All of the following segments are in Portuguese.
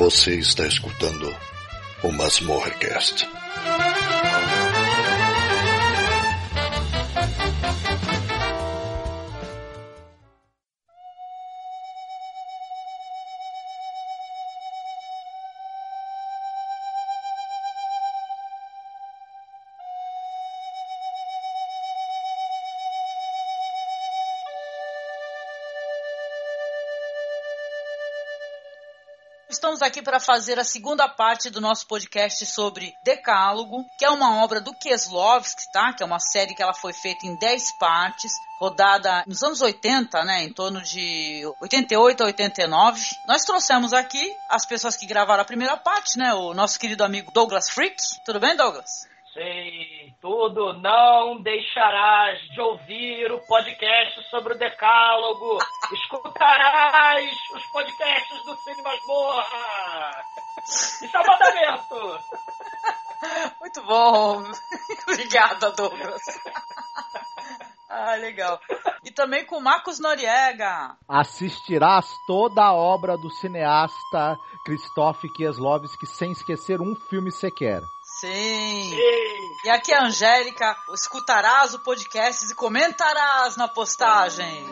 Você está escutando o Masmorrecast. Estamos aqui para fazer a segunda parte do nosso podcast sobre Decálogo, que é uma obra do Kieslowski, tá? Que é uma série que ela foi feita em 10 partes, rodada nos anos 80, né? Em torno de 88 a 89. Nós trouxemos aqui as pessoas que gravaram a primeira parte, né? O nosso querido amigo Douglas Freak. Tudo bem, Douglas? Sei tudo, não deixarás de ouvir o podcast sobre o Decálogo. Escutarás os podcasts do Cine Masmorra. Isso é um mandamento. Muito bom. Obrigada, Douglas. Ah, legal. E também com Marcos Noriega. Assistirás toda a obra do cineasta Krzysztof Kieslowski sem esquecer um filme sequer. Sim. Sim. E aqui é a Angélica. Escutarás o podcast e comentarás na postagem.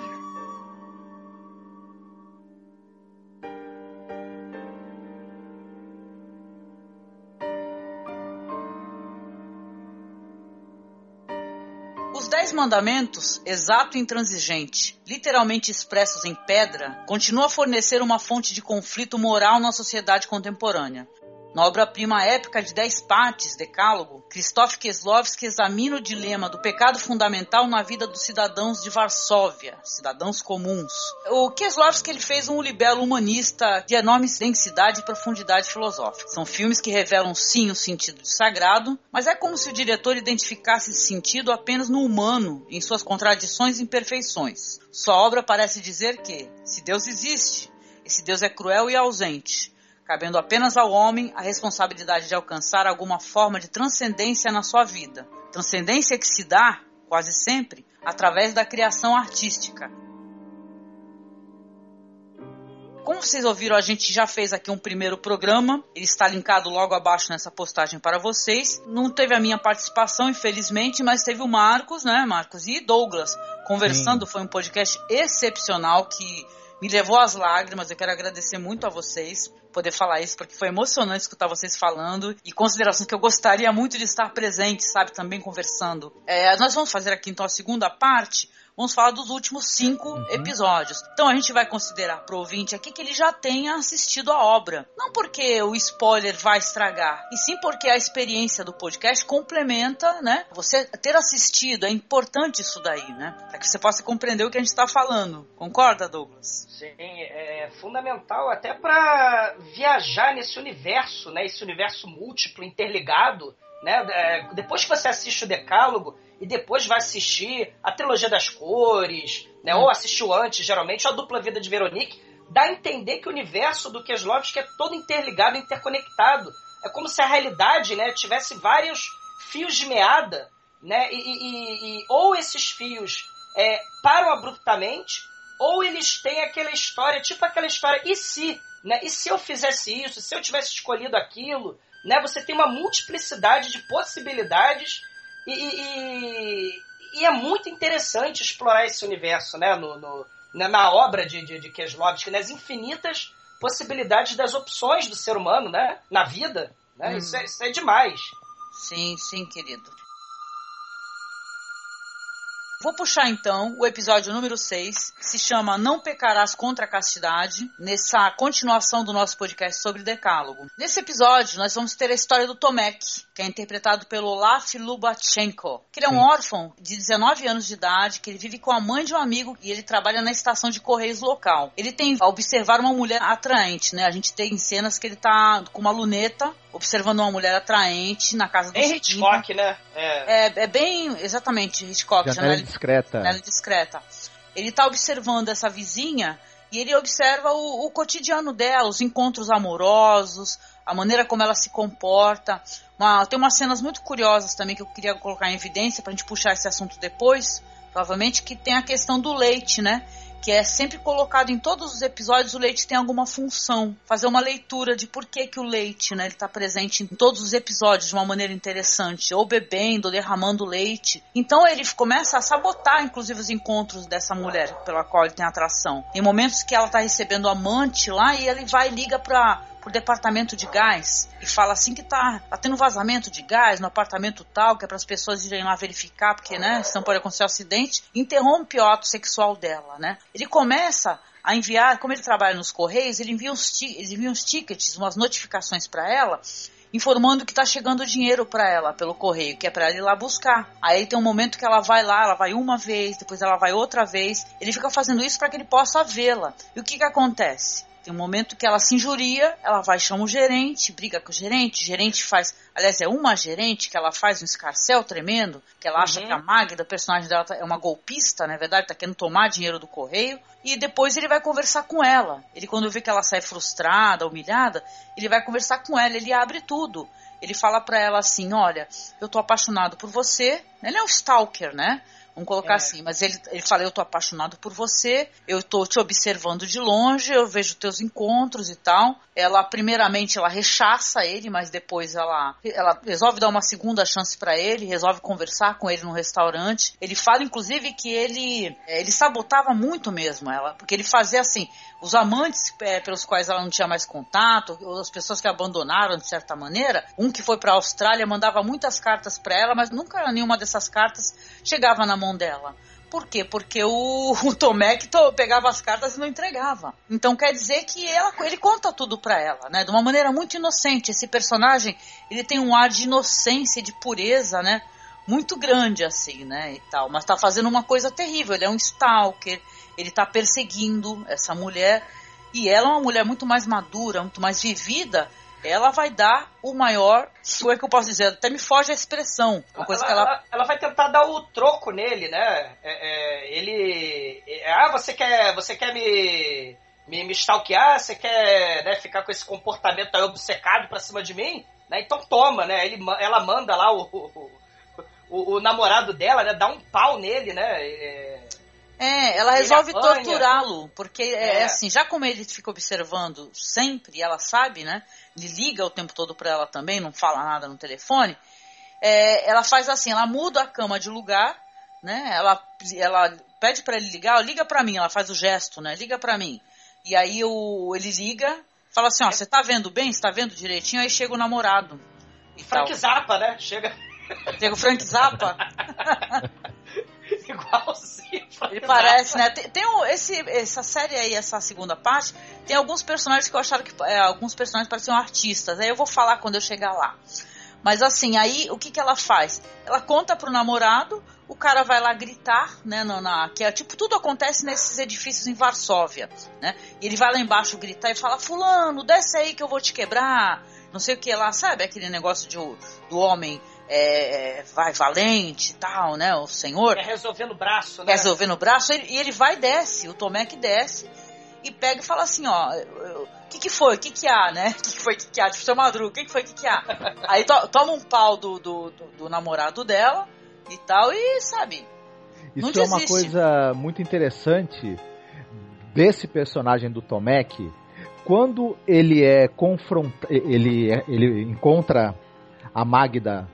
Os Dez Mandamentos, exato e intransigente, literalmente expressos em pedra, continua a fornecer uma fonte de conflito moral na sociedade contemporânea. Na obra-prima épica de dez partes, Decálogo, Krzysztof Kieslowski examina o dilema do pecado fundamental na vida dos cidadãos de Varsóvia, cidadãos comuns. O Kieslowski ele fez um libelo humanista de enorme densidade e profundidade filosófica. São filmes que revelam sim o sentido de sagrado, mas é como se o diretor identificasse esse sentido apenas no humano, em suas contradições e imperfeições. Sua obra parece dizer que, se Deus existe, esse Deus é cruel e ausente cabendo apenas ao homem a responsabilidade de alcançar alguma forma de transcendência na sua vida. Transcendência que se dá, quase sempre, através da criação artística. Como vocês ouviram, a gente já fez aqui um primeiro programa. Ele está linkado logo abaixo nessa postagem para vocês. Não teve a minha participação, infelizmente, mas teve o Marcos, né, Marcos? E Douglas conversando. Sim. Foi um podcast excepcional que me levou às lágrimas. Eu quero agradecer muito a vocês poder falar isso, porque foi emocionante escutar vocês falando e considerações que eu gostaria muito de estar presente, sabe, também conversando. É, nós vamos fazer aqui então a segunda parte vamos falar dos últimos cinco uhum. episódios. Então a gente vai considerar pro ouvinte aqui que ele já tenha assistido a obra. Não porque o spoiler vai estragar, e sim porque a experiência do podcast complementa, né? Você ter assistido, é importante isso daí, né? Para que você possa compreender o que a gente está falando. Concorda, Douglas? Sim, é fundamental até para viajar nesse universo, né? Esse universo múltiplo, interligado. Né? É, depois que você assiste o Decálogo, e depois vai assistir a trilogia das cores, né? Hum. Ou assistiu antes, geralmente, a dupla vida de Veronique, dá a entender que o universo do Kieslowski é todo interligado, interconectado. É como se a realidade, né, tivesse vários fios de meada, né? E, e, e ou esses fios é, param abruptamente, ou eles têm aquela história, tipo aquela história, e se, né? E se eu fizesse isso, se eu tivesse escolhido aquilo, né? Você tem uma multiplicidade de possibilidades e, e, e, é muito interessante explorar esse universo, né? No, no na obra de, de, de Kieslowski, nas infinitas possibilidades das opções do ser humano, né? Na vida, Né? Hum. Isso, é, isso é demais. Sim, sim, querido. Vou puxar então o episódio número 6, que se chama Não Pecarás contra a Castidade, nessa continuação do nosso podcast sobre Decálogo. Nesse episódio, nós vamos ter a história do Tomek, que é interpretado pelo Olaf Lubachenko, que ele é um órfão de 19 anos de idade, que ele vive com a mãe de um amigo e ele trabalha na estação de correios local. Ele tem a observar uma mulher atraente, né? A gente tem cenas que ele tá com uma luneta observando uma mulher atraente na casa do É Hitchcock, né? É. é. É, bem, exatamente, Hitchcock. Janela, janela discreta. Janela discreta. Ele tá observando essa vizinha e ele observa o, o, cotidiano dela, os encontros amorosos, a maneira como ela se comporta. Uma, tem umas cenas muito curiosas também que eu queria colocar em evidência pra gente puxar esse assunto depois, provavelmente, que tem a questão do leite, né? Que é sempre colocado em todos os episódios, o leite tem alguma função. Fazer uma leitura de por que, que o leite né, está presente em todos os episódios de uma maneira interessante, ou bebendo, ou derramando leite. Então ele começa a sabotar, inclusive, os encontros dessa mulher pela qual ele tem atração. Em momentos que ela está recebendo amante lá, e ele vai liga para pro departamento de gás e fala assim que tá, tá tendo vazamento de gás no apartamento tal, que é para as pessoas irem lá verificar, porque, né, senão pode acontecer um acidente, interrompe o ato sexual dela, né? Ele começa a enviar, como ele trabalha nos correios, ele envia uns, ele envia uns tickets, umas notificações para ela, informando que está chegando dinheiro para ela pelo correio, que é para ela ir lá buscar. Aí tem um momento que ela vai lá, ela vai uma vez, depois ela vai outra vez. Ele fica fazendo isso para que ele possa vê-la. E o que que acontece? Tem um momento que ela se injuria, ela vai chamar o gerente, briga com o gerente, o gerente faz. Aliás, é uma gerente que ela faz um escarcel tremendo, que ela acha uhum. que a Magda, o personagem dela, é uma golpista, na verdade, tá querendo tomar dinheiro do correio. E depois ele vai conversar com ela. Ele, quando vê que ela sai frustrada, humilhada, ele vai conversar com ela, ele abre tudo. Ele fala para ela assim: Olha, eu tô apaixonado por você. Ele é um stalker, né? Vamos colocar é. assim, mas ele, ele fala, eu tô apaixonado por você, eu tô te observando de longe, eu vejo teus encontros e tal. Ela, primeiramente, ela rechaça ele, mas depois ela, ela resolve dar uma segunda chance para ele, resolve conversar com ele no restaurante. Ele fala, inclusive, que ele, é, ele sabotava muito mesmo ela, porque ele fazia assim, os amantes é, pelos quais ela não tinha mais contato, as pessoas que abandonaram de certa maneira, um que foi para a Austrália mandava muitas cartas para ela, mas nunca nenhuma dessas cartas chegava na mão dela. Por quê? Porque o, o Tomek pegava as cartas e não entregava. Então quer dizer que ela, ele conta tudo para ela, né? De uma maneira muito inocente. Esse personagem, ele tem um ar de inocência, de pureza, né? Muito grande assim, né? E tal. Mas tá fazendo uma coisa terrível. Ele é um stalker ele está perseguindo essa mulher e ela é uma mulher muito mais madura, muito mais vivida. Ela vai dar o maior, como é que eu posso dizer? Até me foge a expressão. Uma coisa ela, que ela... ela, ela vai tentar dar o troco nele, né? É, é, ele, é, ah, você quer, você quer me me, me stalkear, você quer né, ficar com esse comportamento aí obcecado pra cima de mim? Né? Então toma, né? Ele, ela manda lá o, o, o, o namorado dela, né? Dá um pau nele, né? É, é, ela resolve torturá-lo, porque é. é. assim, já como ele fica observando sempre, ela sabe, né? Liga o tempo todo para ela também, não fala nada no telefone. É, ela faz assim, ela muda a cama de lugar, né? Ela, ela pede para ele ligar, liga para mim, ela faz o gesto, né? Liga para mim. E aí o, ele liga, fala assim, ó, você tá vendo bem? Você tá vendo direitinho? Aí chega o namorado. Frank tal. Zappa, né? Chega. Chega o Frank Zappa. Igualzinho. Ele parece, né? Tem, tem um, esse, essa série aí, essa segunda parte, tem alguns personagens que eu acharam que. É, alguns personagens pareciam artistas. Aí eu vou falar quando eu chegar lá. Mas assim, aí o que, que ela faz? Ela conta pro namorado, o cara vai lá gritar, né? No, na, que é tipo, tudo acontece nesses edifícios em Varsóvia, né? E ele vai lá embaixo gritar e fala: Fulano, desce aí que eu vou te quebrar. Não sei o que lá, sabe? Aquele negócio de, do homem é, vai valente e tal, né? O senhor. É resolvendo o braço, né? Resolvendo o braço, e ele vai e desce, o Tomé que desce e pega e fala assim, ó, o que que foi, o que que há, né? O que que foi, o que que há? Tipo, seu Madruga, o que que foi, o que que há? Aí to, toma um pau do, do, do, do, namorado dela e tal, e sabe, Isso é uma coisa muito interessante desse personagem do Tomek, quando ele é confrontado, ele, é, ele encontra a Magda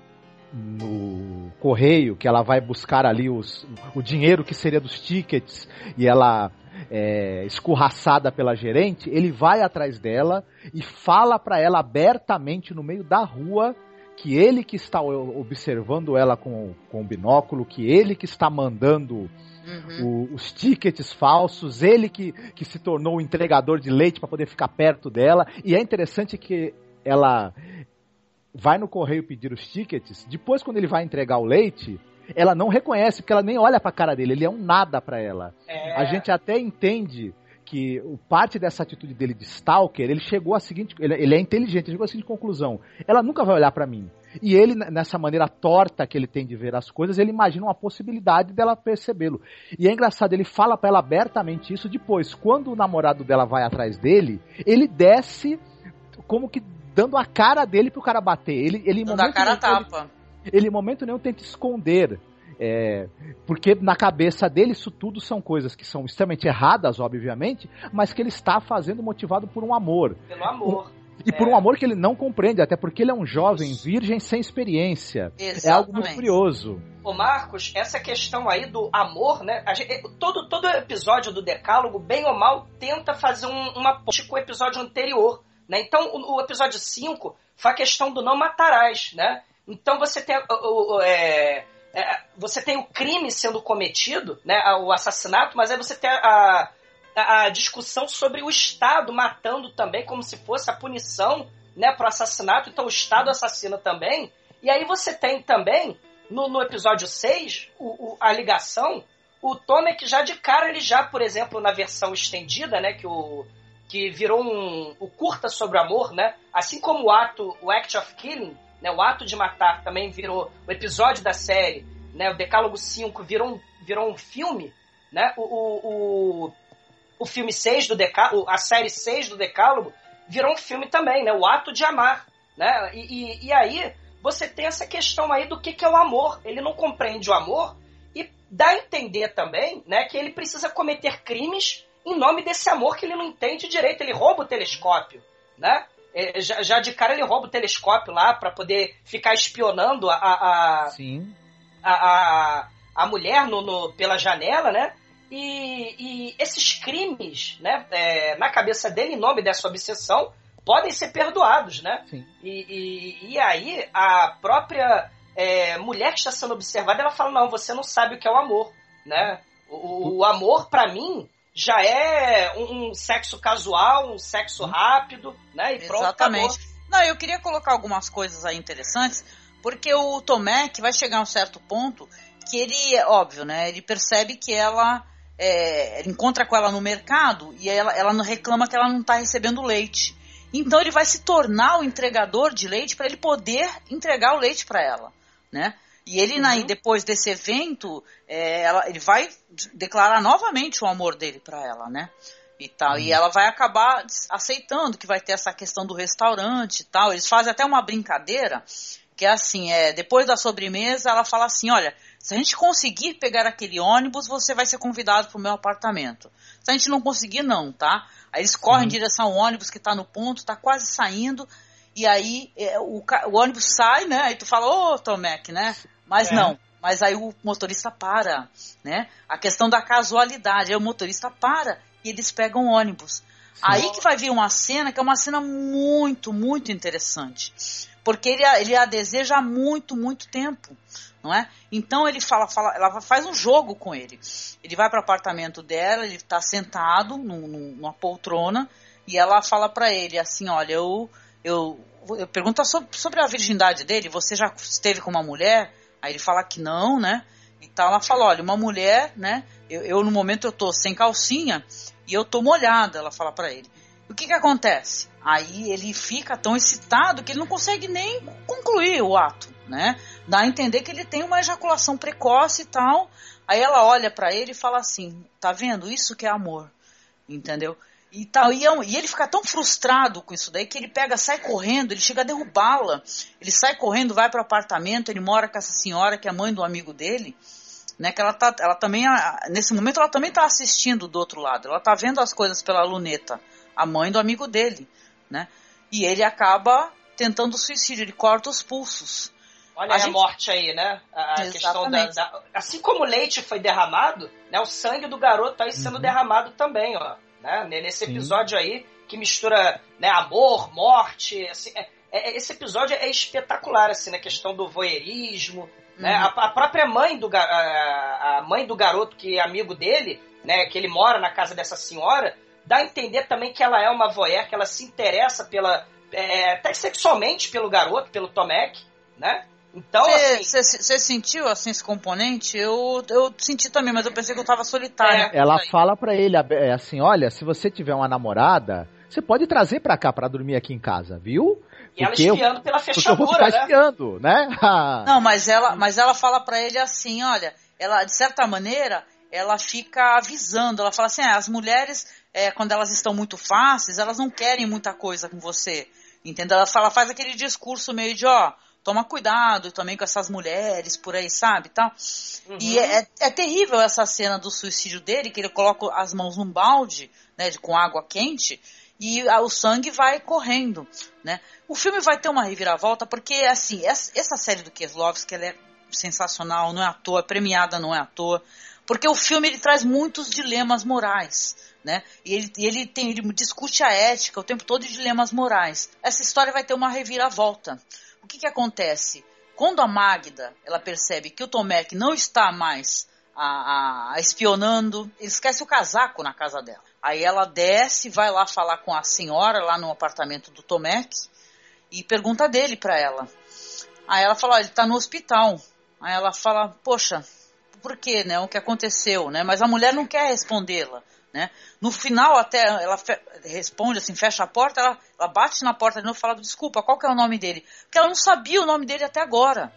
no correio, que ela vai buscar ali os, o dinheiro que seria dos tickets, e ela é, escorraçada pela gerente, ele vai atrás dela e fala para ela abertamente no meio da rua que ele que está observando ela com, com o binóculo, que ele que está mandando uhum. o, os tickets falsos, ele que, que se tornou o entregador de leite para poder ficar perto dela. E é interessante que ela vai no correio pedir os tickets, depois quando ele vai entregar o leite, ela não reconhece, porque ela nem olha pra cara dele, ele é um nada pra ela. É. A gente até entende que parte dessa atitude dele de stalker, ele chegou à seguinte, ele, ele é inteligente, ele chegou à seguinte conclusão: ela nunca vai olhar para mim. E ele nessa maneira torta que ele tem de ver as coisas, ele imagina uma possibilidade dela percebê-lo. E é engraçado, ele fala para ela abertamente isso depois, quando o namorado dela vai atrás dele, ele desce como que dando a cara dele pro cara bater. Ele ele dando a cara tapa. Ele, momento nenhum tenta esconder é, porque na cabeça dele isso tudo são coisas que são extremamente erradas, obviamente, mas que ele está fazendo motivado por um amor. Pelo amor. E é. por um amor que ele não compreende, até porque ele é um jovem virgem sem experiência. Exatamente. É algo muito curioso. Ô Marcos, essa questão aí do amor, né? Gente, todo, todo episódio do Decálogo, bem ou mal, tenta fazer um, uma ponte com o episódio anterior. Né? Então, o, o episódio 5 foi a questão do não matarás, né? Então você tem o, o, é, é, você tem o crime sendo cometido, né, o assassinato, mas aí você tem a, a, a discussão sobre o Estado matando também, como se fosse a punição né, para o assassinato, então o Estado assassina também. E aí você tem também, no, no episódio 6, o, o, a ligação, o Tomek já de cara, ele já, por exemplo, na versão estendida, né, que o que virou um, o curta sobre o amor, né, assim como o ato, o Act of Killing, né, o ato de matar também virou o episódio da série, né, o Decálogo 5 virou um, virou um filme, né, o, o, o, o filme 6 do Decálogo, a série 6 do Decálogo virou um filme também, né, o ato de amar, né, e, e, e aí você tem essa questão aí do que, que é o amor, ele não compreende o amor e dá a entender também, né, que ele precisa cometer crimes em nome desse amor que ele não entende direito, ele rouba o telescópio, né, é, já, já, de cara ele rouba o telescópio lá para poder ficar espionando a, a, Sim. a, a, a mulher no, no, pela janela, né? E, e esses crimes, né, é, na cabeça dele, em nome dessa obsessão, podem ser perdoados, né? E, e, e aí a própria é, mulher que está sendo observada, ela fala, não, você não sabe o que é o amor, né? O, o amor, para mim, já é um, um, sexo casual, um sexo rápido, né? E pronto, Exatamente. Acabou. Não, eu queria colocar algumas coisas aí interessantes, porque o Tomek vai chegar a um certo ponto que ele, é óbvio, né? Ele percebe que ela é, ele encontra com ela no mercado e ela, ela não reclama que ela não está recebendo leite. Então ele vai se tornar o entregador de leite para ele poder entregar o leite para ela, né? E ele, uhum. depois desse evento, é, ela, ele vai declarar novamente o amor dele para ela, né? E tal. Uhum. E ela vai acabar aceitando que vai ter essa questão do restaurante e tal. Eles fazem até uma brincadeira, que é assim, é, depois da sobremesa, ela fala assim, olha, se a gente conseguir pegar aquele ônibus, você vai ser convidado para o meu apartamento. Se a gente não conseguir, não, tá? Aí eles correm uhum. em direção ao ônibus que está no ponto, está quase saindo, e aí é, o, o, ônibus sai, né? Aí tu fala, ô, Tomek, né? Mas é. não. Mas aí o motorista para, né? A questão da casualidade. Aí o motorista para e eles pegam o ônibus. Sim. Aí que vai vir uma cena que é uma cena muito, muito interessante. Porque ele, ele a deseja há muito, muito tempo. Não é? Então ele fala, fala, ela faz um jogo com ele. Ele vai para o apartamento dela, ele está sentado num, numa poltrona e ela fala para ele assim, olha, eu, eu, eu pergunto sobre, sobre a virgindade dele. Você já esteve com uma mulher? Aí ele fala que não, né? Então ela fala, olha, uma mulher, né? Eu, eu no momento eu tô sem calcinha e eu tô molhada, ela fala para ele. O que que acontece? Aí ele fica tão excitado que ele não consegue nem concluir o ato, né? Dá a entender que ele tem uma ejaculação precoce e tal. Aí ela olha para ele e fala assim: "Tá vendo? Isso que é amor". Entendeu? E, tal, e, é e, ele fica tão frustrado com isso daí que ele pega, sai correndo, ele chega a derrubá-la. Ele sai correndo, vai para o apartamento, ele mora com essa senhora que é mãe do amigo dele, né? Que ela tá, ela também, nesse momento, ela também está assistindo do outro lado. Ela está vendo as coisas pela luneta, a mãe do amigo dele, né? E ele acaba tentando suicídio, ele corta os pulsos. Olha a, a gente... morte aí, né? A, a questão da, da, Assim como o leite foi derramado, né? O sangue do garoto tá aí sendo uhum. derramado também, ó. Né? Nesse episódio Sim. aí, que mistura né, amor, morte. Assim, é, é, esse episódio é espetacular, assim, na questão do voyeurismo. Né? Uhum. Né? A, a, própria mãe do, a, a mãe do garoto, que é amigo dele, né? Que ele mora na casa dessa senhora, dá a entender também que ela é uma voyeur, que ela se interessa pela. É, até sexualmente pelo garoto, pelo Tomek, né? Então, Você assim... sentiu assim esse componente? Eu, eu senti também, mas eu pensei que eu tava solitária. É, ela fala para ele é assim, olha, se você tiver uma namorada, você pode trazer para cá para dormir aqui em casa, viu? E ela espiando eu, pela fechadura, eu vou ficar né? espiando, né? Não, mas ela, mas ela fala para ele assim, olha, ela de certa maneira, ela fica avisando, ela fala assim, ah, as mulheres, é, quando elas estão muito fáceis, elas não querem muita coisa com você, entendeu? Ela fala, faz aquele discurso meio de, ó, toma cuidado também com essas mulheres por aí, sabe? Tal. Uhum. E é, é, é, terrível essa cena do suicídio dele, que ele coloca as mãos num balde, né, com água quente, e a, o sangue vai correndo, né? O filme vai ter uma reviravolta, porque, assim, essa, essa série do Kieslowski, ela é sensacional, não é à toa, premiada não é à toa, porque o filme ele traz muitos dilemas morais, né? E ele, ele, tem, ele discute a ética o tempo todo de dilemas morais. Essa história vai ter uma reviravolta o que, que acontece? Quando a Magda ela percebe que o Tomek não está mais a, a, a espionando, ele esquece o casaco na casa dela. Aí ela desce, vai lá falar com a senhora lá no apartamento do Tomek e pergunta dele para ela. Aí ela fala, ele está no hospital. Aí ela fala, poxa, por quê, né? O que aconteceu, né? Mas a mulher não quer respondê-la. Né? No final, até ela responde assim, fecha a porta, ela, ela bate na porta de novo e fala, desculpa, qual que é o nome dele? Porque ela não sabia o nome dele até agora,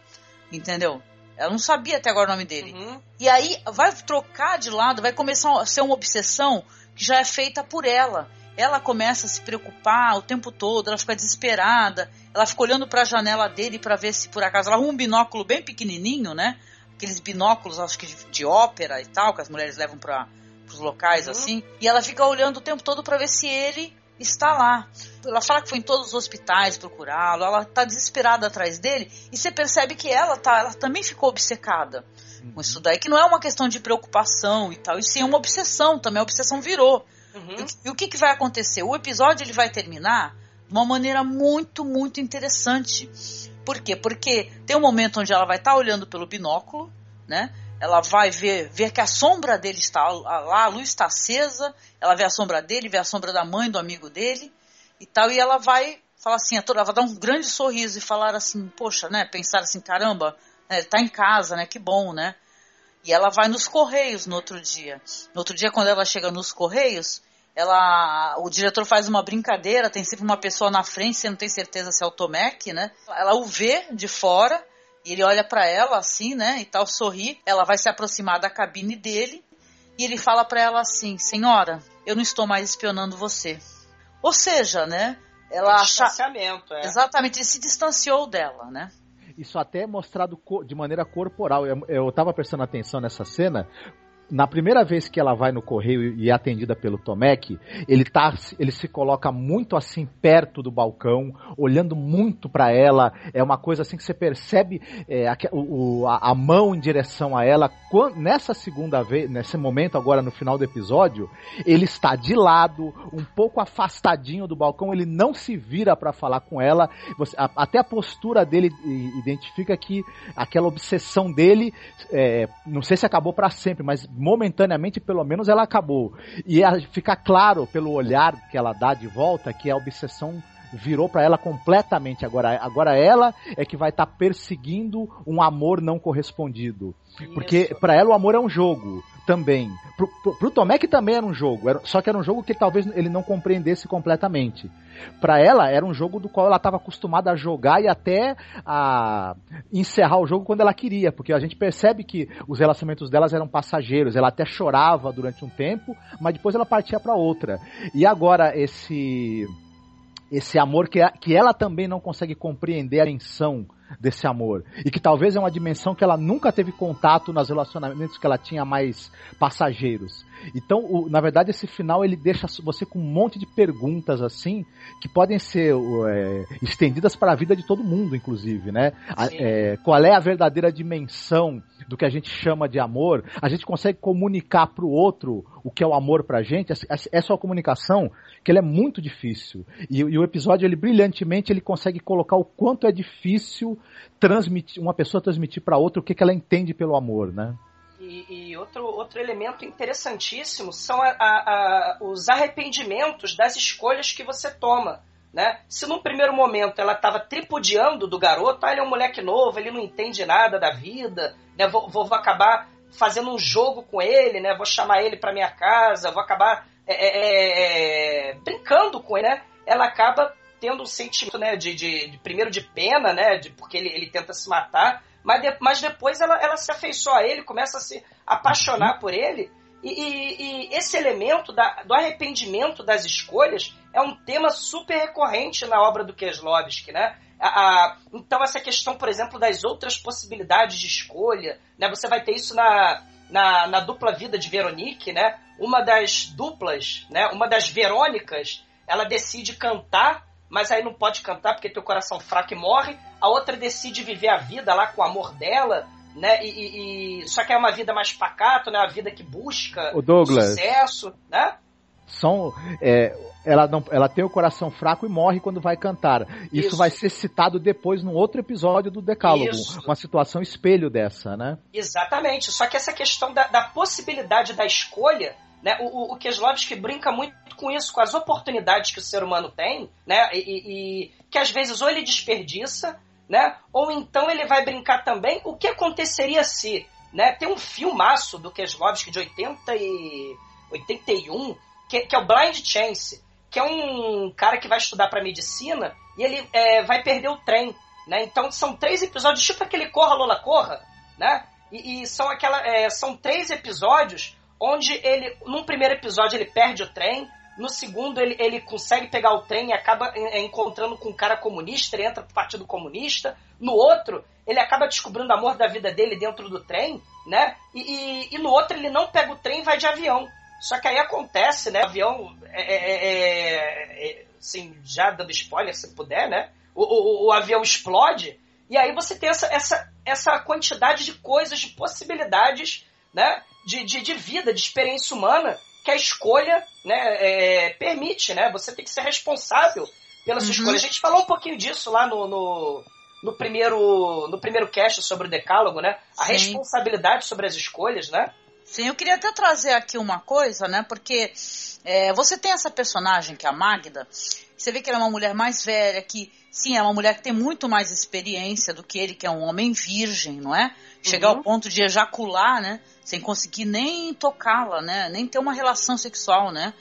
entendeu? Ela não sabia até agora o nome dele. Uhum. E aí vai trocar de lado, vai começar a ser uma obsessão que já é feita por ela. Ela começa a se preocupar o tempo todo, ela fica desesperada, ela fica olhando para a janela dele para ver se por acaso ela arruma um binóculo bem pequenininho, né? Aqueles binóculos, acho que de, de ópera e tal, que as mulheres levam para pros locais uhum. assim, e ela fica olhando o tempo todo para ver se ele está lá. Ela fala que foi em todos os hospitais procurá-lo, ela tá desesperada atrás dele, e você percebe que ela tá, ela também ficou obcecada uhum. com isso daí, que não é uma questão de preocupação e tal, e sim uma obsessão também, a obsessão virou. Uhum. E, e, o que, que vai acontecer? O episódio ele vai terminar de uma maneira muito, muito interessante. Por quê? Porque tem um momento onde ela vai estar tá olhando pelo binóculo, né? Ela vai ver, ver que a sombra dele está lá, a luz está acesa, ela vê a sombra dele, vê a sombra da mãe do amigo dele e tal, e ela vai falar assim, ela vai dar um grande sorriso e falar assim, poxa, né, pensar assim, caramba, né, ele tá em casa, né, que bom, né, e ela vai nos Correios no outro dia. No outro dia, quando ela chega nos Correios, ela, o diretor faz uma brincadeira, tem sempre uma pessoa na frente, você não tem certeza se é o Tomek, né, ela o vê de fora, ele olha para ela assim, né, e tal, sorri. Ela vai se aproximar da cabine dele e ele fala para ela assim: "Senhora, eu não estou mais espionando você". Ou seja, né, ela é acha é. Exatamente, ele se distanciou dela, né? Isso até é mostrado de maneira corporal. Eu, eu tava prestando atenção nessa cena, na primeira vez que ela vai no correio e é atendida pelo Tomek, ele tá, ele se coloca muito assim perto do balcão, olhando muito para ela. É uma coisa assim que você percebe é, a, o, a, a, mão em direção a ela. Quando, nessa segunda vez, nesse momento agora no final do episódio, ele está de lado, um pouco afastadinho do balcão. Ele não se vira para falar com ela. Você, a, até a postura dele identifica que aquela obsessão dele, é, não sei se acabou para sempre, mas momentaneamente, pelo menos, ela acabou. E fica claro pelo olhar que ela dá de volta que a obsessão virou para ela completamente agora. Agora ela é que vai estar tá perseguindo um amor não correspondido. Isso. Porque para ela o amor é um jogo também. Pro, pro Tomek também era um jogo, era, só que era um jogo que talvez ele não compreendesse completamente. Para ela era um jogo do qual ela estava acostumada a jogar e até a encerrar o jogo quando ela queria, porque a gente percebe que os relacionamentos delas eram passageiros. Ela até chorava durante um tempo, mas depois ela partia para outra. E agora esse esse amor que, que ela também não consegue compreender a intenção desse amor. E que talvez é uma dimensão que ela nunca teve contato nos relacionamentos que ela tinha mais passageiros. Então, o, na verdade, esse final ele deixa você com um monte de perguntas assim que podem ser é, estendidas para a vida de todo mundo, inclusive, né? A, é, qual é a verdadeira dimensão do que a gente chama de amor? A gente consegue comunicar para o outro o que é o amor para a gente? Essa é uma comunicação que ele é muito difícil. E, e, o episódio, ele brilhantemente, ele consegue colocar o quanto é difícil transmitir uma pessoa transmitir para outra o que, que ela entende pelo amor, né? E, e, outro, outro elemento interessantíssimo são a, a, a, os arrependimentos das escolhas que você toma. Né? Se num primeiro momento ela estava tripudiando do garoto, ah, ele é um moleque novo, ele não entende nada da vida, né? vou, vou, vou acabar fazendo um jogo com ele, né? vou chamar ele para minha casa, vou acabar é, é, é, brincando com ele, né? ela acaba tendo um sentimento né, de, de, de primeiro de pena, né? De, porque ele, ele tenta se matar, mas, de, mas depois ela, ela se afeiçoa a ele, começa a se apaixonar por ele. E, e, e, esse elemento da, do arrependimento das escolhas é um tema super recorrente na obra do Keslovski, né? A, a, então essa questão, por exemplo, das outras possibilidades de escolha, né? Você vai ter isso na, na, na dupla vida de Veronique, né? Uma das duplas, né? Uma das Verônicas, ela decide cantar mas aí não pode cantar porque tem o coração fraco e morre. A outra decide viver a vida lá com o amor dela, né? E, e, e... só que é uma vida mais pacato, né? Uma vida que busca o Douglas, sucesso, né? São, é, ela, não, ela tem o coração fraco e morre quando vai cantar. Isso, Isso. vai ser citado depois num outro episódio do Decálogo. Isso. Uma situação espelho dessa, né? Exatamente. Só que essa questão da, da possibilidade da escolha né? O, o Keslovski brinca muito com isso, com as oportunidades que o ser humano tem, né? E, e, que às vezes ou ele desperdiça, né? Ou então ele vai brincar também o que aconteceria se, né? Tem um filmaço do Keslovski de 80 e 81 que, que é o Blind Chance, que é um cara que vai estudar para medicina e ele é, vai perder o trem, né? Então são três episódios, tipo aquele Corra Lola Corra, né? E, e são aquela, é, são três episódios onde ele, num primeiro episódio, ele perde o trem, no segundo ele, ele consegue pegar o trem e acaba é, encontrando com um cara comunista, ele entra pro Partido Comunista, no outro ele acaba descobrindo o amor da vida dele dentro do trem, né? E, e, e no outro ele não pega o trem e vai de avião. Só que aí acontece, né? O avião, é, é, é assim, já dando spoiler se puder, né? O, o, o, avião explode e aí você tem essa, essa, essa quantidade de coisas, de possibilidades, né? De, de, de vida, de experiência humana que a escolha né, é, permite, né? Você tem que ser responsável pela sua uhum. escolha. A gente falou um pouquinho disso lá no, no, no, primeiro, no primeiro cast sobre o decálogo, né? A Sim. responsabilidade sobre as escolhas, né? Sim, eu queria até trazer aqui uma coisa, né? Porque é, você tem essa personagem que é a Magda, você vê que ela é uma mulher mais velha, que sim, é uma mulher que tem muito mais experiência do que ele, que é um homem virgem, não é? Chegar uhum. ao ponto de ejacular, né? Sem conseguir nem tocá-la, né? Nem ter uma relação sexual, né?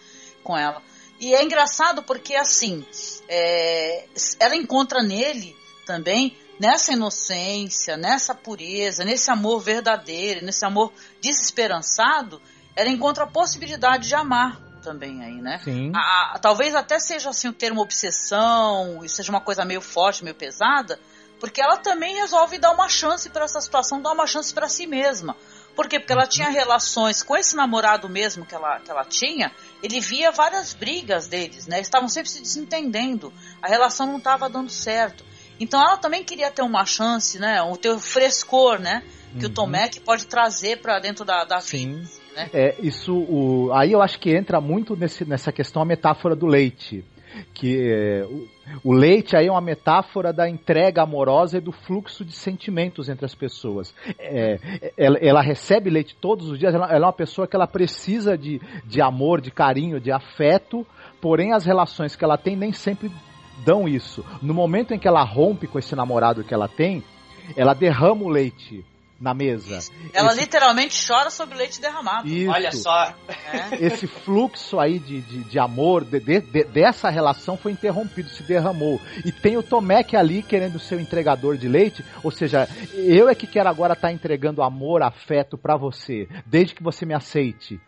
Com ela. E é engraçado porque, assim, é, ela encontra nele também, nessa inocência, nessa pureza, nesse amor verdadeiro, nesse amor desesperançado, ela encontra a possibilidade de amar também aí, né? Sim. A, talvez até seja assim o termo obsessão, e seja uma coisa meio forte, meio pesada, porque ela também resolve dar uma chance para essa situação, dar uma chance para si mesma. Por quê? Porque ela tinha relações com esse namorado mesmo que ela, que ela tinha, ele via várias brigas deles, né? Estavam sempre se desentendendo, a relação não estava dando certo. Então ela também queria ter uma chance, né? O ter frescor, né? Que uhum. o Tomek pode trazer para dentro da, da Sim. vida. Né? É, isso, o, aí eu acho que entra muito nesse, nessa questão a metáfora do leite que é, o, o, leite aí é uma metáfora da entrega amorosa e do fluxo de sentimentos entre as pessoas. É, ela, ela, recebe leite todos os dias, ela, ela, é uma pessoa que ela precisa de, de amor, de carinho, de afeto, porém as relações que ela tem nem sempre dão isso. No momento em que ela rompe com esse namorado que ela tem, ela derrama o leite na mesa. Ela esse... literalmente chora sobre leite derramado. Isso. Olha só. É. Esse fluxo aí de, de, de amor, de, de, dessa relação foi interrompido, se derramou. E tem o Tomek ali querendo ser o entregador de leite, ou seja, eu é que quero agora estar tá entregando amor, afeto para você, desde que você me aceite.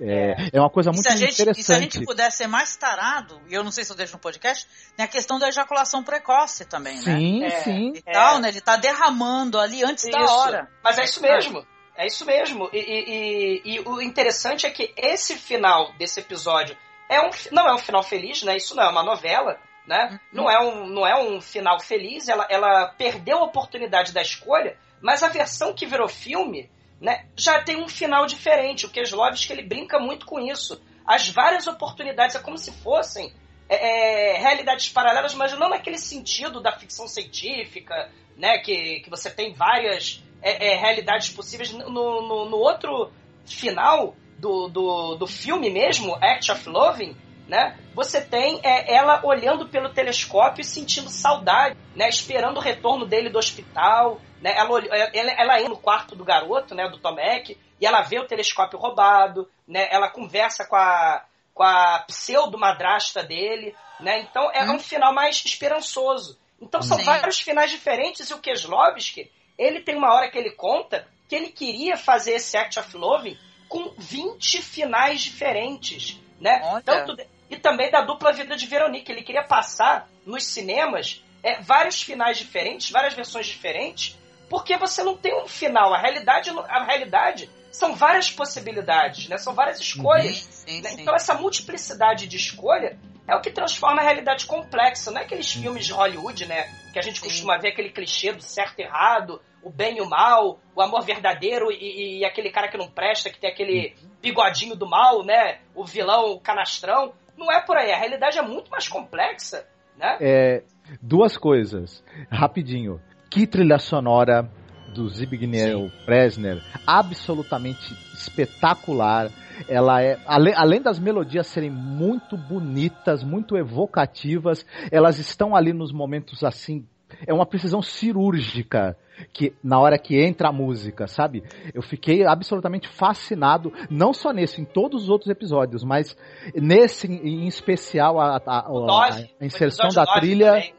É, é uma coisa muito e gente, interessante. E se a gente puder ser mais tarado, e eu não sei se eu deixo no podcast, tem a questão da ejaculação precoce também, sim, né? Sim, sim. E tal, né? Ele tá derramando ali antes isso. da hora. Mas é isso mesmo. É isso mesmo. E, e, e, e, o interessante é que esse final desse episódio é um, não é um final feliz, né? Isso não é uma novela, né? Uhum. Não, é um, não é um final feliz. Ela, ela perdeu a oportunidade da escolha, mas a versão que virou filme né, já tem um final diferente. O Keslovski ele brinca muito com isso. As várias oportunidades é como se fossem é, é, realidades paralelas, mas não naquele sentido da ficção científica, né, que, que você tem várias é, é realidades possíveis. No, no, no, outro final do, do, do filme mesmo, Act of Loving, né, você tem é, ela olhando pelo telescópio e sentindo saudade, né, esperando o retorno dele do hospital, né? Ela, ela, ela entra no quarto do garoto, né, do Tomek, e ela vê o telescópio roubado, né? Ela conversa com a, com a pseudo-madrasta dele, né? Então é hum. um final mais esperançoso. Então são Sim. vários finais diferentes e o Keslovski, ele tem uma hora que ele conta que ele queria fazer esse Act of Love com 20 finais diferentes, né? Tanto de, e também da dupla vida de Veronique. Ele queria passar nos cinemas é, vários finais diferentes, várias versões diferentes, porque você não tem um final. A realidade, a realidade são várias possibilidades, né? São várias escolhas. Sim, né? sim. Então essa multiplicidade de escolha é o que transforma a realidade complexa. Não é aqueles filmes de Hollywood, né? Que a gente costuma ver aquele clichê do certo e errado, o bem e o mal, o amor verdadeiro e, e aquele cara que não presta, que tem aquele bigodinho do mal, né? O vilão, o canastrão. Não é por aí. A realidade é muito mais complexa, né? É, duas coisas, rapidinho. Que trilha sonora do Zbigniew Presner, absolutamente espetacular. Ela é, além, além das melodias serem muito bonitas, muito evocativas, elas estão ali nos momentos assim é uma precisão cirúrgica que na hora que entra a música, sabe? Eu fiquei absolutamente fascinado, não só nesse, em todos os outros episódios, mas nesse em especial a, a, a, a inserção da trilha.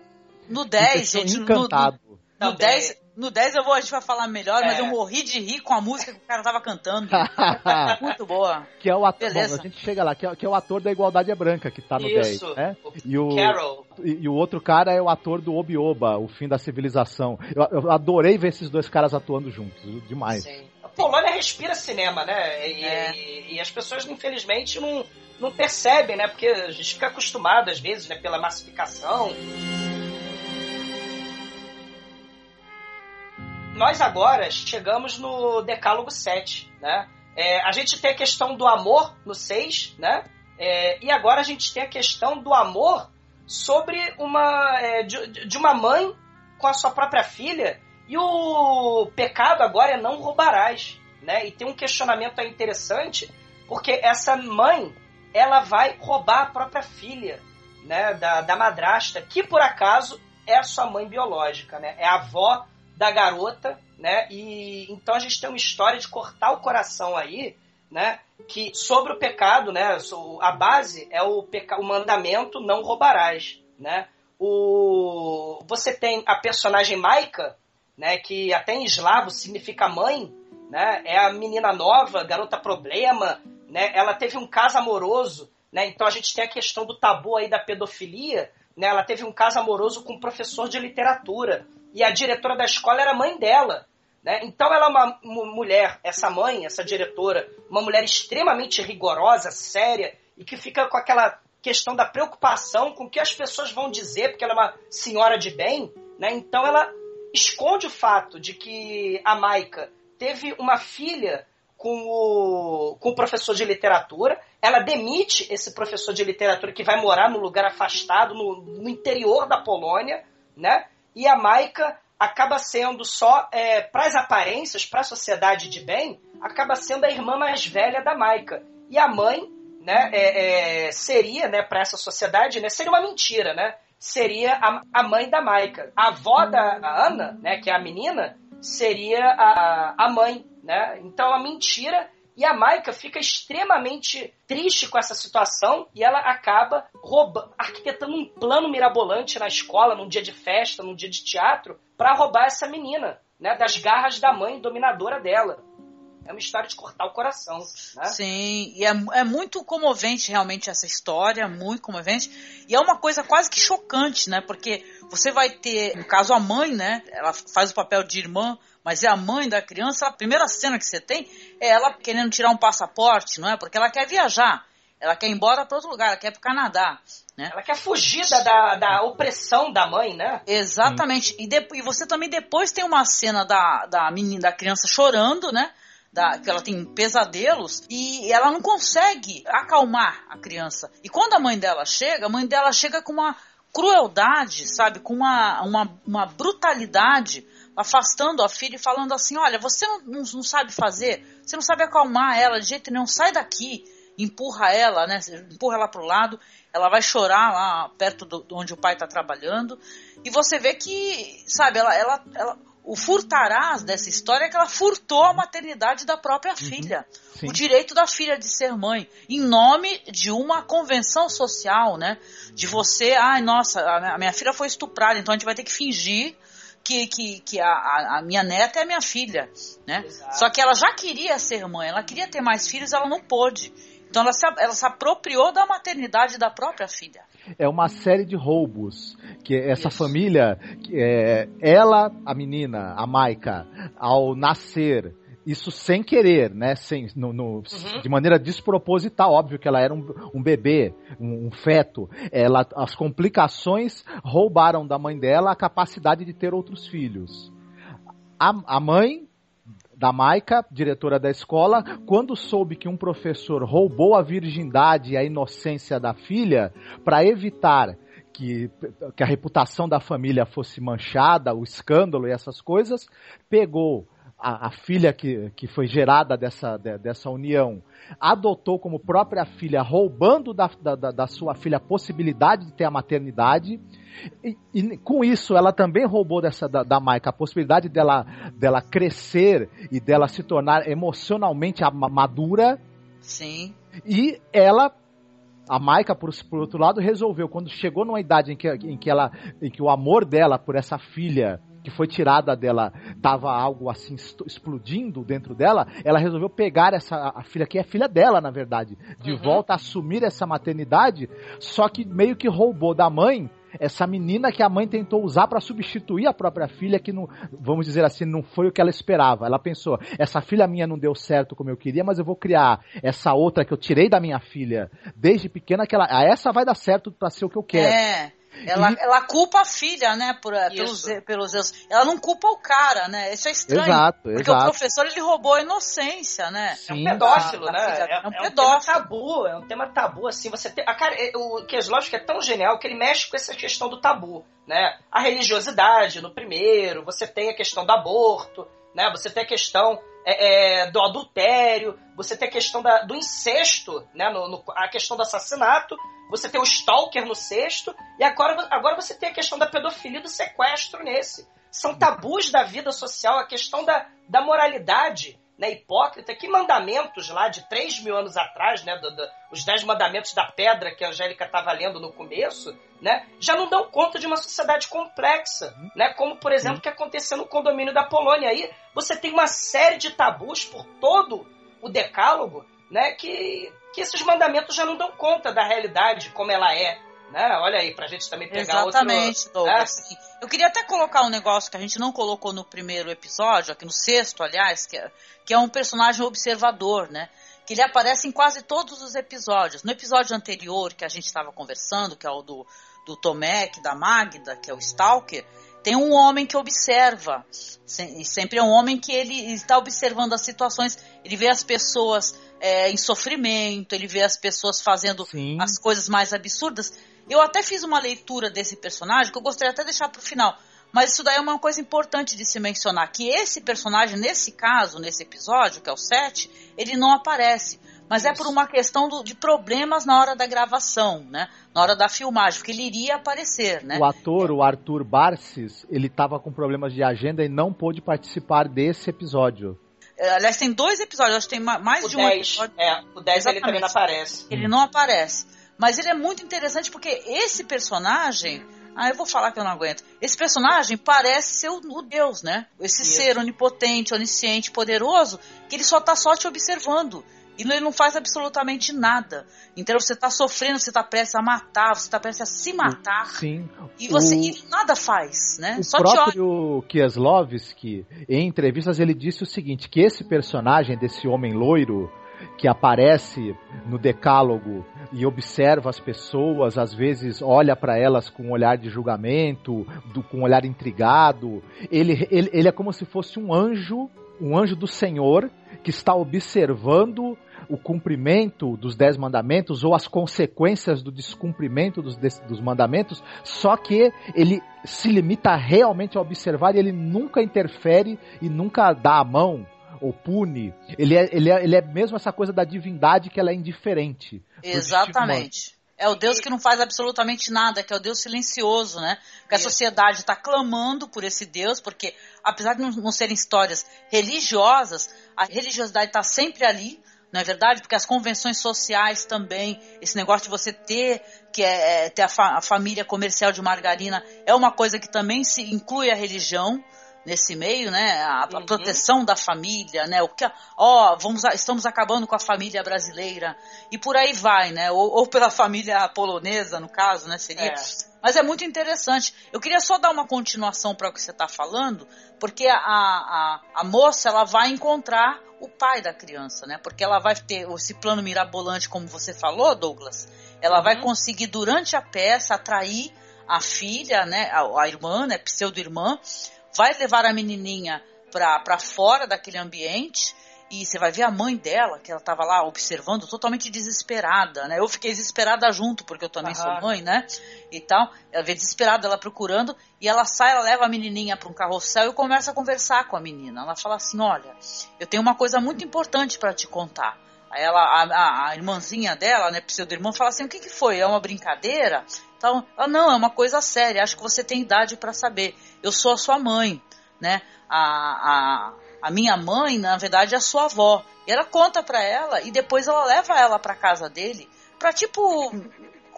No 10, gente, encantado. No, no, no 10, no 10 eu vou, a gente vai falar melhor, é. mas eu morri de rir com a música que o cara tava cantando. Muito boa. Que é o ator, bom, a gente chega lá, que é, que é, o ator da Igualdade é Branca, que tá no Isso. 10. Né? E o, Carol. E, e, o outro cara é o ator do Obi-Oba, O Fim da Civilização. Eu, eu, adorei ver esses dois caras atuando juntos, demais. Sim. A Polônia respira cinema, né? E, é. e, e as pessoas, infelizmente, não, não percebem, né? Porque a gente fica acostumado, às vezes, né, pela massificação. Nós agora chegamos no Decálogo 7, né? É, a gente tem a questão do amor no 6, né? É, e agora a gente tem a questão do amor sobre uma é, de, de, uma mãe com a sua própria filha e o pecado agora é não roubarás, né? E tem um questionamento aí interessante porque essa mãe ela vai roubar a própria filha, né? Da, da madrasta que por acaso é a sua mãe biológica, né? É a avó da garota, né? E então a gente tem uma história de cortar o coração aí, né? Que sobre o pecado, né? A base é o, peca... o mandamento não roubarás, né? O... Você tem a personagem Maika, né? Que até em eslavo significa mãe, né? É a menina nova, garota problema, né? Ela teve um caso amoroso, né? Então a gente tem a questão do tabu aí da pedofilia, né? Ela teve um caso amoroso com um professor de literatura, e a diretora da escola era mãe dela. Né? Então ela é uma mulher, essa mãe, essa diretora, uma mulher extremamente rigorosa, séria, e que fica com aquela questão da preocupação com o que as pessoas vão dizer, porque ela é uma senhora de bem. Né? Então ela esconde o fato de que a Maica teve uma filha com o, com o professor de literatura. Ela demite esse professor de literatura que vai morar num lugar afastado, no, no interior da Polônia, né? E a Maika acaba sendo só, é, para as aparências, para a sociedade de bem, acaba sendo a irmã mais velha da Maika. E a mãe, né, é, é, seria, né, para essa sociedade, né, seria uma mentira, né? Seria a, a mãe da Maika. A avó da Ana, né, que é a menina, seria a, a mãe, né? Então a mentira e a Maika fica extremamente triste com essa situação e ela acaba arquitetando um plano mirabolante na escola, num dia de festa, num dia de teatro, para roubar essa menina, né, das garras da mãe dominadora dela. É uma história de cortar o coração. Né? Sim, e é, é muito comovente realmente essa história, muito comovente. E é uma coisa quase que chocante, né? Porque você vai ter, no caso, a mãe, né? Ela faz o papel de irmã, mas é a mãe da criança. A primeira cena que você tem é ela querendo tirar um passaporte, não é? Porque ela quer viajar. Ela quer ir embora para outro lugar, ela quer ir para o Canadá. Né? Ela quer fugir da, da, opressão da mãe, né? Exatamente. E, de, e, você também depois tem uma cena da, da menina, da criança chorando, né? Da, que ela tem pesadelos e ela não consegue acalmar a criança. E quando a mãe dela chega, a mãe dela chega com uma crueldade, sabe? Com uma, uma, uma brutalidade, afastando a filha e falando assim: olha, você não, não, não sabe fazer, você não sabe acalmar ela de jeito nenhum, sai daqui empurra ela, né? Empurra ela pro lado, ela vai chorar lá perto do, onde o pai está trabalhando. E você vê que, sabe, ela, ela, ela, o furtarás dessa história é que ela furtou a maternidade da própria uhum, filha. Sim. O direito da filha de ser mãe. Em nome de uma convenção social, né? De você, ai, nossa, a minha filha foi estuprada, então a gente vai ter que fingir que, que, que a, a, minha neta é a minha filha, né? Exato. Só que ela já queria ser mãe, ela queria ter mais filhos, ela não pôde. Então ela se, ela se apropriou da maternidade da própria filha. É uma série de roubos que essa Isso. família, é, ela, a menina, a Maika, ao nascer isso sem querer, né? Sem, no, no, uhum. De maneira desproposital, óbvio que ela era um, um bebê, um, um, feto. Ela, as complicações roubaram da mãe dela a capacidade de ter outros filhos. A, a mãe da Maica, diretora da escola, quando soube que um professor roubou a virgindade e a inocência da filha para evitar que, que a reputação da família fosse manchada, o escândalo e essas coisas, pegou a, a, filha que, que foi gerada dessa, de, dessa união, adotou como própria filha, roubando da, da, da sua filha a possibilidade de ter a maternidade, e, e, com isso, ela também roubou dessa da, da Maika a possibilidade dela, dela crescer e dela se tornar emocionalmente madura. Sim. E ela a Maika, por, por, outro lado, resolveu, quando chegou numa idade em que, em que, ela, em que o amor dela por essa filha que foi tirada dela, tava algo assim explodindo dentro dela, ela resolveu pegar essa a filha que é filha dela, na verdade, de uhum. volta assumir essa maternidade, só que meio que roubou da mãe essa menina que a mãe tentou usar para substituir a própria filha, que não, vamos dizer assim, não foi o que ela esperava. Ela pensou, essa filha minha não deu certo como eu queria, mas eu vou criar essa outra que eu tirei da minha filha desde pequena, que ela, essa vai dar certo para ser o que eu quero. É. Ela, e... ela culpa a filha, né, por, eh, pelos, pelos erros. Ela não culpa o cara, né? Isso é estranho. Exato, porque exato. o professor ele roubou a inocência, né? Sim. É um pedófilo, né? É, é, um pedófilo. É um tema tabu, é um tema tabu, assim. Você tem, a cara, o Kieslowski é tão genial que ele mexe com essa questão do tabu, né? A religiosidade no primeiro, você tem a questão do aborto, né? Você tem a questão é, é, do adultério, você tem a questão da, do incesto, né? No, no, a questão do assassinato, você tem o Stalker no sexto, e agora, agora você tem a questão da pedofilia e do sequestro nesse. São tabus da vida social, a questão da, da moralidade né, hipócrita. Que mandamentos lá de 3 mil anos atrás, né, do, do, os 10 mandamentos da pedra que a Angélica estava lendo no começo, né, já não dão conta de uma sociedade complexa, né, como, por exemplo, o que aconteceu no condomínio da Polônia. Aí você tem uma série de tabus por todo o decálogo né, que que esses mandamentos já não dão conta da realidade como ela é. Né? Olha aí, pra gente também pegar Exatamente, outro... Douglas. Né? Eu queria até colocar um negócio que a gente não colocou no primeiro episódio, aqui no sexto, aliás, que é, que é um personagem observador, né? Que ele aparece em quase todos os episódios. No episódio anterior que a gente estava conversando, que é o do, do Tomek, da Magda, que é o Stalker, tem um homem que observa. E sempre é um homem que ele está observando as situações, ele vê as pessoas é, em sofrimento, ele vê as pessoas fazendo Sim. as coisas mais absurdas. Eu até fiz uma leitura desse personagem que eu gostaria até de deixar para o final. Mas isso daí é uma coisa importante de se mencionar, que esse personagem, nesse caso, nesse episódio, que é o 7, ele não aparece. Mas isso. é por uma questão do, de problemas na hora da gravação, né? Na hora da filmagem, porque ele iria aparecer, né? O ator, o Arthur Barces, ele estava com problemas de agenda e não pôde participar desse episódio. É, aliás, tem dois episódios, acho que tem mais o de um 10, episódio. É, o 10 ele também não aparece. Ele não aparece. Mas ele é muito interessante porque esse personagem, Ah, eu vou falar que eu não aguento. Esse personagem parece ser o, o Deus, né? Esse Isso. ser onipotente, onisciente, poderoso, que ele só tá só te observando. E ele não faz absolutamente nada. Então você está sofrendo, você está prestes a matar, você está prestes a se matar. Sim. E você o... e nada faz, né? O Só próprio Kieslowski, em entrevistas, ele disse o seguinte: que esse personagem desse homem loiro que aparece no decálogo e observa as pessoas, às vezes olha para elas com um olhar de julgamento, do, com um olhar intrigado. Ele, ele, ele é como se fosse um anjo, um anjo do Senhor que está observando o cumprimento dos dez mandamentos ou as consequências do descumprimento dos, dos mandamentos, só que ele se limita realmente a observar e ele nunca interfere e nunca dá a mão ou pune. Ele é, ele, é, ele é mesmo essa coisa da divindade que ela é indiferente. Exatamente. É o Deus que não faz absolutamente nada, que é o Deus silencioso, né? Que a sociedade está clamando por esse Deus, porque apesar de não serem histórias religiosas, a religiosidade está sempre ali, não é verdade? Porque as convenções sociais também, esse negócio de você ter que é, é ter a, fa a, família comercial de margarina é uma coisa que também se inclui a religião nesse meio, né? A, uhum. proteção da família, né? O que, ó, vamos, estamos acabando com a família brasileira e por aí vai, né? Ou, ou pela família polonesa, no caso, né? Seria. É. Mas é muito interessante. Eu queria só dar uma continuação para o que você está falando, porque a, a, a moça ela vai encontrar o pai da criança, né? Porque ela vai ter esse plano mirabolante, como você falou, Douglas. Ela uhum. vai conseguir durante a peça atrair a filha, né? A, a irmã, né? Pseudo-irmã, vai levar a menininha para fora daquele ambiente e você vai ver a mãe dela, que ela estava lá observando, totalmente desesperada, né? Eu fiquei desesperada junto, porque eu também sou mãe, né? E tal. Ela vê desesperada ela procurando, e ela sai, ela leva a menininha para um carrossel e começa a conversar com a menina. Ela fala assim: Olha, eu tenho uma coisa muito importante para te contar. Aí ela, a, a, a, irmãzinha dela, né, pseudo-irmã, fala assim: O que, que foi? É uma brincadeira? Então, ela, não, é uma coisa séria, acho que você tem idade para saber. Eu sou a sua mãe, né? A, a, a minha mãe, na verdade, é a sua avó. E ela conta para ela e depois ela leva ela para casa dele para tipo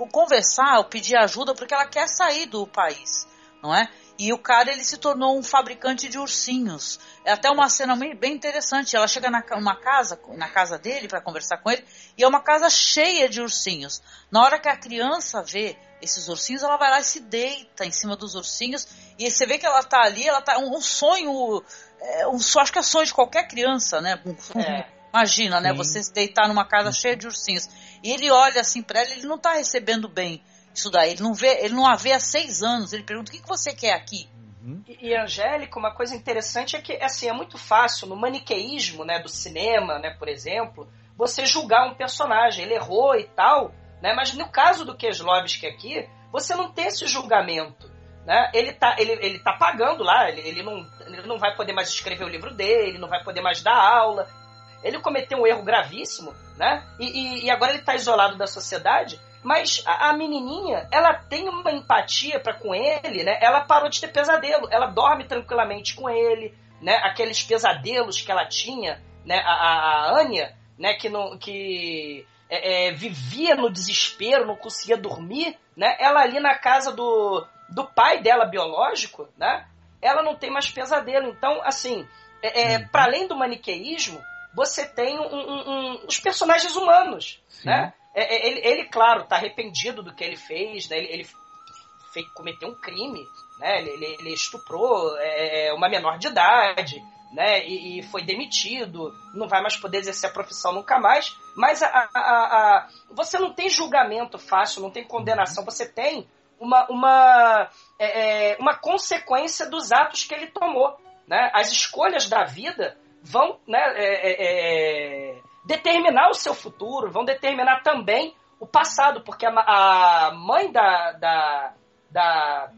conversar ou pedir ajuda porque ela quer sair do país, não é? E o cara ele se tornou um fabricante de ursinhos. É até uma cena bem interessante. Ela chega na uma casa, na casa dele para conversar com ele, e é uma casa cheia de ursinhos. Na hora que a criança vê esses ursinhos, ela vai lá e se deita em cima dos ursinhos. E você vê que ela tá ali, ela tá um, um sonho é, um, acho que é sonho de qualquer criança, né? É. Imagina, né? Sim. né? Você se deitar numa casa cheia de ursinhos. E ele olha assim para ela, ele não tá recebendo bem isso daí. Ele não vê, ele não a vê há seis anos. Ele pergunta: o que, que você quer aqui? Uhum. E, e Angélica, uma coisa interessante é que assim, é muito fácil no maniqueísmo né, do cinema, né, por exemplo, você julgar um personagem, ele errou e tal, né, mas no caso do Keslovski aqui, você não tem esse julgamento né? Ele tá, ele, ele tá pagando lá, ele, ele, não, ele não vai poder mais escrever o livro dele, não vai poder mais dar aula. Ele cometeu um erro gravíssimo, né? E, e, e agora ele está isolado da sociedade. Mas a, a, menininha, ela tem uma empatia para com ele, né? Ela parou de ter pesadelo, ela dorme tranquilamente com ele, né? Aqueles pesadelos que ela tinha, né? A, a, a Anya, né? Que, não, que é, é, vivia no desespero, não conseguia dormir, né? Ela ali na casa do, do pai dela biológico, né? Ela não tem mais pesadelo. Então, assim, é, é uhum. para além do maniqueísmo, você tem um, um, um, os personagens humanos, Sim. né? É, é, ele, ele, claro, está arrependido do que ele fez, né? Ele, ele fez, cometeu um crime, né? Ele, ele, estuprou é, é, uma menor de idade, né? E, e, foi demitido, não vai mais poder exercer a profissão nunca mais. Mas a, a, a, você não tem julgamento fácil, não tem condenação, você tem uma, uma, é, é, uma consequência dos atos que ele tomou. Né? As escolhas da vida vão né, é, é, é, determinar o seu futuro, vão determinar também o passado, porque a, a mãe da, da, da,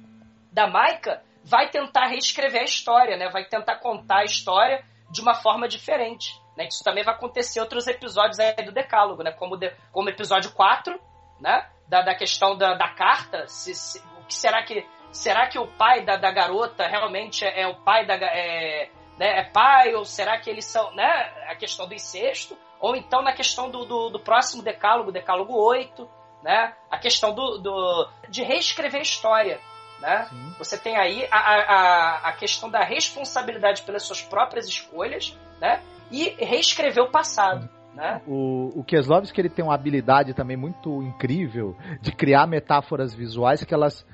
da Maika vai tentar reescrever a história, né? vai tentar contar a história de uma forma diferente. Né? Isso também vai acontecer em outros episódios do Decálogo, né? como, de, como episódio 4, né? Da, da questão da, da carta, se, se, o que será que será que o pai da, da garota realmente é, é o pai da é, né, é pai ou será que eles são, né, a questão do incesto, ou então na questão do, do, do próximo decálogo, decálogo 8, né, a questão do, do, de reescrever a história. Né? Você tem aí a, a, a questão da responsabilidade pelas suas próprias escolhas né? e reescrever o passado. Né? O, o Kieslowski ele tem uma habilidade também muito incrível de criar metáforas visuais que elas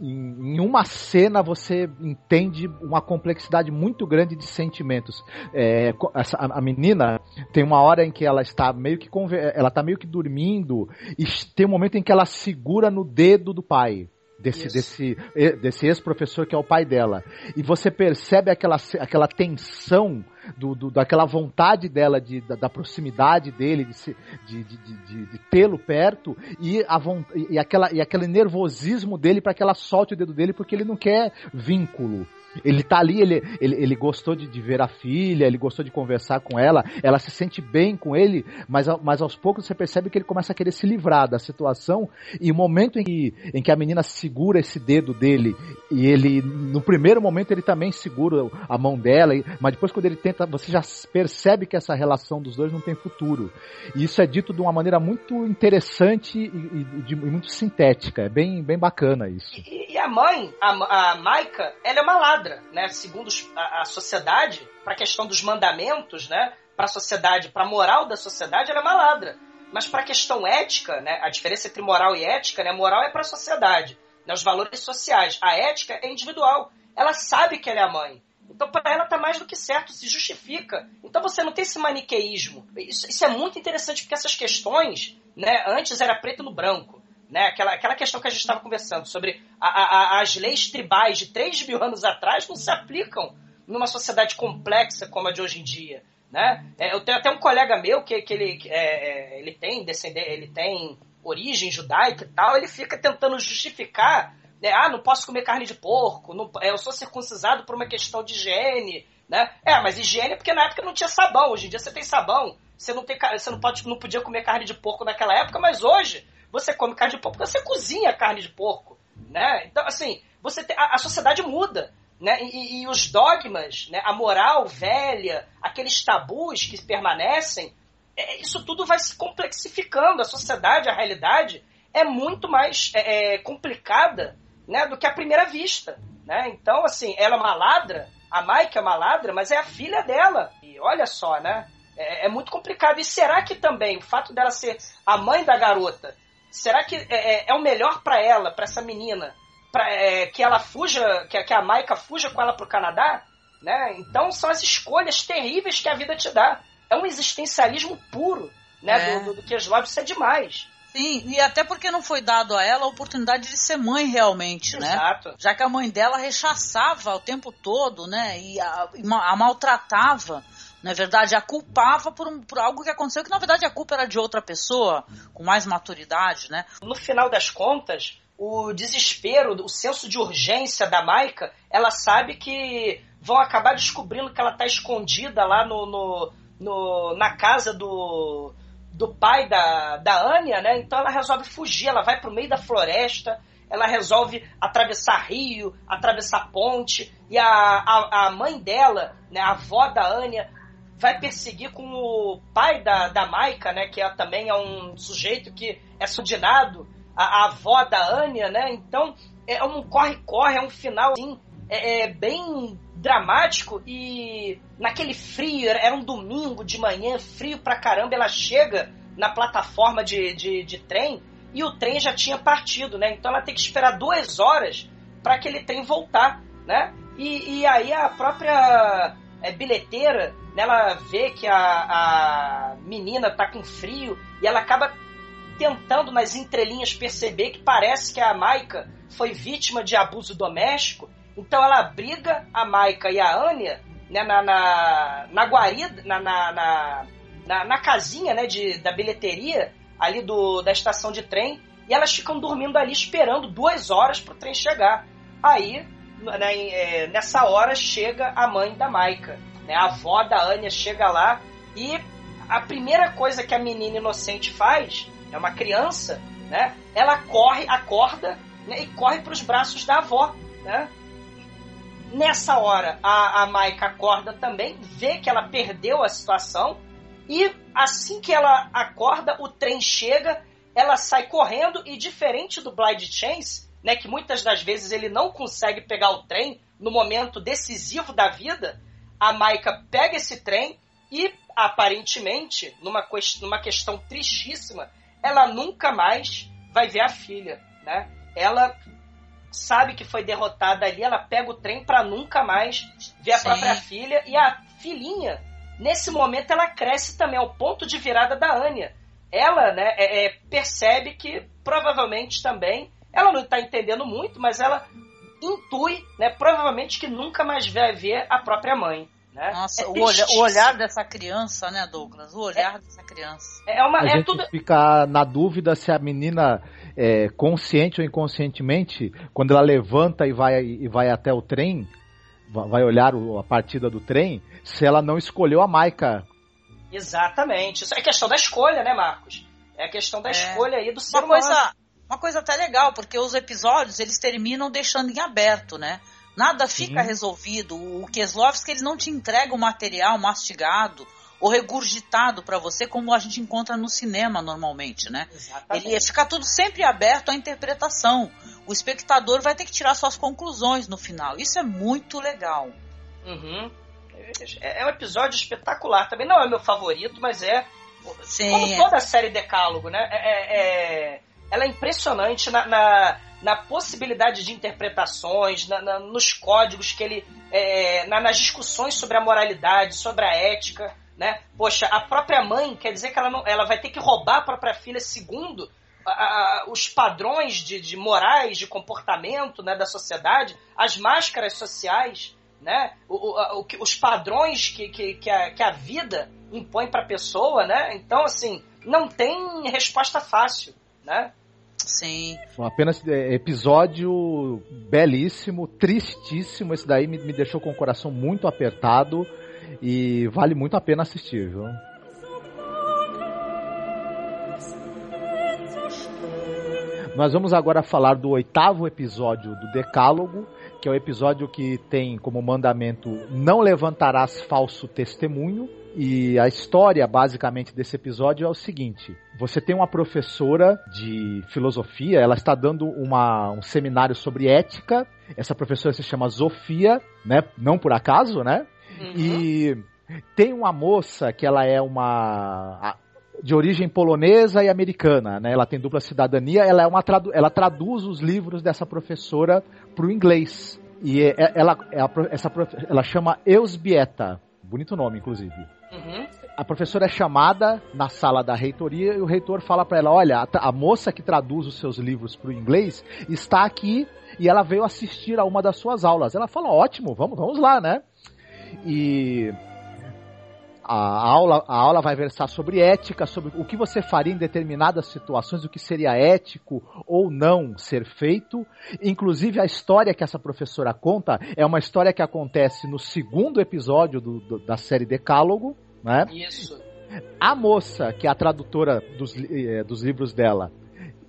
em, uma cena você entende uma complexidade muito grande de sentimentos. É, a, menina tem uma hora em que ela está meio que ela está meio que dormindo e tem um momento em que ela segura no dedo do pai desse, desse, desse ex-professor que é o pai dela. E você percebe aquela, aquela tensão do, do, daquela vontade dela de, da, da proximidade dele, de, se, de, de, de, de tê-lo perto, e, a, e, aquela, e aquele nervosismo dele para que ela solte o dedo dele porque ele não quer vínculo. Ele tá ali, ele, ele, ele gostou de, de, ver a filha, ele gostou de conversar com ela, ela se sente bem com ele, mas, mas aos poucos você percebe que ele começa a querer se livrar da situação, e o momento em que, em que a menina segura esse dedo dele, e ele, no primeiro momento ele também segura a mão dela, mas depois quando ele tenta, você já percebe que essa relação dos dois não tem futuro. E isso é dito de uma maneira muito interessante e, e, e muito sintética, é bem, bem bacana isso. E, e a mãe, a, a Maika, ela é uma né? Segundo a, a sociedade, para a questão dos mandamentos, né? Para a sociedade, para a moral da sociedade, ela é uma ladra. Mas para a questão ética, né? A diferença entre moral e ética, né? Moral é para a sociedade, né? os valores sociais. A ética é individual. Ela sabe que ela é a mãe. Então, para ela tá mais do que certo, se justifica. Então, você não tem esse maniqueísmo. Isso, isso é muito interessante, porque essas questões, né, antes era preto no branco. Né? Aquela, aquela questão que a gente estava conversando sobre a, a, as leis tribais de 3 mil anos atrás não se aplicam numa sociedade complexa como a de hoje em dia. Né? É, eu tenho até um colega meu que, que ele, é, é ele tem descendente, ele tem origem judaica e tal, ele fica tentando justificar, né? ah, não posso comer carne de porco, não, é, eu sou circuncisado por uma questão de higiene, né? É, mas higiene é porque na época não tinha sabão, hoje em dia você tem sabão, você não tem, você não pode, não podia comer carne de porco naquela época, mas hoje você come carne de porco você cozinha carne de porco, né? Então, assim, você tem, a, a sociedade muda, né? E, e, os dogmas, né? a moral velha, aqueles tabus que permanecem, é, isso tudo vai se complexificando. A sociedade, a realidade é muito mais é, é, complicada né, do que à primeira vista. Né? Então, assim, ela é uma ladra, a Mike é uma ladra, mas é a filha dela. E olha só, né? É, é muito complicado. E será que também o fato dela ser a mãe da garota será que é, é, é o melhor para ela, para essa menina, para é, que ela fuja, que, que a Maika fuja com ela pro Canadá? Né? Então são as escolhas terríveis que a vida te dá. É um existencialismo puro, né? É. Do, do, do que as isso é demais. Sim, e até porque não foi dado a ela a oportunidade de ser mãe realmente, né? Exato. Já que a mãe dela rechaçava o tempo todo, né? E a, a maltratava na verdade, a culpava por, um, por algo que aconteceu que na verdade a culpa era de outra pessoa, com mais maturidade, né? No final das contas, o desespero, o senso de urgência da Maika, ela sabe que vão acabar descobrindo que ela está escondida lá no, no, no, na casa do, do pai da, da Anya, né? Então ela resolve fugir, ela vai para o meio da floresta, ela resolve atravessar rio, atravessar ponte, e a, a, a mãe dela, né, a avó da Anya, vai perseguir com o pai da, da Maika, né? Que é, também é um sujeito que é subordinado à avó da Anya, né? Então é um corre-corre, é um final assim, é, é, bem dramático e naquele frio, era um domingo de manhã, frio pra caramba, ela chega na plataforma de, de, de trem e o trem já tinha partido, né? Então ela tem que esperar duas horas para aquele trem voltar, né? E, e aí a própria é, bilheteira né, ela vê que a, a menina tá com frio e ela acaba tentando nas entrelinhas perceber que parece que a Maika foi vítima de abuso doméstico. Então ela briga a Maika e a Anya né, na, na, na guarida, na, na, na, na casinha né, de, da bilheteria ali do, da estação de trem e elas ficam dormindo ali esperando duas horas para o trem chegar. Aí, né, é, nessa hora, chega a mãe da Maika. Né? A avó da Anya chega lá e a primeira coisa que a menina inocente faz, é uma criança, né? Ela corre, acorda né? e corre para os braços da avó, né? Nessa hora, a, a Maika acorda também, vê que ela perdeu a situação e assim que ela acorda, o trem chega, ela sai correndo e diferente do Blind Chance, né, que muitas das vezes ele não consegue pegar o trem no momento decisivo da vida, a Maika pega esse trem e, aparentemente, numa, numa questão tristíssima, ela nunca mais vai ver a filha, né? Ela sabe que foi derrotada ali, ela pega o trem para nunca mais ver a Sim. própria filha e a filhinha, nesse momento ela cresce também ao ponto de virada da Anya. Ela, né, é, é, percebe que provavelmente também ela não está entendendo muito, mas ela intui, né, provavelmente que nunca mais vai ver a própria mãe. Né? Nossa, é o, olhar, o, olhar, dessa criança, né, Douglas? O olhar é, dessa criança. É uma, a é gente tudo... fica na dúvida se a menina, é, consciente ou inconscientemente, quando ela levanta e vai, e vai até o trem, vai olhar a partida do trem, se ela não escolheu a Maika. Exatamente. Isso é questão da escolha, né, Marcos? É a questão da é. escolha aí do ser uma coisa, uma coisa até legal, porque os episódios eles terminam deixando em aberto, né? Nada fica Sim. resolvido. O Keslovski ele não te entrega o material mastigado ou regurgitado para você como a gente encontra no cinema normalmente, né? Exatamente. Ele fica tudo sempre aberto à interpretação. O espectador vai ter que tirar suas conclusões no final. Isso é muito legal. Uhum. É, é um episódio espetacular. Também não é meu favorito, mas é Sim. como toda a série Decálogo, né? É, é, é ela é impressionante na, na, na possibilidade de interpretações, na, na, nos códigos que ele. É, nas discussões sobre a moralidade, sobre a ética. Né? Poxa, a própria mãe quer dizer que ela, não, ela vai ter que roubar a própria filha segundo a, a, os padrões de, de, morais, de comportamento né, da sociedade, as máscaras sociais, né? O, o, o, os padrões que, que, que, a, que a vida impõe para a pessoa. Né? Então, assim, não tem resposta fácil. Né? Sim. Apenas é, episódio belíssimo, tristíssimo. Esse daí me, me deixou com o coração muito apertado e vale muito a pena assistir, viu? Nós vamos agora falar do oitavo episódio do Decálogo, que é o episódio que tem como mandamento não levantarás falso testemunho. E a história, basicamente, desse episódio é o seguinte: você tem uma professora de filosofia, ela está dando uma, um seminário sobre ética. Essa professora se chama Zofia, né? Não por acaso, né? Uhum. E tem uma moça que ela é uma de origem polonesa e americana, né? Ela tem dupla cidadania, ela é uma tradu ela traduz os livros dessa professora para o inglês. E é, é, ela, é essa, ela chama Eusbieta. Bonito nome, inclusive. Uhum. A professora é chamada na sala da reitoria e o reitor fala para ela: Olha, a, a, moça que traduz os seus livros para o inglês está aqui e ela veio assistir a uma das suas aulas. Ela fala: Ótimo, vamos, vamos lá, né? E a aula, a aula vai versar sobre ética, sobre o que você faria em determinadas situações, o que seria ético ou não ser feito. Inclusive, a história que essa professora conta é uma história que acontece no segundo episódio do, do, da série Decálogo. Né? Isso. A moça, que é a tradutora dos, eh, dos livros dela,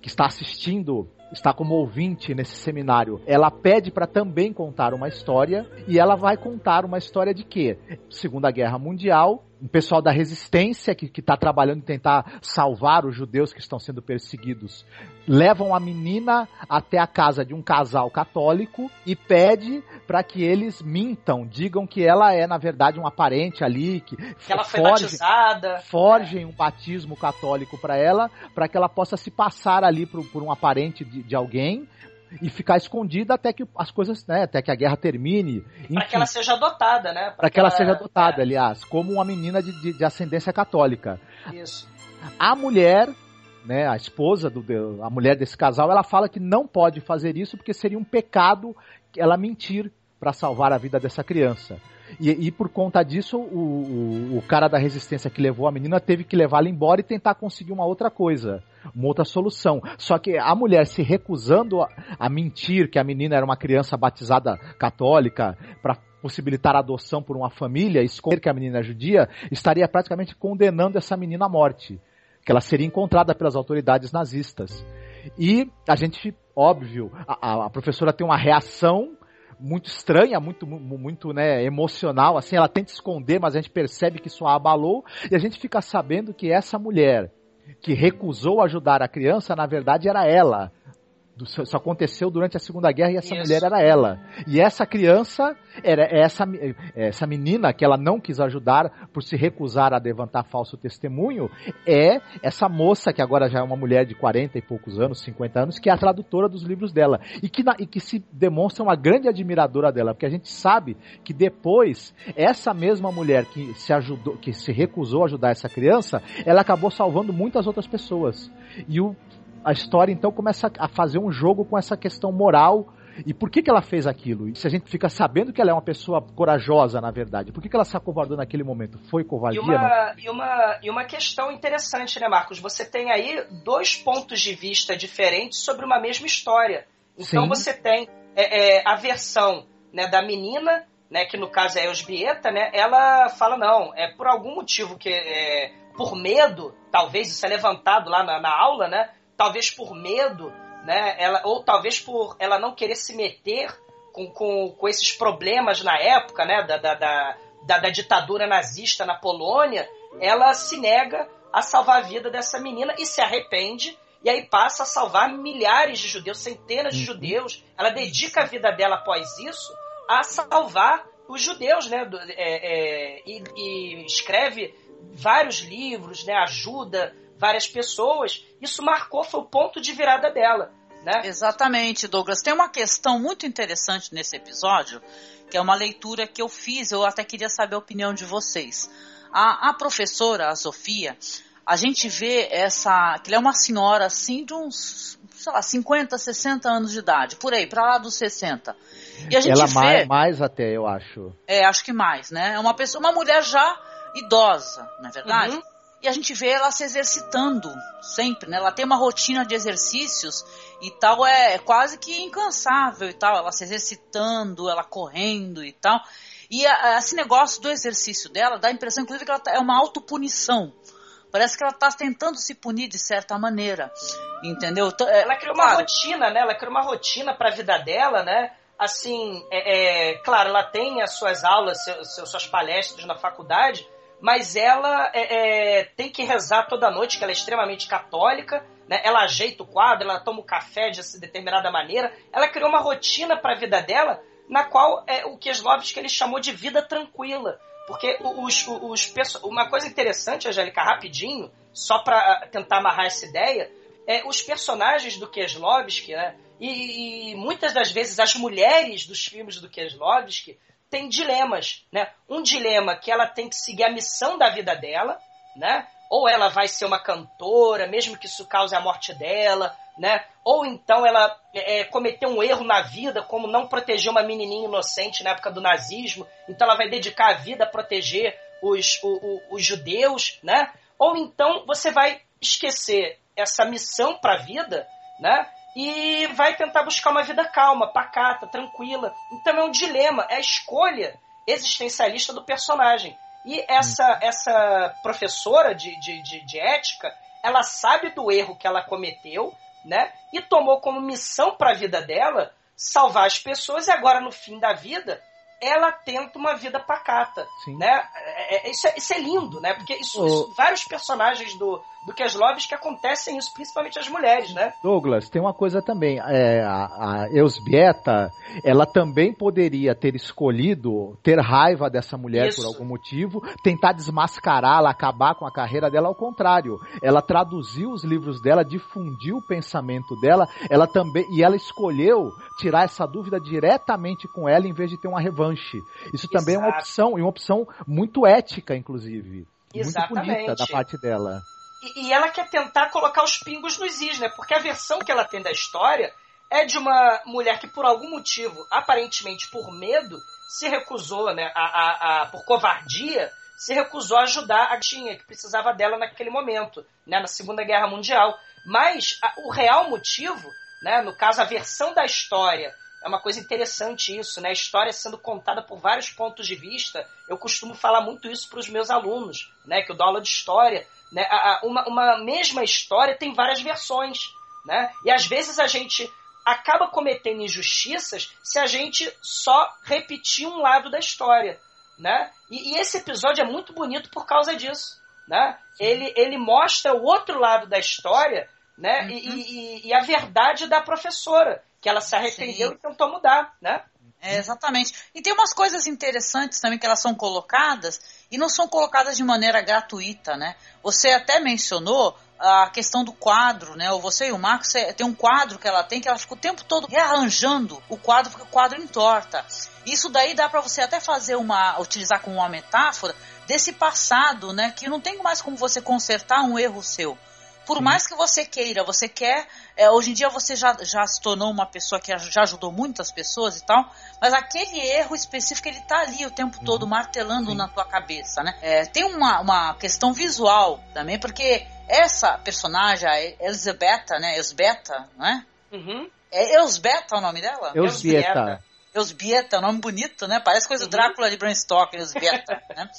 que está assistindo está como ouvinte nesse seminário, ela pede para também contar uma história e ela vai contar uma história de quê? Segunda Guerra Mundial, um pessoal da resistência que está trabalhando em tentar salvar os judeus que estão sendo perseguidos levam a menina até a casa de um casal católico e pede para que eles mintam, digam que ela é na verdade um parente ali que, que ela foi forge, batizada, forgem é. um batismo católico para ela, para que ela possa se passar ali por, por um aparente de, de alguém e ficar escondida até que as coisas, né, até que a guerra termine. Para que ela seja adotada, né? Para que ela, ela seja adotada, é. aliás, como uma menina de, de, de, ascendência católica. Isso. A mulher, né, a esposa, do, a mulher desse casal, ela fala que não pode fazer isso porque seria um pecado ela mentir para salvar a vida dessa criança. E, e, por conta disso, o, o, o, cara da resistência que levou a menina teve que levá-la embora e tentar conseguir uma outra coisa, uma outra solução. Só que a mulher se recusando a, a mentir que a menina era uma criança batizada católica para possibilitar a adoção por uma família, esconder que a menina é judia, estaria praticamente condenando essa menina à morte, que ela seria encontrada pelas autoridades nazistas. E a gente, óbvio, a, a professora tem uma reação muito estranha, muito, muito né, emocional, assim, ela tenta esconder, mas a gente percebe que isso a abalou, e a gente fica sabendo que essa mulher que recusou ajudar a criança, na verdade era ela, Isso aconteceu durante a Segunda Guerra e essa Isso. mulher era ela. E essa criança era essa, essa menina que ela não quis ajudar por se recusar a levantar falso testemunho, é essa moça que agora já é uma mulher de 40 e poucos anos, 50 anos, que é a tradutora dos livros dela. E que, na, e que se demonstra uma grande admiradora dela, porque a gente sabe que depois, essa mesma mulher que se ajudou, que se recusou a ajudar essa criança, ela acabou salvando muitas outras pessoas. E o a história então começa a fazer um jogo com essa questão moral e por que, que ela fez aquilo? E se a gente fica sabendo que ela é uma pessoa corajosa, na verdade, por que, que ela se acovardou naquele momento? Foi covardia? E uma, e, uma, e uma questão interessante, né, Marcos? Você tem aí dois pontos de vista diferentes sobre uma mesma história. Então Sim. você tem é, é, a versão né, da menina, né, que no caso é a Eusbieta, né, ela fala, não, é por algum motivo que é, por medo, talvez isso é levantado lá na, na aula, né? Talvez por medo, né? Ela, ou talvez por ela não querer se meter com, com, com esses problemas na época, né? Da, da, da, da, ditadura nazista na Polônia, ela se nega a salvar a vida dessa menina e se arrepende e aí passa a salvar milhares de judeus, centenas de uhum. judeus. Ela dedica a vida dela após isso a salvar os judeus, né? É, é, e, e, escreve vários livros, né? Ajuda várias pessoas, isso marcou, foi o ponto de virada dela. Né? Exatamente, Douglas. Tem uma questão muito interessante nesse episódio, que é uma leitura que eu fiz, eu até queria saber a opinião de vocês. A, a professora, a Sofia, a gente vê essa. que ela é uma senhora assim de uns, sei lá, 50, 60 anos de idade, por aí, para lá dos 60. E a gente ela vê, mais, mais até, eu acho. É, acho que mais, né? É uma pessoa, uma mulher já idosa, não é verdade? Uhum. E a gente vê ela se exercitando sempre, né? Ela tem uma rotina de exercícios e tal, é, é quase que incansável e tal. Ela se exercitando, ela correndo e tal. E a, esse negócio do exercício dela dá a impressão, inclusive, que ela tá, é uma autopunição. Parece que ela está tentando se punir de certa maneira, entendeu? É, ela criou uma rotina, né? Ela criou uma rotina para a vida dela, né? Assim, é, é, claro, ela tem as suas aulas, seus, suas palestras na faculdade, mas ela é, é, tem que rezar toda noite, que ela é extremamente católica, né? ela ajeita o quadro, ela toma o café de determinada maneira, ela criou uma rotina para a vida dela, na qual é o que ele chamou de vida tranquila. Porque os, os, os uma coisa interessante, Angélica, rapidinho, só para tentar amarrar essa ideia, é os personagens do Keslovski, né? E, e, muitas das vezes as mulheres dos filmes do Keslovski tem dilemas, né? Um dilema que ela tem que seguir a missão da vida dela, né? Ou ela vai ser uma cantora, mesmo que isso cause a morte dela, né? Ou então ela é, é cometeu um erro na vida, como não proteger uma menininha inocente na época do nazismo, então ela vai dedicar a vida a proteger os, o, o, os judeus, né? Ou então você vai esquecer essa missão para a vida, né? E vai tentar buscar uma vida calma, pacata, tranquila. Então é um dilema, é a escolha existencialista do personagem. E essa, essa professora de, de, de, de ética, ela sabe do erro que ela cometeu, né? E tomou como missão para a vida dela salvar as pessoas e agora no fim da vida ela tenta uma vida pacata, Sim. né? É, é, isso, é, isso é lindo, né? Porque isso, isso vários personagens do, do Keslovski que acontecem isso, principalmente as mulheres, né? Douglas, tem uma coisa também. É, a, a Eusbieta, ela também poderia ter escolhido ter raiva dessa mulher isso. por algum motivo, tentar desmascará-la, acabar com a carreira dela. Ao contrário, ela traduziu os livros dela, difundiu o pensamento dela, ela também e ela escolheu tirar essa dúvida diretamente com ela em vez de ter uma revanche. Isso também Exato. é uma opção e uma opção muito ética, inclusive. Exatamente. Muito bonita da parte dela. E, e, ela quer tentar colocar os pingos nos is, né? Porque a versão que ela tem da história é de uma mulher que, por algum motivo, aparentemente por medo, se recusou, né? A, a, a por covardia, se recusou a ajudar a Tinha, que precisava dela naquele momento, né? Na Segunda Guerra Mundial. Mas a, o real motivo, né? No caso, a versão da história é uma coisa interessante isso, né? A história sendo contada por vários pontos de vista. Eu costumo falar muito isso para os meus alunos, né? Que eu dou aula de história. Né? Uma, uma mesma história tem várias versões. Né? E às vezes a gente acaba cometendo injustiças se a gente só repetir um lado da história. Né? E, e esse episódio é muito bonito por causa disso. Né? Ele, ele mostra o outro lado da história né? Uhum. E, e, e, a verdade da professora, que ela se arrependeu Sim. e tentou mudar, né? É, exatamente. E tem umas coisas interessantes também que elas são colocadas e não são colocadas de maneira gratuita, né? Você até mencionou a questão do quadro, né? Ou você e o Marcos tem um quadro que ela tem que ela fica o tempo todo rearranjando o quadro porque o quadro entorta. Isso daí dá para você até fazer uma utilizar como uma metáfora desse passado, né? Que não tem mais como você consertar um erro seu. Por mais que você queira, você quer. É, hoje em dia você já, já se tornou uma pessoa que já ajudou muitas pessoas e tal, mas aquele erro específico ele tá ali o tempo todo uhum. martelando Sim. na tua cabeça, né? É, tem uma, uma questão visual também, porque essa personagem, a Elizabeth, né? Elsbeta, né? Uhum. É Elsbeta o nome dela? Elsbieta. Elsbieta, é um nome bonito, né? Parece coisa do uhum. Drácula de Bram Stoker, Elsbieta, né?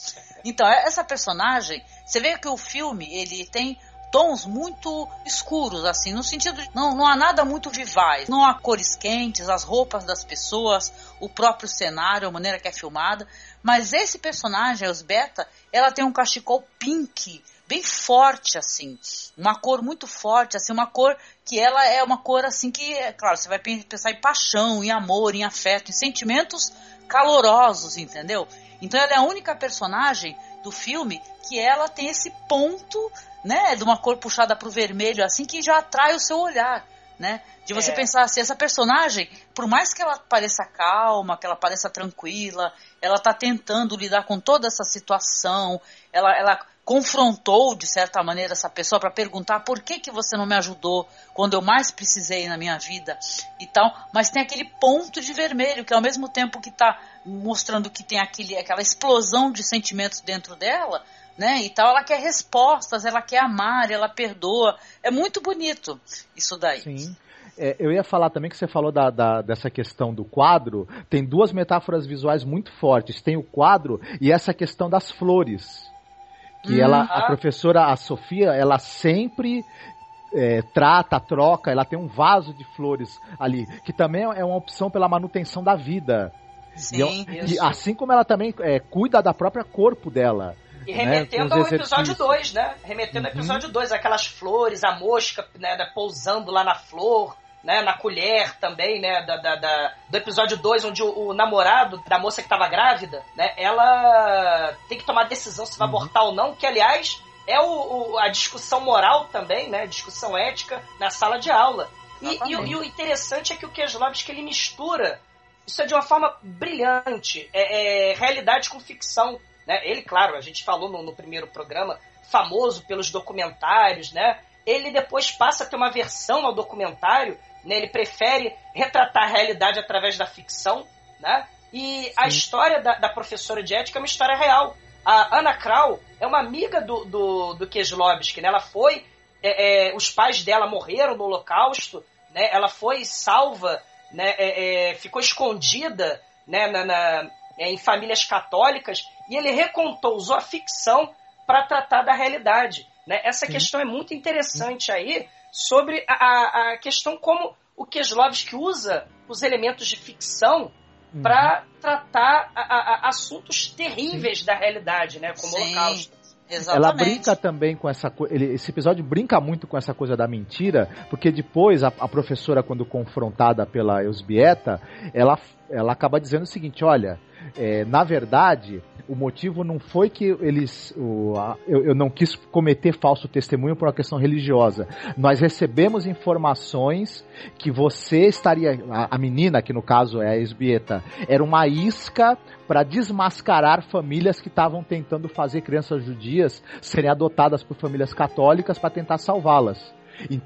Então, é, essa personagem, você vê que o filme, ele tem tons muito escuros, assim, no sentido de não, não há nada muito vivaz, não há cores quentes, as roupas das pessoas, o próprio cenário, a maneira que é filmada, mas esse personagem, a Osbeta, ela tem um cachecol pink, bem forte, assim, uma cor muito forte, assim, uma cor que ela é uma cor, assim, que, é claro, você vai pensar em paixão, em amor, em afeto, em sentimentos calorosos, entendeu? Então ela é a única personagem do filme que ela tem esse ponto né, de uma cor puxada para o vermelho, assim, que já atrai o seu olhar, né? De você é. pensar assim, essa personagem, por mais que ela pareça calma, que ela pareça tranquila, ela está tentando lidar com toda essa situação, ela, ela confrontou, de certa maneira, essa pessoa para perguntar por que, que você não me ajudou quando eu mais precisei na minha vida e tal, mas tem aquele ponto de vermelho, que ao mesmo tempo que está mostrando que tem aquele, aquela explosão de sentimentos dentro dela, né? E tal, ela quer respostas, ela quer amar, ela perdoa. É muito bonito isso daí. Sim. É, eu ia falar também que você falou da, da, dessa questão do quadro. Tem duas metáforas visuais muito fortes. Tem o quadro e essa questão das flores. Que hum, ela, a professora, a Sofia, ela sempre é, trata, troca, ela tem um vaso de flores ali, que também é uma opção pela manutenção da vida. Sim, e, e assim como ela também é, cuida da própria corpo dela. E remetendo né, ao episódio 2, né? Remetendo uhum. ao episódio 2, aquelas flores, a mosca né, pousando lá na flor, né, na colher também, né, da, da, da do episódio 2, onde o, o, namorado da moça que estava grávida, né, ela tem que tomar decisão se vai uhum. abortar ou não, que aliás é o, o, a discussão moral também, né, discussão ética na sala de aula. E, e, e, o interessante é que o Keslovski ele mistura isso é de uma forma brilhante, é, é realidade com ficção. Né? Ele, claro, a gente falou no, no primeiro programa, famoso pelos documentários, né? Ele depois passa a ter uma versão ao documentário, né? Ele prefere retratar a realidade através da ficção, né? E Sim. a história da, da, professora de ética é uma história real. A Ana Krau é uma amiga do, do, do Keslovski, né? Ela foi... É, é, os pais dela morreram no holocausto, né? Ela foi salva, né? É, é ficou escondida né? na, na é, em famílias católicas e ele recontou, usou a ficção para tratar da realidade. Né? Essa Sim. questão é muito interessante aí sobre a, a questão como o Keslovski usa os elementos de ficção uhum. para tratar a, a, assuntos terríveis Sim. da realidade, né? como Sim. o Holocausto. Exatamente. Ela brinca também com essa coisa. Esse episódio brinca muito com essa coisa da mentira, porque depois a, a professora, quando confrontada pela Eusbieta, ela, ela acaba dizendo o seguinte: olha, é, na verdade, o motivo não foi que eles. O, a, eu, eu, não quis cometer falso testemunho por uma questão religiosa. Nós recebemos informações que você estaria. A, a menina, que no caso é a Esbieta, era uma isca para desmascarar famílias que estavam tentando fazer crianças judias serem adotadas por famílias católicas para tentar salvá-las.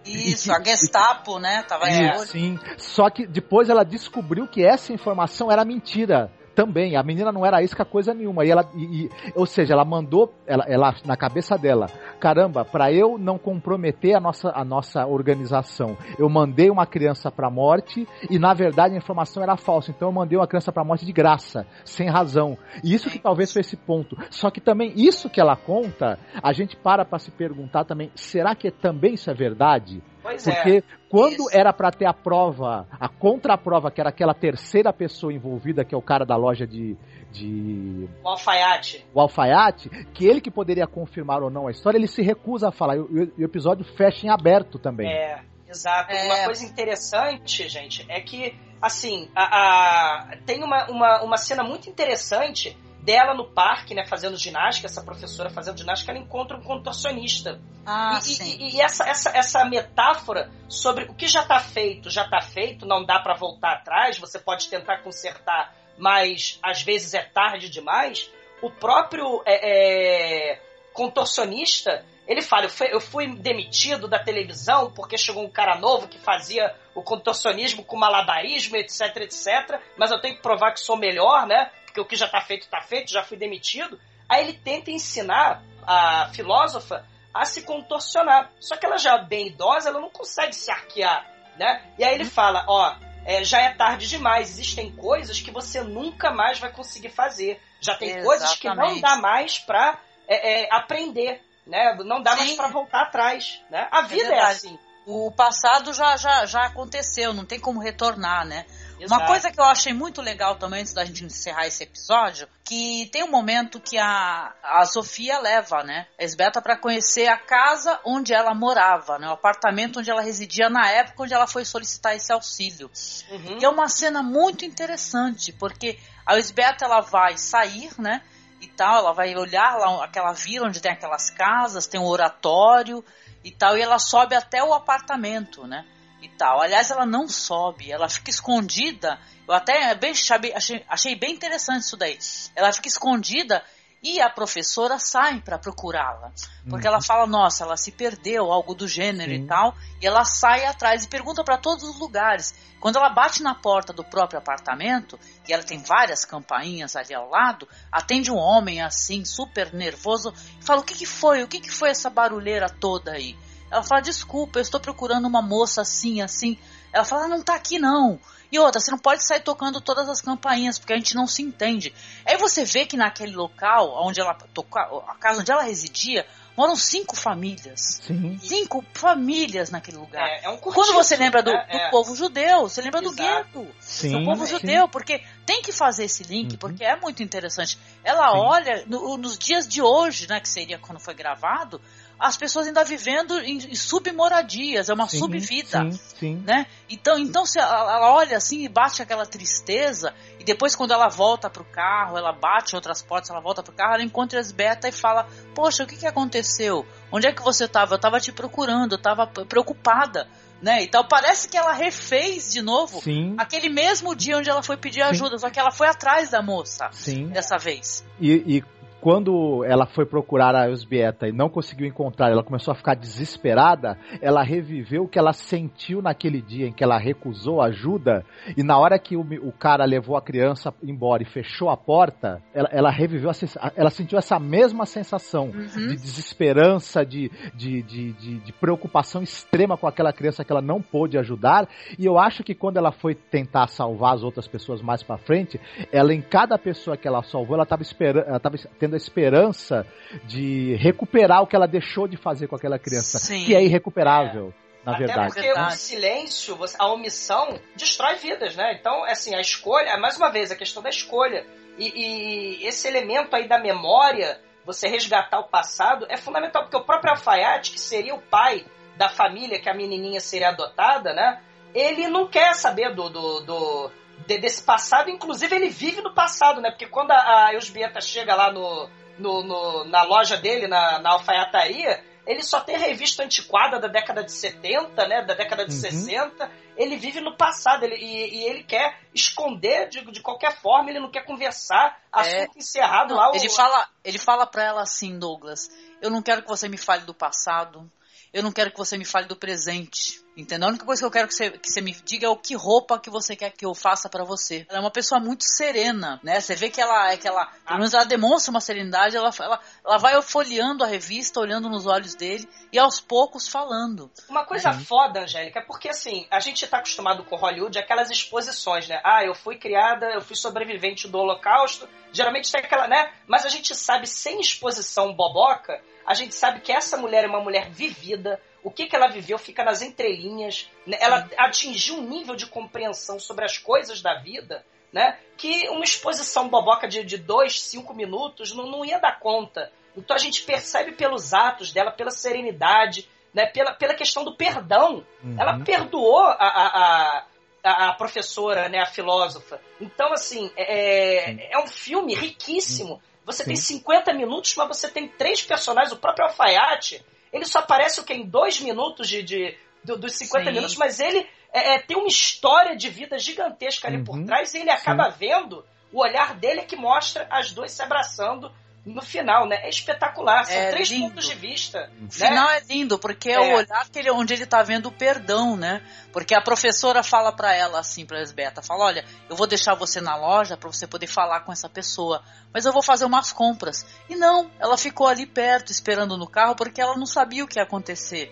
Isso, e, a Gestapo, né? Tava é, sim. Só que depois ela descobriu que essa informação era mentira também. A menina não era isca coisa nenhuma. E ela, e, e, ou seja, ela mandou, ela, ela na cabeça dela, caramba, para eu não comprometer a nossa, a nossa organização, eu mandei uma criança para morte e na verdade a informação era falsa. Então eu mandei uma criança para morte de graça, sem razão. E isso que talvez foi esse ponto. Só que também isso que ela conta, a gente para para se perguntar também, será que também isso é verdade? Pois Porque é. quando Isso. era pra ter a prova, a contraprova, que era aquela terceira pessoa envolvida, que é o cara da loja de, de O alfaiate. o alfaiate, que ele que poderia confirmar ou não a história, ele se recusa a falar. E o, e o episódio fecha em aberto também. É, exato. É. Uma coisa interessante, gente, é que, assim, a, a- tem uma, uma, uma cena muito interessante dela no parque, né, fazendo ginástica, essa professora fazendo ginástica, ela encontra um contorcionista. Ah, e, sim. e- e essa, essa, essa metáfora sobre o que já está feito, já está feito, não dá para voltar atrás, você pode tentar consertar, mas às vezes é tarde demais. O próprio é, é, contorcionista, ele fala: eu fui, eu fui demitido da televisão porque chegou um cara novo que fazia o contorcionismo com malabarismo, etc, etc, mas eu tenho que provar que sou melhor, né? Porque o que já está feito, está feito, já fui demitido. Aí ele tenta ensinar a filósofa a se contorcionar. Só que ela já é bem idosa, ela não consegue se arquear, né? E aí ele fala, ó, é, já é tarde demais, existem coisas que você nunca mais vai conseguir fazer. Já tem coisas que não Exatamente. dá mais pra é, é, aprender, né? Não dá mais Sim. pra voltar atrás, né? A vida é, assim. O passado já, já, já aconteceu, não tem como retornar, né? Uma Exato. coisa que eu achei muito legal também, antes da gente encerrar esse episódio, que tem um momento que a, a Sofia leva, né, a Esbeta para conhecer a casa onde ela morava, né, o apartamento onde ela residia na época onde ela foi solicitar esse auxílio. Uhum. E é uma cena muito interessante, porque a Esbeta ela vai sair, né, e tal, ela vai olhar lá aquela vila onde tem aquelas casas, tem um oratório e tal, e ela sobe até o apartamento, né? E tal. Aliás, ela não sobe, ela fica escondida. Eu até bem, achei, achei, bem interessante isso daí. Ela fica escondida e a professora sai para procurá-la. Porque ela fala, nossa, ela se perdeu, algo do gênero Sim. e tal. E ela sai atrás e pergunta para todos os lugares. Quando ela bate na porta do próprio apartamento, e ela tem várias campainhas ali ao lado, atende um homem assim, super nervoso, e fala: O que, que foi? O que, que foi essa barulheira toda aí? Ela fala: Desculpa, eu estou procurando uma moça assim, assim. Ela fala: "Ah, Não tá aqui não. E outra, você não pode sair tocando todas as campainhas, porque a gente não se entende. Aí você vê que naquele local, onde ela toca, a casa onde ela residia, moram cinco famílias. Sim. Cinco famílias naquele lugar. É, é um curtiço, Quando você lembra do, né? do É. povo judeu, você lembra do Exato. gueto. Sim. do povo sim. judeu, porque tem que fazer esse link, Uhum. porque é muito interessante. Ela Sim. olha, no- nos dias de hoje, né, que seria quando foi gravado, as pessoas ainda vivendo em, em submoradias, é uma Sim, subvida Sim, sim. né? Então, então se ela, olha assim e bate aquela tristeza, e depois quando ela volta pro carro, ela bate outras portas, ela volta pro carro, ela encontra as Beta e fala: "Poxa, o que que aconteceu? Onde é que você tava? Eu tava te procurando, eu tava p- preocupada." Né? Então parece que ela refez de novo Sim, aquele mesmo dia onde ela foi pedir Sim. ajuda, só que ela foi atrás da moça sim. dessa vez. E, e quando ela foi procurar a Elsbieta e não conseguiu encontrar, ela começou a ficar desesperada, ela reviveu o que ela sentiu naquele dia em que ela recusou ajuda, e na hora que o, o cara levou a criança embora e fechou a porta, ela, ela reviveu, a, ela sentiu essa mesma sensação Uhum. de desesperança, de, de, de, de, de preocupação extrema com aquela criança que ela não pôde ajudar, e eu acho que quando ela foi tentar salvar as outras pessoas mais pra frente, ela em cada pessoa que ela salvou, ela estava esperando, ela tava tendo a esperança de recuperar o que ela deixou de fazer com aquela criança, Sim. que é irrecuperável, na Até verdade. porque Verdade. o silêncio, a omissão, destrói vidas, né? Então, assim, a escolha, mais uma vez, a questão da escolha. E, e esse elemento aí da memória, você resgatar o passado, é fundamental, porque o próprio Alfaiate, que seria o pai da família que a menininha seria adotada, né? Ele não quer saber do, do, do- de- desse passado, inclusive ele vive no passado, né? Porque quando a, a Elsbieta chega lá no, no, no- na loja dele, na, na alfaiataria, ele só tem revista antiquada da década de 70, né? Da década de Uhum. 60. Ele vive no passado ele, e, e ele quer esconder de, de qualquer forma, ele não quer conversar. Assunto encerrado Não, lá. o- ele fala, ele fala para ela assim, Douglas, eu não quero que você me fale do passado, eu não quero que você me fale do presente. Entendeu? A única coisa que eu quero que você, que você me diga é o que roupa que você quer que eu faça para você. Ela é uma pessoa muito serena, né? Você vê que ela é que ela, pelo menos ela demonstra uma serenidade, ela, ela, ela vai folheando a revista, olhando nos olhos dele e aos poucos falando. Uma coisa foda, Angélica, é porque assim, a gente tá acostumado com Hollywood, aquelas exposições, né? Ah, eu fui criada, eu fui sobrevivente do Holocausto. Geralmente tem aquela, né? Mas a gente sabe, sem exposição boboca, a gente sabe que essa mulher é uma mulher vivida, o que, que ela viveu fica nas entrelinhas, né? ela atingiu um nível de compreensão sobre as coisas da vida, né? Que uma exposição boboca de, de dois, cinco minutos não, não ia dar conta. Então a gente percebe pelos atos dela, pela serenidade, né? pela, pela questão do perdão. Uhum. Ela perdoou a, a, a, a, professora, né? a filósofa. Então, assim, é, é um filme riquíssimo. Você Sim. tem 50 minutos, mas você tem três personagens. O próprio Alfaiate, ele só aparece o quê? Em dois minutos de, de, de dos 50 Sim. minutos, mas ele é, é, tem uma história de vida gigantesca ali uhum. por trás e ele acaba Sim. vendo, o olhar dele é que mostra as duas se abraçando no final, né? É espetacular. São é três lindo. pontos de vista. O né? final é lindo, porque é, é o olhar que ele, onde ele tá vendo o perdão, né? Porque a professora fala para ela assim, pra Esbeta, fala, olha, eu vou deixar você na loja para você poder falar com essa pessoa, mas eu vou fazer umas compras. E não, ela ficou ali perto, esperando no carro, porque ela não sabia o que ia acontecer.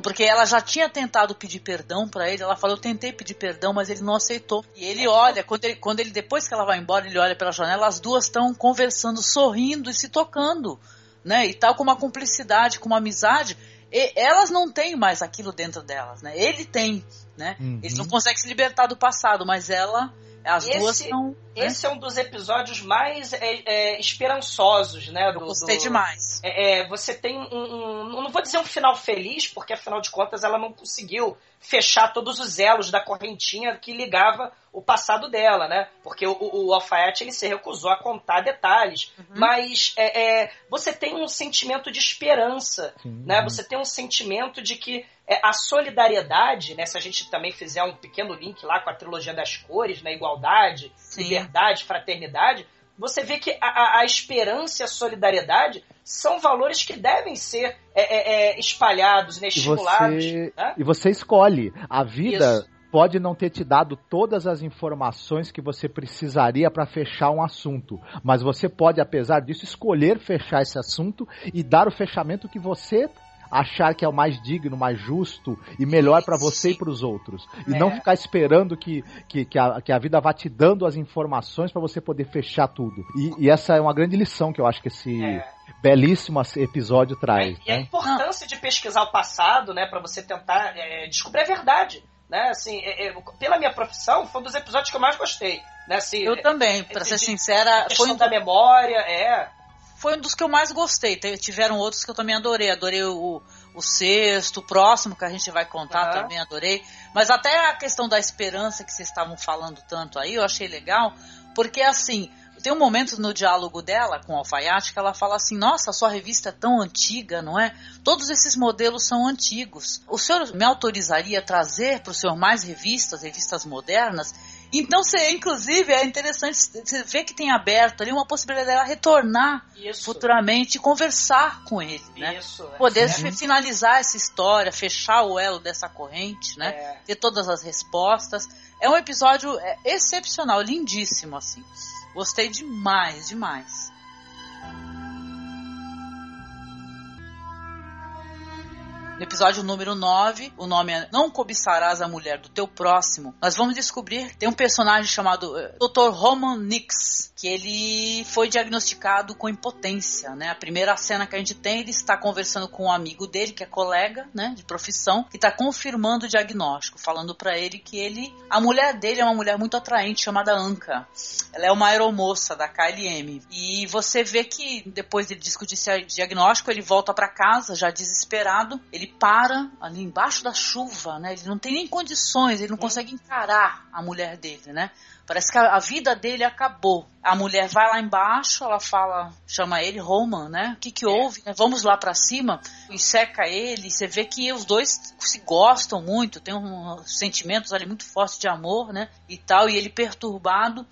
Porque ela já tinha tentado pedir perdão para ele. Ela falou: Eu tentei pedir perdão, mas ele não aceitou. E ele olha, quando ele, quando ele depois que ela vai embora, ele olha pela janela, as duas estão conversando, sorrindo e se tocando. Né? E tal, com uma cumplicidade, com uma amizade. E elas não têm mais aquilo dentro delas, né? Ele tem, né? Uhum. Eles não conseguem se libertar do passado, mas ela as esse, duas são. Né? Esse é um dos episódios mais é, é, esperançosos, né? Do, Eu gostei do, demais. É, é, você tem um, um, Não vou dizer um final feliz, porque afinal de contas ela não conseguiu fechar todos os elos da correntinha que ligava o passado dela, né? Porque o, o, Alfaiate ele se recusou a contar detalhes. Uhum. Mas é, é, você tem um sentimento de esperança, Sim. né? Você tem um sentimento de que é, a solidariedade, né? Se a gente também fizer um pequeno link lá com a trilogia das cores, né? Igualdade, Sim. liberdade, fraternidade, você vê que a, a, esperança e a solidariedade são valores que devem ser é, é, é espalhados, né, estimulados. E você, né? e você escolhe. A vida Isso. pode não ter te dado todas as informações que você precisaria para fechar um assunto, mas você pode, apesar disso, escolher fechar esse assunto e dar o fechamento que você achar que é o mais digno, mais justo e melhor para você e para os outros. E é. não ficar esperando que, que, que, a, que a vida vá te dando as informações para você poder fechar tudo. E, e, essa é uma grande lição que eu acho que esse. É. Belíssimo episódio traz. É, e né? a importância de pesquisar o passado, né, para você tentar é, descobrir a verdade né? Assim, é, é, pela minha profissão, foi um dos episódios que eu mais gostei. Né? Assim, eu também, para ser sincera, foi um da memória, é foi um dos que eu mais gostei. Tiveram outros que eu também adorei. Adorei o, o sexto, o próximo que a gente vai contar uhum. também adorei. Mas até a questão da esperança que vocês estavam falando tanto aí, eu achei legal, porque assim, tem um momento no diálogo dela com o Alfaiate que ela fala assim: Nossa, sua revista é tão antiga, não é? Todos esses modelos são antigos. O senhor me autorizaria a trazer para o senhor mais revistas, revistas modernas? Então, você, inclusive, é interessante você ver que tem aberto ali uma possibilidade dela retornar Isso. futuramente e conversar com ele, né? Isso, é. Poder é. finalizar essa história, fechar o elo dessa corrente, né? É. Ter todas as respostas. É um episódio é, excepcional, lindíssimo, assim. Gostei demais, demais. No episódio número 9, o nome é Não Cobiçarás a Mulher do Teu Próximo, nós vamos descobrir tem um personagem chamado eh, Dr. Roman Nix, que ele foi diagnosticado com impotência, né? A primeira cena que a gente tem, ele está conversando com um amigo dele, que é colega, né, de profissão, que está confirmando o diagnóstico, falando para ele que ele, a mulher dele é uma mulher muito atraente chamada Anka. Ela é uma aeromoça da KLM. E você vê que depois de discutir esse diagnóstico, ele volta para casa já desesperado, ele para ali embaixo da chuva, né? Ele não tem nem condições, ele não consegue encarar a mulher dele, né? Parece que a, a, vida dele acabou. A mulher vai lá embaixo, ela fala, chama ele Roman, né? O que que houve? Né? Vamos lá para cima e seca ele. Você vê que os dois se gostam muito, tem um, sentimentos ali muito fortes de amor, né? E tal. E ele perturbado,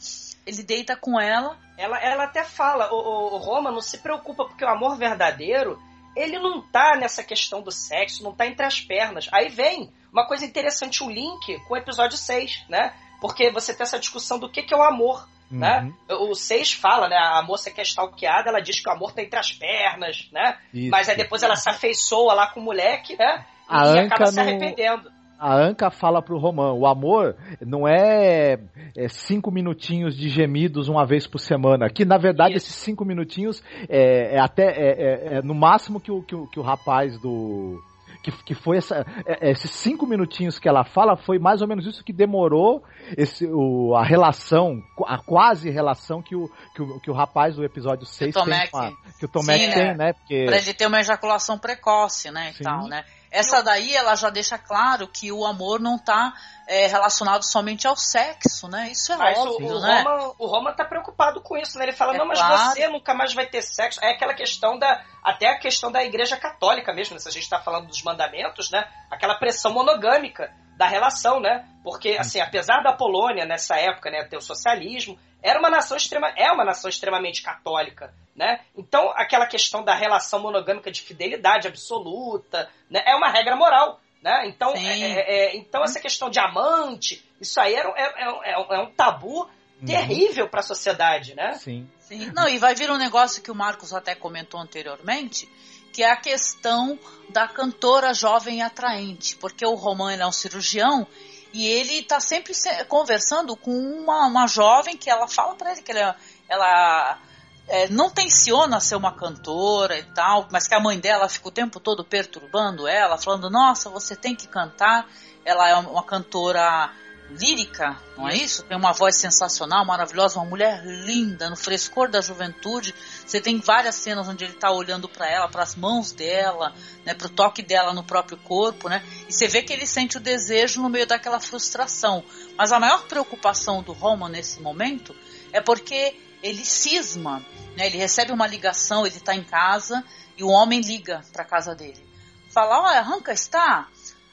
ele deita com ela. Ela, ela até fala, o, o, o Roma não se preocupa porque o amor verdadeiro ele não tá nessa questão do sexo, não tá entre as pernas. Aí vem uma coisa interessante, o link com o episódio 6, né? Porque você tem essa discussão do que, que é o amor. Né? Uhum. Né? O 6 fala, né? A moça que é stalkeada, ela diz que o amor tá entre as pernas, né? Isso. Mas aí depois ela se afeiçoa lá com o moleque, né? A e acaba se arrependendo. A Anka fala pro Romão, o amor não é, é, cinco minutinhos de gemidos uma vez por semana. Que na verdade Isso. esses cinco minutinhos é, é até é, é, é, no máximo que o, que o, que o rapaz do que, que foi essa, é, esses cinco minutinhos que ela fala, foi mais ou menos isso que demorou esse, o, a relação, a quase relação que o, que o, que o rapaz do episódio 6 tem com a, que o Tomek Sim, tem, né? né? Porque... Pra ele ter uma ejaculação precoce, né? E Sim. tal, né? Essa daí, ela já deixa claro que o amor não tá é, relacionado somente ao sexo, né? Isso é Mas o, óbvio, o, né? Roma, o Roma tá preocupado com isso, né? Ele fala, É não, mas claro. você nunca mais vai ter sexo. É aquela questão da. Até a questão da igreja católica mesmo, né? se a gente tá falando dos mandamentos, né? Aquela pressão monogâmica da relação, né? Porque, assim, apesar da Polônia nessa época, né, ter o socialismo, era uma nação extrema, é uma nação extremamente católica, né? Então, aquela questão da relação monogâmica de fidelidade absoluta, né, é uma regra moral, né? Então, é- é- é- então essa questão de amante, isso aí era, é, é- é um- é um tabu terrível para a sociedade, né? Sim. Sim. Não, e vai vir um negócio que o Marcos até comentou anteriormente, que é a questão da cantora jovem e atraente, porque o Roman ele é um cirurgião e ele está sempre se- conversando com uma, uma jovem que ela fala para ele que ela, ela é, não tenciona ser uma cantora e tal, mas que a mãe dela fica o tempo todo perturbando ela, falando: Nossa, você tem que cantar. Ela é uma cantora lírica, não é isso? Tem uma voz sensacional, maravilhosa, uma mulher linda, no frescor da juventude. Você tem várias cenas onde ele está olhando para ela, para as mãos dela, né, para o toque dela no próprio corpo, né? E você vê que ele sente o desejo no meio daquela frustração. Mas a maior preocupação do Roman nesse momento é porque ele cisma, né? Ele recebe uma ligação, ele está em casa e o homem liga para casa dele. Fala: "Olha, Ranca está?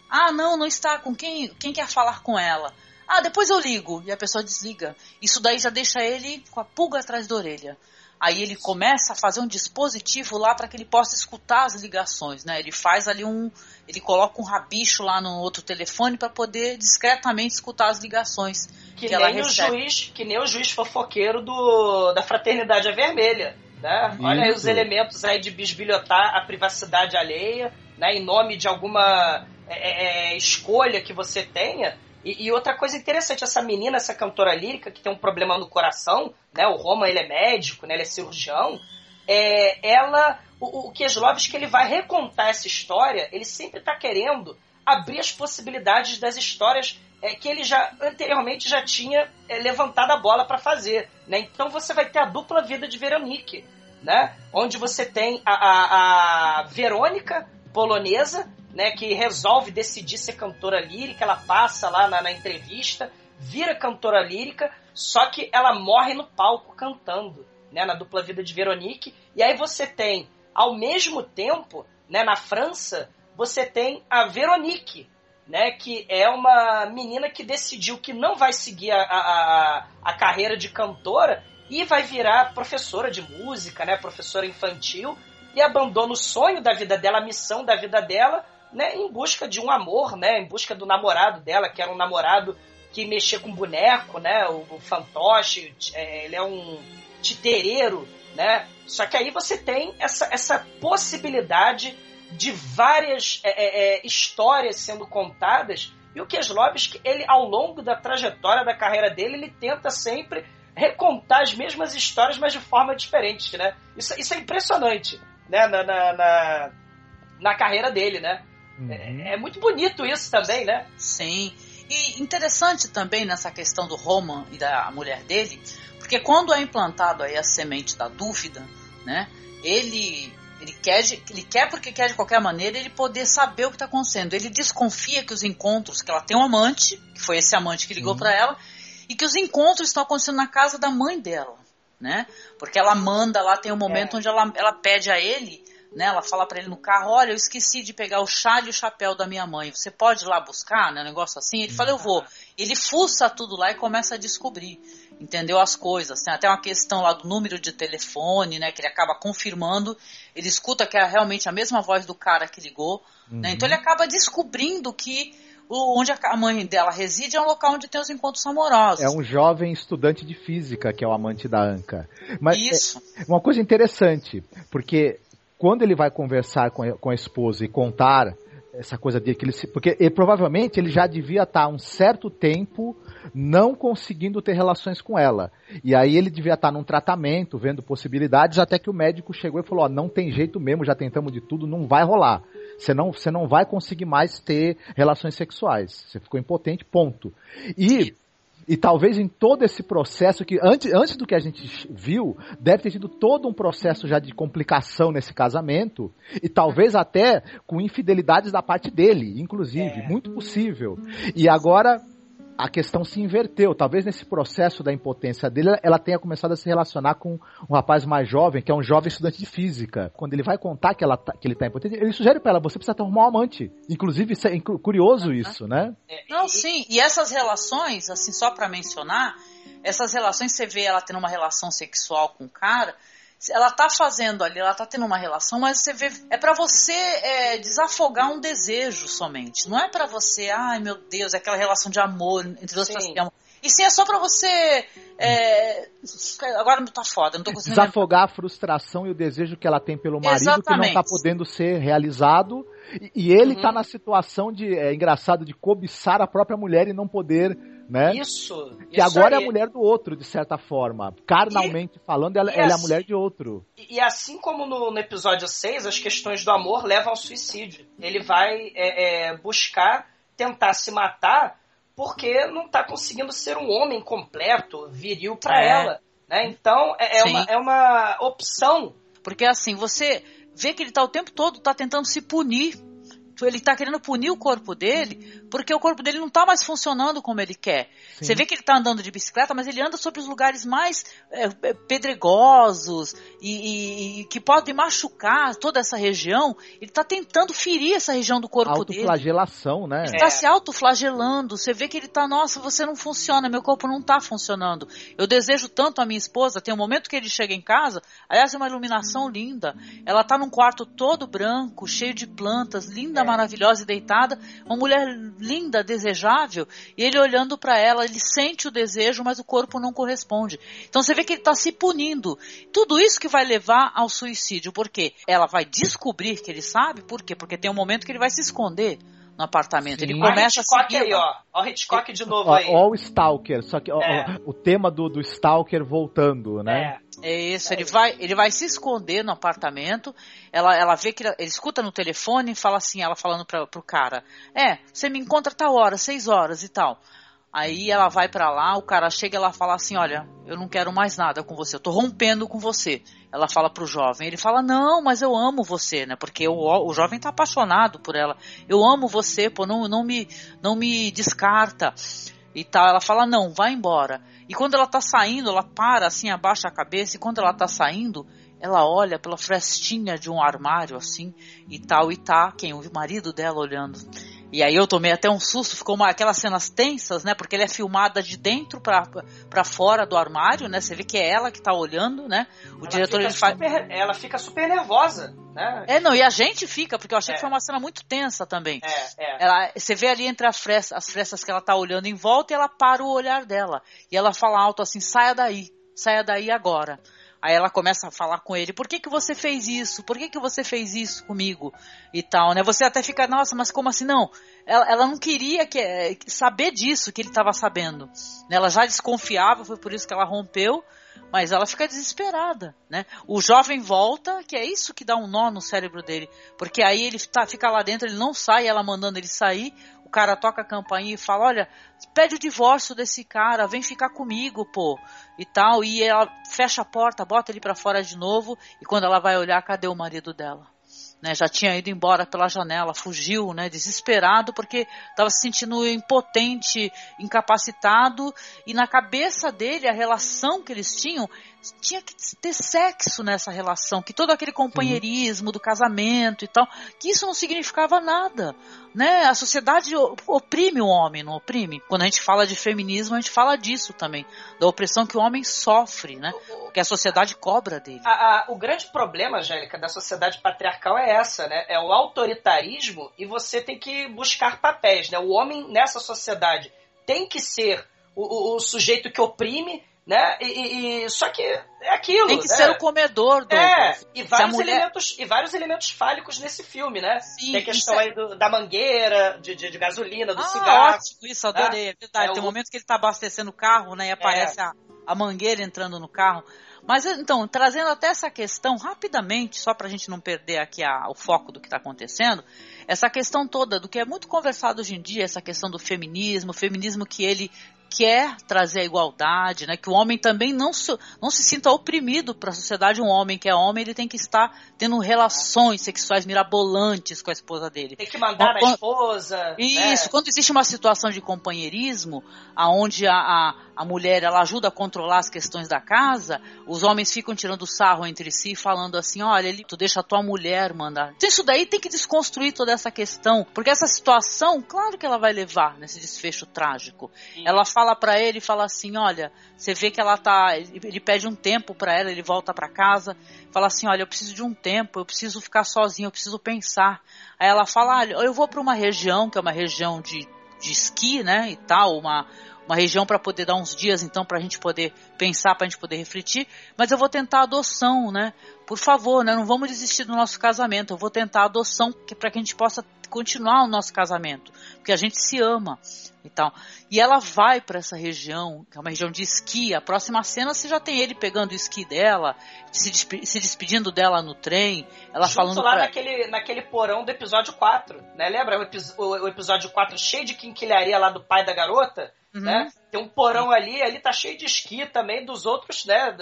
Ah, não, não está. Com quem? Quem quer falar com ela? Ah, depois eu ligo. E a pessoa desliga. Isso daí já deixa ele com a pulga atrás da orelha. Aí ele começa a fazer um dispositivo lá para que ele possa escutar as ligações, né? Ele faz ali um, ele coloca um rabicho lá no outro telefone para poder discretamente escutar as ligações Que, que, ela nem o recebe. juiz, que nem o juiz fofoqueiro do, da Fraternidade é Vermelha. Né? Olha aí os Isso. elementos aí de bisbilhotar a privacidade alheia, né? em nome de alguma é, é, escolha que você tenha. E, e outra coisa interessante, essa menina, essa cantora lírica que tem um problema no coração, né? O Roma ele é médico, né? Ele é cirurgião. É, ela, o, o Kieslowski ele vai recontar essa história. Ele sempre está querendo abrir as possibilidades das histórias é, que ele já anteriormente já tinha é, levantado a bola para fazer. Né? Então você vai ter a dupla vida de Veronique, né? onde você tem a, a, a Verônica polonesa, né, que resolve decidir ser cantora lírica, ela passa lá na, na entrevista, vira cantora lírica, só que ela morre no palco cantando, né, na dupla vida de Veronique. E aí você tem, ao mesmo tempo, né, na França, você tem a Veronique, né, que é uma menina que decidiu que não vai seguir a, a, a carreira de cantora e vai virar professora de música, né, professora infantil, e abandona o sonho da vida dela, a missão da vida dela, né, em busca de um amor, né, em busca do namorado dela, que era um namorado que mexia com boneco, né, o, o fantoche, é, ele é um titereiro, né, só que aí você tem essa, essa possibilidade de várias é, é, histórias sendo contadas, e o Kieslowski, ele, ao longo da trajetória da carreira dele, ele tenta sempre recontar as mesmas histórias, mas de forma diferente, né, isso, isso é impressionante, né, na, na, na, na carreira dele, né, Uhum. é, é muito bonito isso também, né? Sim. E interessante também nessa questão do Roman e da mulher dele, porque quando é implantado aí a semente da dúvida, né? Ele ele quer, ele quer porque quer de qualquer maneira ele poder saber o que está acontecendo. Ele desconfia que os encontros, que ela tem um amante, que foi esse amante que ligou para ela, e que os encontros estão acontecendo na casa da mãe dela, né? Porque ela manda lá, tem um momento É. onde ela, ela pede a ele, né? Ela fala para ele no carro, olha, eu esqueci de pegar o chá e o chapéu da minha mãe. Você pode ir lá buscar, né? Um negócio assim. Ele fala, eu vou. Ele fuça tudo lá e começa a descobrir, entendeu as coisas. Tem até uma questão lá do número de telefone, né? Que ele acaba confirmando. Ele escuta que é realmente a mesma voz do cara que ligou, né? Então ele acaba descobrindo que onde a mãe dela reside é um local onde tem os encontros amorosos. É um jovem estudante de física que é o amante da Anka. Mas é- Isso. uma coisa interessante, porque quando ele vai conversar com a, com a esposa e contar essa coisa de que ele se, porque provavelmente ele já devia estar um certo tempo não conseguindo ter relações com ela. E aí ele devia estar num tratamento, vendo possibilidades, até que o médico chegou e falou: ó, não tem jeito mesmo, já tentamos de tudo, não vai rolar. Você não, você não vai conseguir mais ter relações sexuais. Você ficou impotente, ponto. E e talvez em todo esse processo que antes, antes do que a gente viu, deve ter sido todo um processo já de complicação nesse casamento e talvez até com infidelidades da parte dele, inclusive, é. muito possível. E agora a questão se inverteu. Talvez nesse processo da impotência dele, ela tenha começado a se relacionar com um rapaz mais jovem, que é um jovem estudante de física. Quando ele vai contar que, ela tá, que ele está impotente, ele sugere para ela: você precisa arrumar um amante. Inclusive, isso é curioso isso, né? É, Não, sim. E essas relações, assim, só para mencionar, essas relações, você vê ela tendo uma relação sexual com o cara ela tá fazendo ali, ela tá tendo uma relação, mas você vê, é para você é, desafogar um desejo somente. Não é para você, ai meu Deus, é aquela relação de amor entre duas pessoas que amam. E sim, é só pra você. É... Agora não tá foda, não tô conseguindo. Desafogar a frustração e o desejo que ela tem pelo marido Exatamente. que não tá podendo ser realizado. E, e ele uhum. tá na situação de. É engraçado, de cobiçar a própria mulher e não poder né? Isso. Que isso agora aí. é a mulher do outro, de certa forma. Carnalmente e, falando, ela, ela assim, é a mulher de outro. E, e assim como no, no, episódio 6, as questões do amor levam ao suicídio. Ele vai é, é, buscar tentar se matar porque não está conseguindo ser um homem completo, viril para é. ela. Né? Então, é, é uma, é uma opção. Porque assim, você vê que ele está o tempo todo tá tentando se punir ele está querendo punir o corpo dele porque o corpo dele não está mais funcionando como ele quer. Sim. Você vê que ele está andando de bicicleta, mas ele anda sobre os lugares mais é, é pedregosos e, e, e, que podem machucar toda essa região. Ele está tentando ferir essa região do corpo dele. Autoflagelação, né? Ele está é. se autoflagelando. Você vê que ele está, nossa, você não funciona, meu corpo não está funcionando. Eu desejo tanto a minha esposa. Tem um momento que ele chega em casa, aliás, é uma iluminação linda. Ela está num quarto todo branco, cheio de plantas, linda, é. Maravilhosa e deitada. Uma mulher linda, desejável, e ele olhando para ela, ele sente o desejo, mas o corpo não corresponde. Então você vê que ele está se punindo. Tudo isso que vai levar ao suicídio, porque ela vai descobrir que ele sabe, por quê? Porque tem um momento que ele vai se esconder no apartamento. Sim. Ele começa a seguir. Aí, ó. Ó o Hitchcock de novo ó, aí. Ó o Stalker, só que ó, é. ó, o tema do, do Stalker voltando, né? É. É isso, ele vai, ele vai se esconder no apartamento. Ela, ela vê que ele, ele escuta no telefone e fala assim, ela falando para pro cara: "É, você me encontra tal hora, seis horas e tal". Aí ela vai para lá, o cara chega e ela fala assim: Olha, eu não quero mais nada com você, eu tô rompendo com você. Ela fala pro jovem, ele fala: Não, mas eu amo você, né? Porque o, o jovem tá apaixonado por ela. Eu amo você, pô, não, não, me, não me descarta e tal. Ela fala: Não, vai embora. E quando ela tá saindo, ela para assim, abaixa a cabeça, e quando ela tá saindo, ela olha pela frestinha de um armário assim e tal, e tá quem? O marido dela olhando. E aí eu tomei até um susto, ficou uma, aquelas cenas tensas, né? Porque ele é filmada de dentro para fora do armário, né? Você vê que é ela que tá olhando, né? O ela diretor ele faz. Ela fica super nervosa, né? É, não, e a gente fica, porque eu achei é. que foi uma cena muito tensa também. É, é. Ela, você vê ali entre as frestas, as frestas que ela tá olhando em volta e ela para o olhar dela. E ela fala alto assim: saia daí, saia daí agora. Aí ela começa a falar com ele: por que, que você fez isso? Por que, que você fez isso comigo? E tal, né? Você até fica, nossa, mas como assim? Não. Ela, ela não queria que, saber disso que ele estava sabendo. Ela já desconfiava, foi por isso que ela rompeu. Mas ela fica desesperada, né? O jovem volta, que é isso que dá um nó no cérebro dele, porque aí ele tá, fica lá dentro, ele não sai, ela mandando ele sair, cara toca a campainha e fala, olha, pede o divórcio desse cara, vem ficar comigo, pô, e tal, e ela fecha a porta, bota ele para fora de novo, e quando ela vai olhar, cadê o marido dela? Né, já tinha ido embora pela janela, fugiu, né, desesperado porque estava se sentindo impotente, incapacitado e na cabeça dele a relação que eles tinham tinha que ter sexo nessa relação, que todo aquele companheirismo Sim. do casamento e tal, que isso não significava nada, né? A sociedade oprime o homem, não oprime? Quando a gente fala de feminismo, a gente fala disso também, da opressão que o homem sofre, né? Que a sociedade cobra dele. A, a, o grande problema, Angélica, da sociedade patriarcal é essa, né? É o autoritarismo e você tem que buscar papéis, né? O homem nessa sociedade tem que ser o, o, o sujeito que oprime né? E, e, só que é aquilo. Tem que né? ser o comedor do. É, e vários, mulher... elementos, e vários elementos fálicos nesse filme, né? Sim, Tem a questão é... aí do, da mangueira, de, de, de, gasolina, do ah, cigarro. Ótimo, isso, adorei. É verdade. É, Tem o... momentos que ele tá abastecendo o carro, né? E aparece é. a, a mangueira entrando no carro. Mas então, trazendo até essa questão rapidamente, só para a gente não perder aqui a, o foco do que está acontecendo, essa questão toda do que é muito conversado hoje em dia, essa questão do feminismo, o feminismo que ele quer trazer a igualdade, né? Que o homem também não se, não se sinta oprimido para a sociedade. Um homem que é homem, ele tem que estar tendo relações sexuais mirabolantes com a esposa dele. Tem que mandar então, na esposa. Isso. Né? Quando existe uma situação de companheirismo, aonde a, a, a mulher ela ajuda a controlar as questões da casa, os homens ficam tirando sarro entre si, falando assim, olha, ele, tu deixa a tua mulher mandar. Então isso daí tem que desconstruir toda essa questão, porque essa situação, claro que ela vai levar nesse desfecho trágico. Sim. Ela fala fala para ele, fala assim, olha, você vê que ela tá, ele pede um tempo para ela, ele volta para casa, fala assim, olha, eu preciso de um tempo, eu preciso ficar sozinho, eu preciso pensar. Aí ela fala, olha, eu vou para uma região que é uma região de, de esqui, né, e tal, uma uma região para poder dar uns dias então para a gente poder pensar, para a gente poder refletir, mas eu vou tentar adoção, né? Por favor, né? Não vamos desistir do nosso casamento. Eu vou tentar adoção para que a gente possa continuar o nosso casamento, porque a gente se ama e tal. E ela vai para essa região, que é uma região de esqui. A próxima cena você já tem ele pegando o esqui dela, se, despe se despedindo dela no trem, ela Junto falando lá pra... naquele, naquele porão do episódio 4, né? Lembra o, epi o, episódio 4 cheio de quinquilharia lá do pai da garota? Uhum. Né? Tem um porão ali, ali tá cheio de esqui também dos outros, né?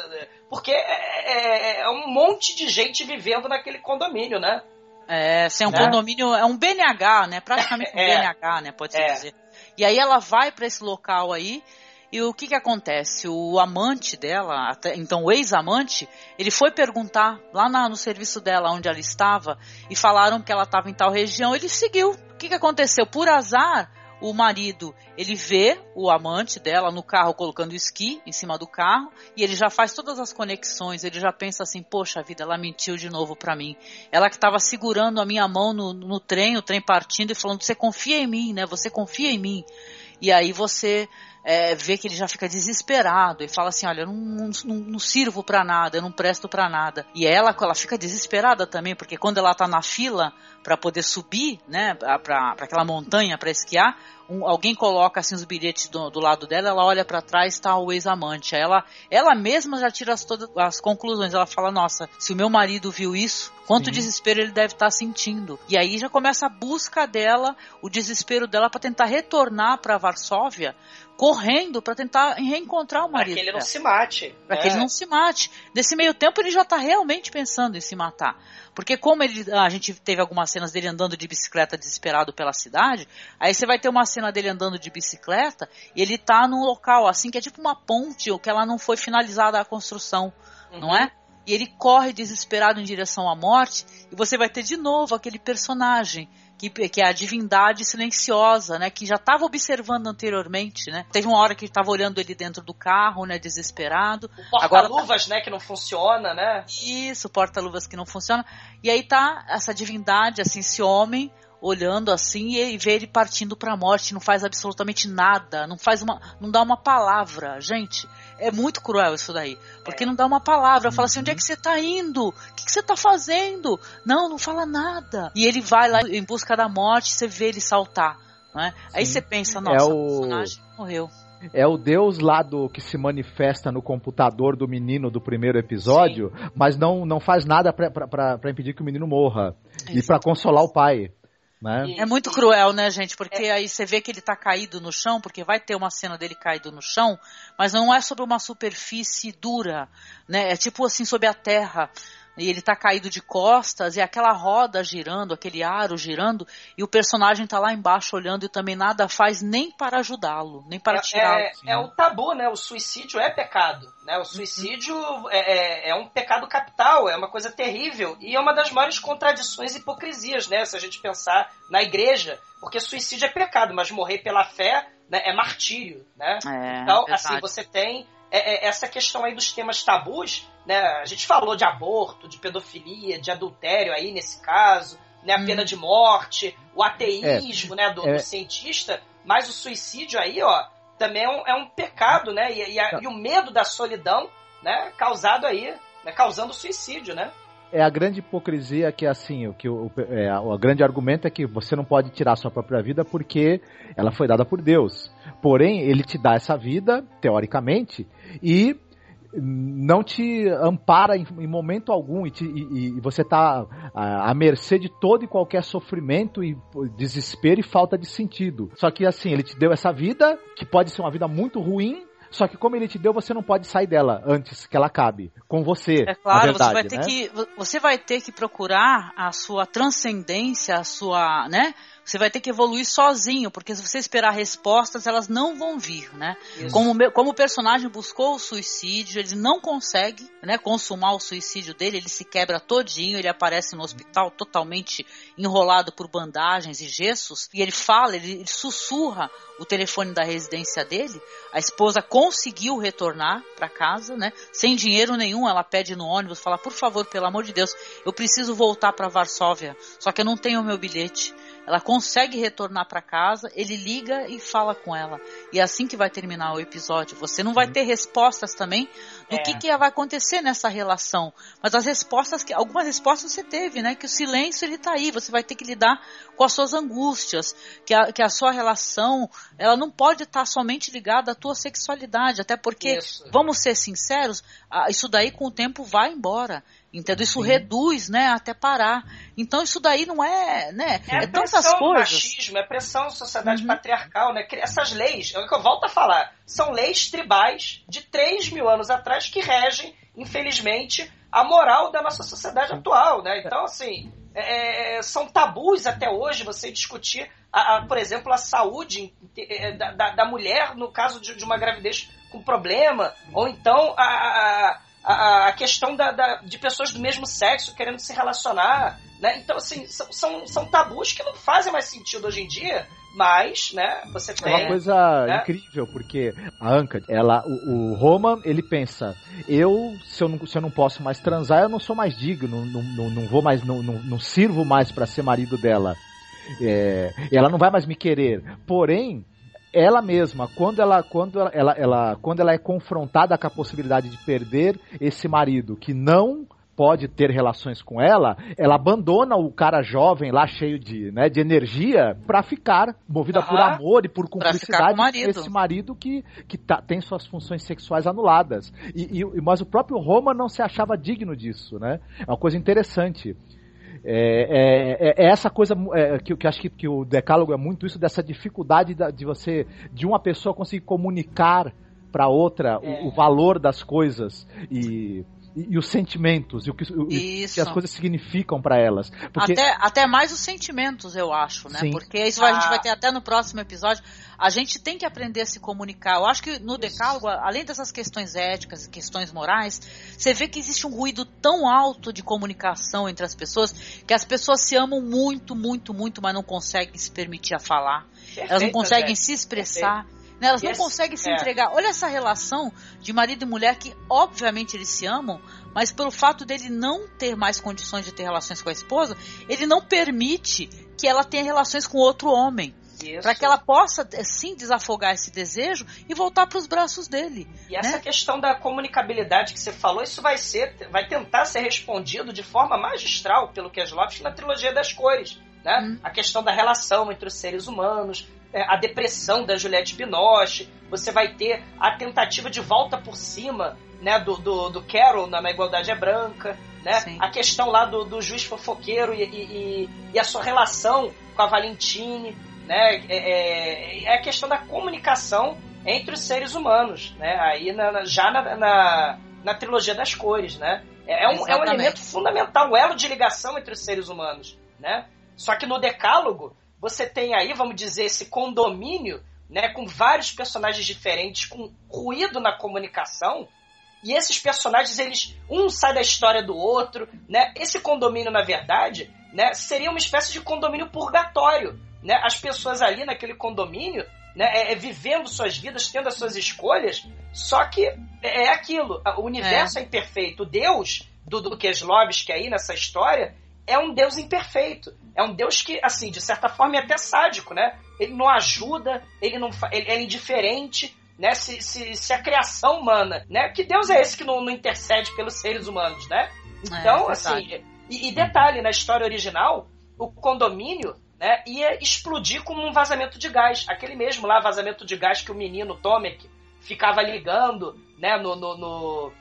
Porque é, é, é um monte de gente vivendo naquele condomínio, né? É, sem um né? condomínio, é um BNH, né? Praticamente um é, BNH, né? Pode-se é. dizer. E aí ela vai para esse local aí, e o que que acontece? O amante dela, então o ex-amante, ele foi perguntar lá na, no serviço dela onde ela estava, e falaram que ela estava em tal região, ele seguiu. O que que aconteceu? Por azar, o marido, ele vê o amante dela no carro colocando esqui em cima do carro e ele já faz todas as conexões, ele já pensa assim, poxa vida, ela mentiu de novo para mim. Ela que estava segurando a minha mão no, no trem, o trem partindo e falando, você confia em mim, né? Você confia em mim. E aí você é, vê que ele já fica desesperado e fala assim, olha, eu não, não, não sirvo para nada, eu não presto para nada. E ela, ela fica desesperada também, porque quando ela tá na fila para poder subir, né, para aquela montanha para esquiar, um, alguém coloca assim os bilhetes do, do lado dela, ela olha para trás, está o ex-amante. Ela, ela mesma já tira as, todas as conclusões. Ela fala: Nossa, se o meu marido viu isso, quanto Sim. desespero ele deve estar tá sentindo. E aí já começa a busca dela, o desespero dela para tentar retornar para Varsóvia, correndo para tentar reencontrar o marido. Para que ele não se mate. Para é. que ele não se mate. Nesse meio tempo ele já está realmente pensando em se matar. Porque como ele, a gente teve algumas cenas dele andando de bicicleta desesperado pela cidade, aí você vai ter uma cena dele andando de bicicleta e ele tá num local assim que é tipo uma ponte, ou que ela não foi finalizada a construção, uhum. não é? E ele corre desesperado em direção à morte e você vai ter de novo aquele personagem que, que é a divindade silenciosa, né? Que já estava observando anteriormente, né? Teve uma hora que estava olhando ele dentro do carro, né? Desesperado. Porta-luvas, tá... né? Que não funciona, né? Isso, porta-luvas que não funciona. E aí tá essa divindade, assim, esse homem olhando assim e vê ele partindo para a morte, não faz absolutamente nada, não faz uma, não dá uma palavra, gente. É muito cruel isso daí, porque não dá uma palavra, fala assim, onde é que você está indo? O que, que você está fazendo? Não, não fala nada. E ele vai lá em busca da morte, você vê ele saltar, né? Aí você pensa, nossa, é o... o personagem morreu. É o Deus lá do que se manifesta no computador do menino do primeiro episódio, Sim. mas não, não faz nada para impedir que o menino morra. E para consolar o pai. Né? É muito cruel, né, gente? Porque é. aí você vê que ele tá caído no chão, porque vai ter uma cena dele caído no chão, mas não é sobre uma superfície dura, né? É tipo assim, sobre a terra e ele tá caído de costas e aquela roda girando, aquele aro girando, e o personagem tá lá embaixo olhando e também nada faz nem para ajudá-lo, nem para é, tirá-lo. É, é, o tabu, né? O suicídio é pecado. Né? O suicídio uhum. é, é, um pecado capital, é uma coisa terrível e é uma das maiores contradições e hipocrisias, né? Se a gente pensar na igreja, porque suicídio é pecado, mas morrer pela fé né, é martírio, né? É, então, assim, você tem é, é, essa questão aí dos temas tabus, né? A gente falou de aborto, de pedofilia, de adultério aí nesse caso, né? A hum. pena de morte, o ateísmo, é, né? Do, do, é. cientista, mas o suicídio aí, ó, também é um, é um pecado, né? E, e, a, e, o medo da solidão, né? Causado aí, né? causando suicídio, né? É a grande hipocrisia que assim, o que o, é, o grande argumento é que você não pode tirar sua própria vida porque ela foi dada por Deus. Porém, ele te dá essa vida, teoricamente, e não te ampara em, em momento algum e, te, e, e você está à, à, mercê de todo e qualquer sofrimento e desespero e falta de sentido. Só que assim, ele te deu essa vida, que pode ser uma vida muito ruim, só que como ele te deu, você não pode sair dela antes que ela acabe com você. É claro, verdade, você vai ter né? que você vai ter que procurar a sua transcendência, a sua, né? Você vai ter que evoluir sozinho, porque se você esperar respostas, elas não vão vir, né? Como, como o personagem buscou o suicídio, ele não consegue, né, consumar o suicídio dele, ele se quebra todinho, ele aparece no hospital totalmente enrolado por bandagens e gessos, e ele fala, ele, ele sussurra o telefone da residência dele. A esposa conseguiu retornar para casa, né? Sem dinheiro nenhum, ela pede no ônibus, fala: "Por favor, pelo amor de Deus, eu preciso voltar para Varsóvia, só que eu não tenho o meu bilhete". Ela consegue retornar para casa, ele liga e fala com ela. E é assim que vai terminar o episódio. Você não vai ter respostas também do É. que, que vai acontecer nessa relação. Mas as respostas, que algumas respostas você teve, né? Que o silêncio ele tá aí. Você vai ter que lidar com as suas angústias, que a, que a sua relação ela não pode estar somente ligada à tua sexualidade, até porque Isso. vamos ser sinceros, isso daí com o tempo vai embora. Entendeu? Isso reduz, né, até parar. Então isso daí não é, né, É, é, tantas pressão do coisas. machismo, é pressão da sociedade Uhum. patriarcal, né? Essas leis, é o que eu volto a falar, são leis tribais de 3 mil anos atrás que regem, infelizmente, a moral da nossa sociedade atual, né? Então, assim, é, são tabus até hoje você discutir, a, a, por exemplo, a saúde é, da, da, da mulher no caso de, de uma gravidez com problema, ou então a, a, questão da- de pessoas do mesmo sexo querendo se relacionar, né? Então, assim, são, são, são tabus que não fazem mais sentido hoje em dia, mas, né, você É tem... uma coisa né? incrível, porque a Anka, ela, o, o Roman, ele pensa, eu se, eu não, se eu não posso mais transar, eu não sou mais digno, não, não, não vou mais, não, não, não sirvo mais para ser marido dela. É, ela não vai mais me querer. Porém, ela mesma, quando ela, quando ela, ela, ela- quando ela é confrontada com a possibilidade de perder esse marido que não pode ter relações com ela, ela abandona o cara jovem lá cheio de, né, de energia pra ficar movida por amor e por cumplicidade marido. esse marido que, que tá- tem suas funções sexuais anuladas. E, e- mas o próprio Roma não se achava digno disso, né? É uma coisa interessante. É, é- é essa coisa é, que, que eu acho que, que o decálogo é muito isso dessa dificuldade da- de você de uma pessoa conseguir comunicar para outra É. o, o valor das coisas e, e, e os sentimentos e o que, o- e que as coisas significam para elas porque Até, até mais os sentimentos, eu acho, né? Sim. Porque isso a gente Ah. vai ter até no próximo episódio. A gente tem que aprender a se comunicar. Eu acho que no decálogo, além dessas questões éticas e questões morais, você vê que existe um ruído tão alto de comunicação entre as pessoas que as pessoas se amam muito, muito, muito, mas não conseguem se permitir a falar. Elas não Perfeito, conseguem se expressar. Né? Elas não conseguem se é. entregar. Olha essa relação de marido e mulher que, obviamente, eles se amam, mas pelo fato dele não ter mais condições de ter relações com a esposa, ele não permite que ela tenha relações com outro homem. Para que ela possa, eh, sim, desafogar esse desejo e voltar para os braços dele. E essa né? questão da comunicabilidade que você falou, isso vai ser, vai tentar ser respondido de forma magistral pelo Keslovski na trilogia das cores, né? Hum. A questão da relação entre os seres humanos, a depressão da Juliette Binoche, você vai ter a tentativa de volta por cima, né, do, do, do Carol na, na Igualdade é Branca, né? Sim. A questão lá do, do juiz fofoqueiro e, e, e- a sua relação com a Valentine, né? É, é- é a questão da comunicação entre os seres humanos, né? Aí na- já na, na, na trilogia das cores, né? É, é um, é um elemento fundamental, um elo de ligação entre os seres humanos, né? Só que no decálogo você tem aí, vamos dizer, esse condomínio, né? Com vários personagens diferentes, com ruído na comunicação. E esses personagens, eles um sai da história do outro, né? Esse condomínio, na verdade, né, seria uma espécie de condomínio purgatório, né? As pessoas ali naquele condomínio, né, é, é vivendo suas vidas, tendo as suas escolhas, só que é, é aquilo, o universo é, imperfeito. Deus do, do Keslovski aí nessa história é um Deus imperfeito. É um Deus que, assim, de certa forma é até sádico, né? Ele não ajuda, ele não ele é indiferente, né? Se, se, se a criação humana, né? Que Deus é esse que não, não intercede pelos seres humanos, né? É, então, é, assim, e, e, detalhe, na história original, o condomínio né, ia explodir como um vazamento de gás. Aquele mesmo lá, vazamento de gás que o menino Tomek ficava ligando né, no, no, no,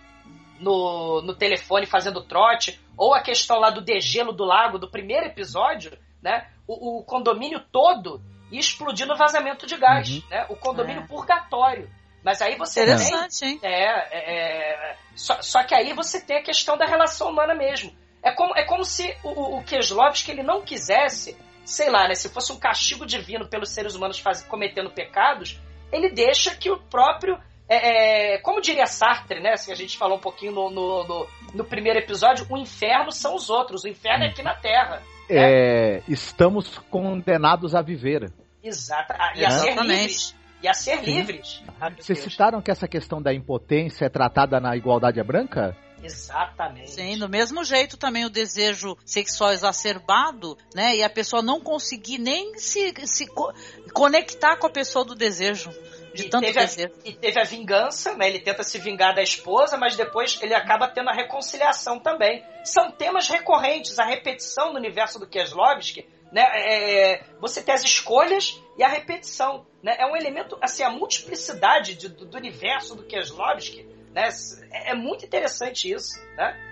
no, no telefone fazendo trote, ou a questão lá do degelo do lago do primeiro episódio, né? O, o condomínio todo ia explodir no vazamento de gás, uhum. né? O condomínio é. purgatório. Mas aí você Interessante, tem, hein? É, é, é só, só, que aí você tem a questão da relação humana mesmo. É como, é como se o, o Keslovski ele não quisesse, sei lá, né? Se fosse um castigo divino pelos seres humanos faz, cometendo pecados, ele deixa que o próprio é, é, como diria Sartre, né? Assim, a gente falou um pouquinho no, no, no, no, primeiro episódio, o inferno são os outros, o inferno é aqui na Terra. É, né? estamos condenados a viver. Exato. Ah, e a ser livres. E a ser Sim. livres. Ah, Vocês citaram que essa questão da impotência é tratada na igualdade branca? Exatamente. Sim, do mesmo jeito também o desejo sexual exacerbado, né? E a pessoa não conseguir nem se, se co conectar com a pessoa do desejo. De e, tanto teve a, e teve a vingança, né? Ele tenta se vingar da esposa, mas depois ele acaba tendo a reconciliação também. São temas recorrentes, a repetição no universo do Keslovski, né? É, é, você tem as escolhas e a repetição, né? É um elemento, assim, a multiplicidade de, do, do, universo do Keslovski, né? É, é muito interessante isso, né?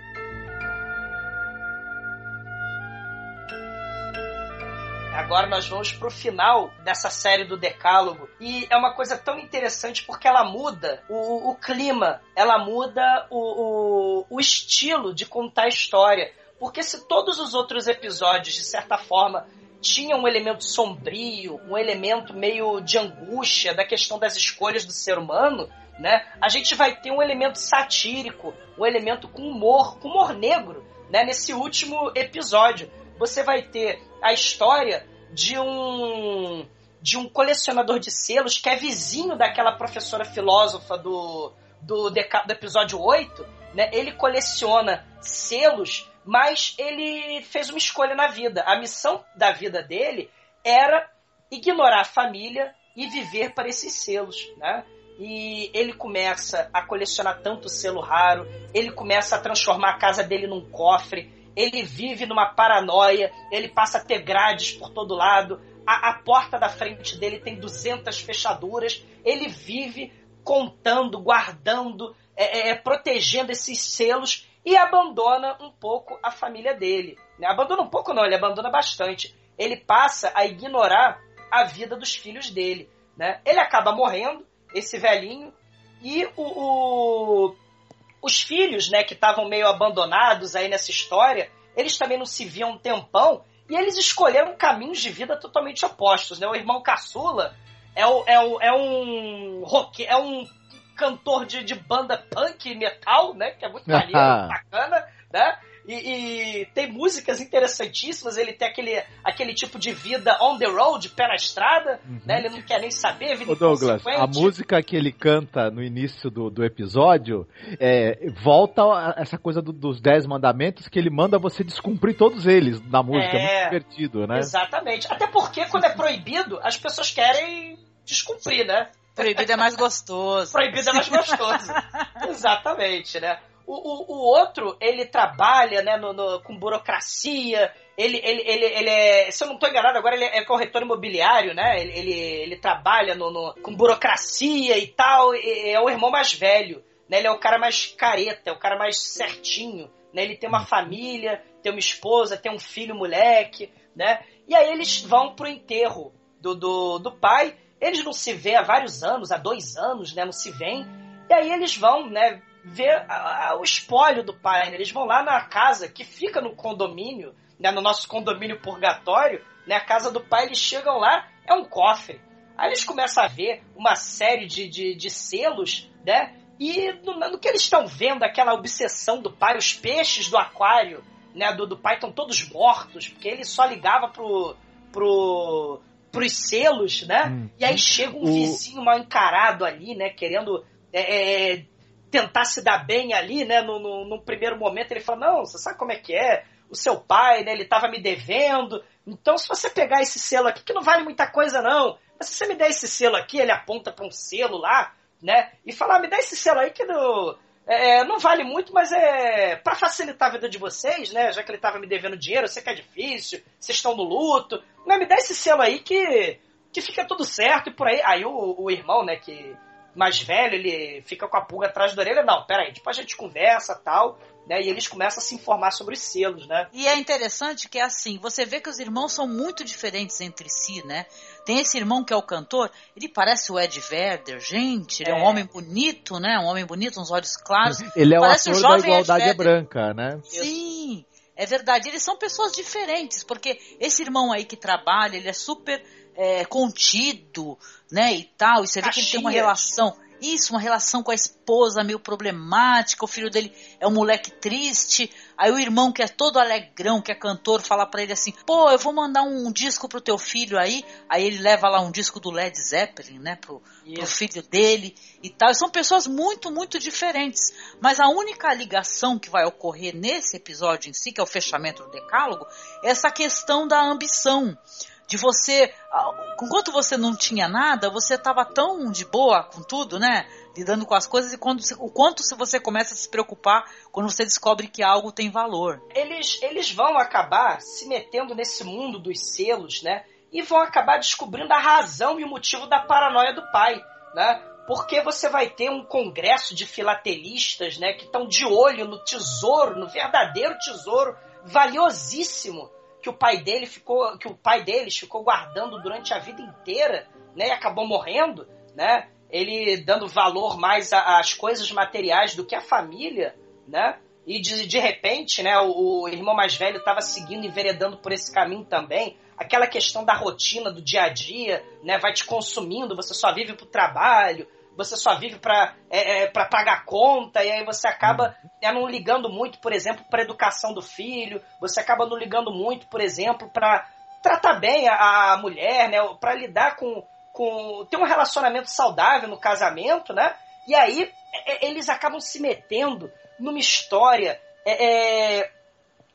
Agora nós vamos pro final dessa série do Decálogo. E é uma coisa tão interessante porque ela muda o, o clima, ela muda o, o, o estilo de contar a história. Porque se todos os outros episódios, de certa forma, tinham um elemento sombrio, um elemento meio de angústia da questão das escolhas do ser humano, né? A gente vai ter um elemento satírico, um elemento com humor, com humor negro, né? Nesse último episódio você vai ter a história de um de um colecionador de selos que é vizinho daquela professora filósofa do, do, do episódio 8, né? Ele coleciona selos, mas ele fez uma escolha na vida. A missão da vida dele era ignorar a família e viver para esses selos, né? E ele começa a colecionar tanto selo raro, ele começa a transformar a casa dele num cofre, ele vive numa paranoia, ele passa a ter grades por todo lado, a, a porta da frente dele tem 200 fechaduras, ele vive contando, guardando, é, é, é, protegendo esses selos e abandona um pouco a família dele. Né? Abandona um pouco não, ele abandona bastante. Ele passa a ignorar a vida dos filhos dele. Né? Ele acaba morrendo, esse velhinho, e o, o os filhos, né, que estavam meio abandonados aí nessa história, eles também não se viam um tempão e eles escolheram caminhos de vida totalmente opostos, né? O irmão caçula é, o, é, o, é um rock, é um cantor de, de banda punk metal, né? Que é muito maneiro, bacana, né? E, e, tem músicas interessantíssimas. Ele tem aquele, aquele tipo de vida on the road, pé na estrada, uhum. né? Ele não quer nem saber, vida Ô Douglas, a música que ele canta no início do, do episódio é, volta a essa coisa do, dos Dez Mandamentos que ele manda você descumprir todos eles na música. É, é muito divertido, né? Exatamente. Até porque quando é proibido, as pessoas querem descumprir, né? Proibido é mais gostoso. Proibido é mais gostoso. Exatamente, né? O, o, o outro, ele trabalha né, no, no, com burocracia, ele, ele, ele, ele é, se eu não estou enganado agora, ele é corretor imobiliário, né? Ele, ele, ele trabalha no, no, com burocracia e tal, e é o irmão mais velho, né? Ele é o cara mais careta, é o cara mais certinho, né? Ele tem uma família, tem uma esposa, tem um filho moleque, né? E aí eles vão pro enterro do, do, do pai, eles não se vê há vários anos, há dois anos, né? Não se vêem, e aí eles vão, né? Ver a, a, o espólio do pai. Né? Eles vão lá na casa que fica no condomínio, né, no nosso condomínio purgatório, né, a casa do pai, eles chegam lá, é um cofre. Aí eles começam a ver uma série de, de, de selos, né? E no, no, que eles estão vendo, aquela obsessão do pai, os peixes do aquário, né, do, do pai estão todos mortos, porque ele só ligava pro, pro, pros selos, né? Hum. E aí chega um o... vizinho mal encarado ali, né, querendo é, é, tentar se dar bem ali, né? No, no, no, primeiro momento ele fala, não, você sabe como é que é? O seu pai, né? Ele tava me devendo. Então, se você pegar esse selo aqui, que não vale muita coisa, não. Mas se você me der esse selo aqui, ele aponta para um selo lá, né? E falar, ah, me dá esse selo aí que no, é, não vale muito, mas é para facilitar a vida de vocês, né? Já que ele tava me devendo dinheiro, eu sei que é difícil, vocês estão no luto. Né? Me dá esse selo aí que, que fica tudo certo e por aí. Aí o, o irmão, né, que mais velho, ele fica com a pulga atrás da orelha. Não, peraí, depois a gente conversa tal. Né, e eles começam a se informar sobre os selos, né? E é interessante que é assim, você vê que os irmãos são muito diferentes entre si, né? Tem esse irmão que é o cantor, ele parece o Ed Vedder, gente, ele é, é um homem bonito, né? Um homem bonito, uns olhos claros. Ele é parece o ator da Igualdade é Branca, né? Sim, é verdade. Eles são pessoas diferentes, porque esse irmão aí que trabalha, ele é super é, contido, né, e tal, e você vê que ele tem uma relação isso, uma relação com a esposa meio problemática, o filho dele é um moleque triste, aí o irmão que é todo alegrão, que é cantor, fala para ele assim, pô, eu vou mandar um disco pro teu filho aí, aí ele leva lá um disco do Led Zeppelin, né, pro, pro filho dele e tal, e são pessoas muito, muito diferentes, mas a única ligação que vai ocorrer nesse episódio em si, que é o fechamento do decálogo, é essa questão da ambição, de você, enquanto você não tinha nada, você estava tão de boa com tudo, né? Lidando com as coisas e quando, o quanto você começa a se preocupar quando você descobre que algo tem valor. Eles, eles vão acabar se metendo nesse mundo dos selos, né? E vão acabar descobrindo a razão e o motivo da paranoia do pai, né? Porque você vai ter um congresso de filatelistas, né? Que estão de olho no tesouro, no verdadeiro tesouro valiosíssimo que o pai dele ficou, que o pai deles ficou guardando durante a vida inteira, né? E acabou morrendo, né? Ele dando valor mais às coisas materiais do que à família, né? E de, de repente, né, o, o irmão mais velho estava seguindo, enveredando por esse caminho também. Aquela questão da rotina, do dia a dia, né, vai te consumindo, você só vive para o trabalho, você só vive para é, é, pagar conta, e aí você acaba é, não ligando muito, por exemplo, para educação do filho, você acaba não ligando muito, por exemplo, para tratar bem a, a mulher, né, para lidar com, com. ter um relacionamento saudável no casamento, né? E aí é, é, eles acabam se metendo numa história é, é,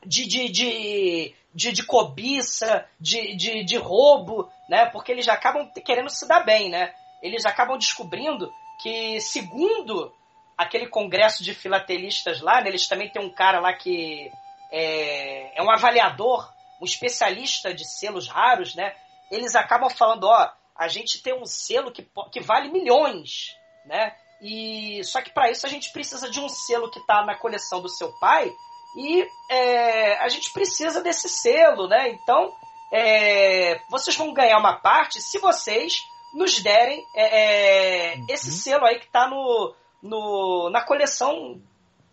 de, de, de, de, de cobiça, de, de, de roubo, né? Porque eles já acabam querendo se dar bem, né? Eles acabam descobrindo que, segundo aquele congresso de filatelistas lá, né, eles também têm um cara lá que é, é um avaliador, um especialista de selos raros, né? Eles acabam falando, ó, a gente tem um selo que, que vale milhões, né? E só que para isso a gente precisa de um selo que está na coleção do seu pai e é, a gente precisa desse selo, né? Então é, vocês vão ganhar uma parte se vocês nos derem é, é, uhum. esse selo aí que está no, no, na coleção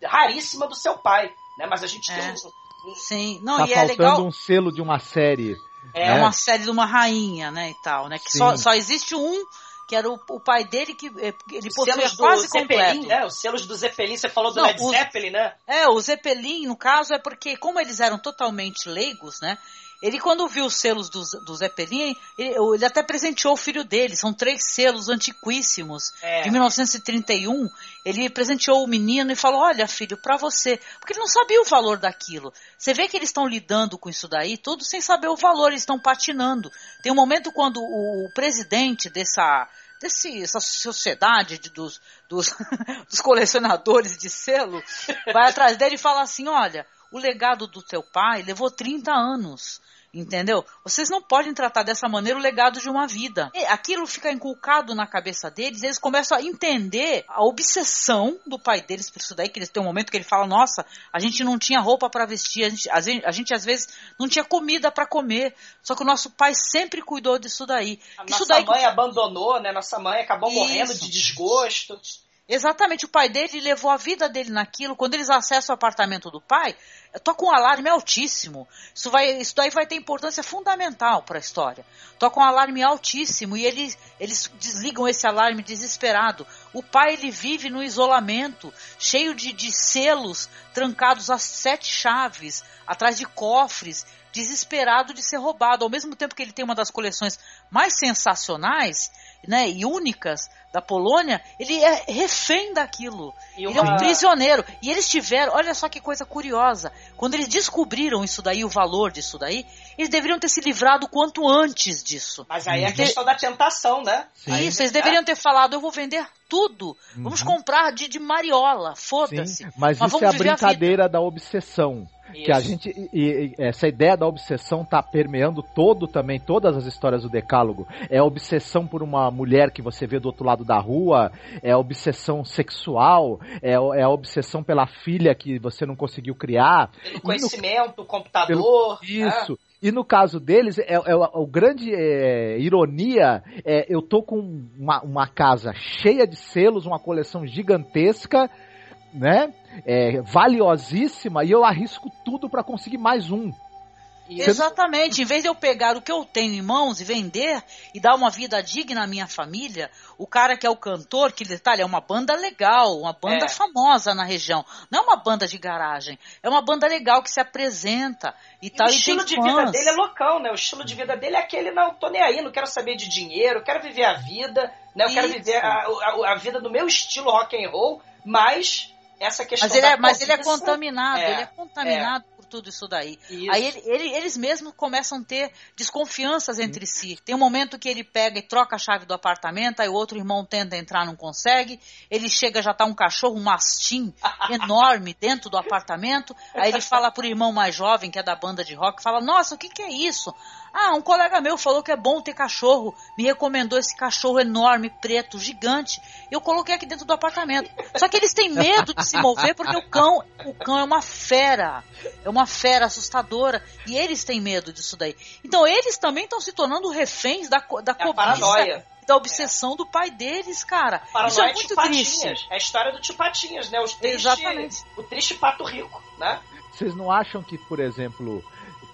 raríssima do seu pai. Né? Mas a gente é. tem um, Sim, não, tá e é faltando é legal... um selo de uma série. É né? uma série de uma rainha, né, e tal, né? Que só, só existe um que era o, o, pai dele que eh, ele possuía quase Zeppelin, completo. Né? Os selos do Zeppelin, você falou do Não, Led Zeppelin, né? É, o Zeppelin, no caso, é porque como eles eram totalmente leigos, né? Ele, quando viu os selos do, do Zeppelin, ele, ele, até presenteou o filho dele. São três selos antiquíssimos, é. de 1931. Ele presenteou o menino e falou: Olha, filho, para você. Porque ele não sabia o valor daquilo. Você vê que eles estão lidando com isso daí, tudo sem saber o valor, eles estão patinando. Tem um momento quando o, o presidente dessa, desse, essa sociedade de, dos, dos, dos colecionadores de selo vai atrás dele e fala assim: Olha o legado do teu pai levou 30 anos. Entendeu? Vocês não podem tratar dessa maneira o legado de uma vida. E aquilo fica inculcado na cabeça deles, eles começam a entender a obsessão do pai deles por isso daí, que eles têm um momento que ele fala: Nossa, a gente não tinha roupa para vestir, a gente, a gente, a gente, às vezes não tinha comida para comer. Só que o nosso pai sempre cuidou disso daí. A isso nossa daí mãe abandonou, né? Nossa mãe acabou isso. morrendo de desgosto. Exatamente, o pai dele levou a vida dele naquilo. Quando eles acessam o apartamento do pai, toca um alarme altíssimo. Isso, vai, isso daí vai ter importância fundamental para a história. Toca um alarme altíssimo e eles, eles desligam esse alarme desesperado. O pai ele vive no isolamento, cheio de, de selos, trancados às sete chaves, atrás de cofres, desesperado de ser roubado. Ao mesmo tempo que ele tem uma das coleções mais sensacionais né, e únicas da Polônia, ele é refém daquilo. E ele é um prisioneiro. E eles tiveram, olha só que coisa curiosa. Quando eles descobriram isso daí, o valor disso daí, eles deveriam ter se livrado quanto antes disso. Mas aí é a questão da tentação, né? Sim. Isso, eles deveriam ter falado, eu vou vender tudo. Vamos uhum. comprar de, de mariola, foda-se. Mas, mas isso é a brincadeira a da obsessão. Isso. Que a gente. E, e, essa ideia da obsessão tá permeando todo também, todas as histórias do Decálogo. É a obsessão por uma mulher que você vê do outro lado da rua, é a obsessão sexual, é, é a obsessão pela filha que você não conseguiu criar. Pelo conhecimento, no, computador. Pelo, isso. É. E no caso deles, é, é, o grande é, ironia é eu tô com uma, uma casa cheia de selos, uma coleção gigantesca, né? É, valiosíssima e eu arrisco tudo para conseguir mais um. Exatamente. Em vez de eu pegar o que eu tenho em mãos e vender e dar uma vida digna à minha família, o cara que é o cantor, que detalhe, é uma banda legal, uma banda é. famosa na região. Não é uma banda de garagem. É uma banda legal que se apresenta e, e tal. O estilo de fãs. vida dele é local, né? O estilo de vida dele é aquele, não, tô nem aí, não quero saber de dinheiro, quero viver a vida, né? Eu Isso. quero viver a, a, a vida do meu estilo rock and roll, mas essa questão mas ele é, mas ele é contaminado, é, ele é contaminado é. por tudo isso daí. Isso. Aí ele, ele, eles mesmos começam a ter desconfianças entre si. Tem um momento que ele pega e troca a chave do apartamento, aí o outro irmão tenta entrar, não consegue. Ele chega, já tá um cachorro, um mastim enorme dentro do apartamento. Aí ele fala pro irmão mais jovem, que é da banda de rock, fala: "Nossa, o que que é isso?" Ah, um colega meu falou que é bom ter cachorro, me recomendou esse cachorro enorme, preto, gigante. Eu coloquei aqui dentro do apartamento. Só que eles têm medo de se mover porque o cão, o cão é uma fera, é uma fera assustadora e eles têm medo disso daí. Então eles também estão se tornando reféns da da é cobiça, da obsessão é. do pai deles, cara. Isso é muito triste. É a história do tio Patinhas, né? Os triste, Exatamente. O triste pato rico, né? Vocês não acham que, por exemplo,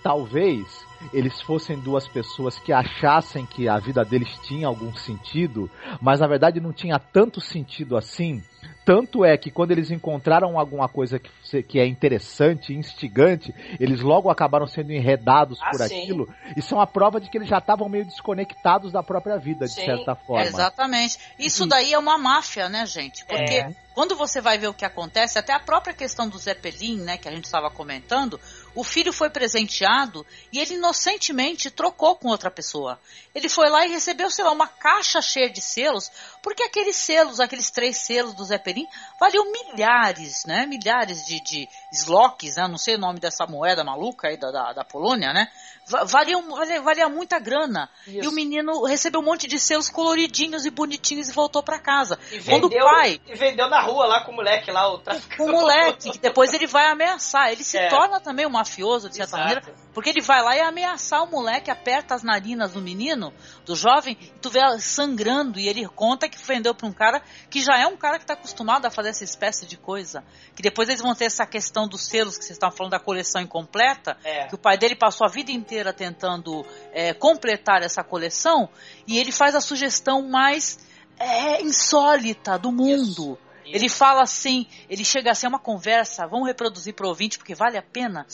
talvez eles fossem duas pessoas que achassem que a vida deles tinha algum sentido, mas na verdade não tinha tanto sentido assim. Tanto é que quando eles encontraram alguma coisa que, que é interessante, instigante, eles logo acabaram sendo enredados ah, por sim. aquilo. Isso é uma prova de que eles já estavam meio desconectados da própria vida, de sim, certa forma. Exatamente. Isso daí é uma máfia, né, gente? Porque é. quando você vai ver o que acontece, até a própria questão do Zeppelin, né, que a gente estava comentando, o filho foi presenteado e ele inocentemente trocou com outra pessoa. Ele foi lá e recebeu, sei lá, uma caixa cheia de selos, porque aqueles selos, aqueles três selos do Zeppelin, valiam milhares, né? Milhares de, de slocks, né? Não sei o nome dessa moeda maluca aí da, da, da Polônia, né? valia, valia, valia muita grana. Isso. E o menino recebeu um monte de selos coloridinhos e bonitinhos e voltou para casa. E Quando vendeu, o pai. E vendeu na rua lá com o moleque lá, o Com o moleque, que depois ele vai ameaçar. Ele se é. torna também um mafioso, de certa Exato. maneira, porque ele vai lá e ameaçar o moleque, aperta as narinas do menino, do jovem, e tu vê sangrando, e ele conta que vendeu pra um cara que já é um cara que tá acostumado a fazer essa espécie de coisa. Que depois eles vão ter essa questão dos selos que vocês estão falando da coleção incompleta, é. que o pai dele passou a vida inteira inteira tentando é, completar essa coleção e ele faz a sugestão mais é, insólita do mundo. Isso. Ele fala assim, ele chega assim, é uma conversa, vamos reproduzir para o ouvinte porque vale a pena.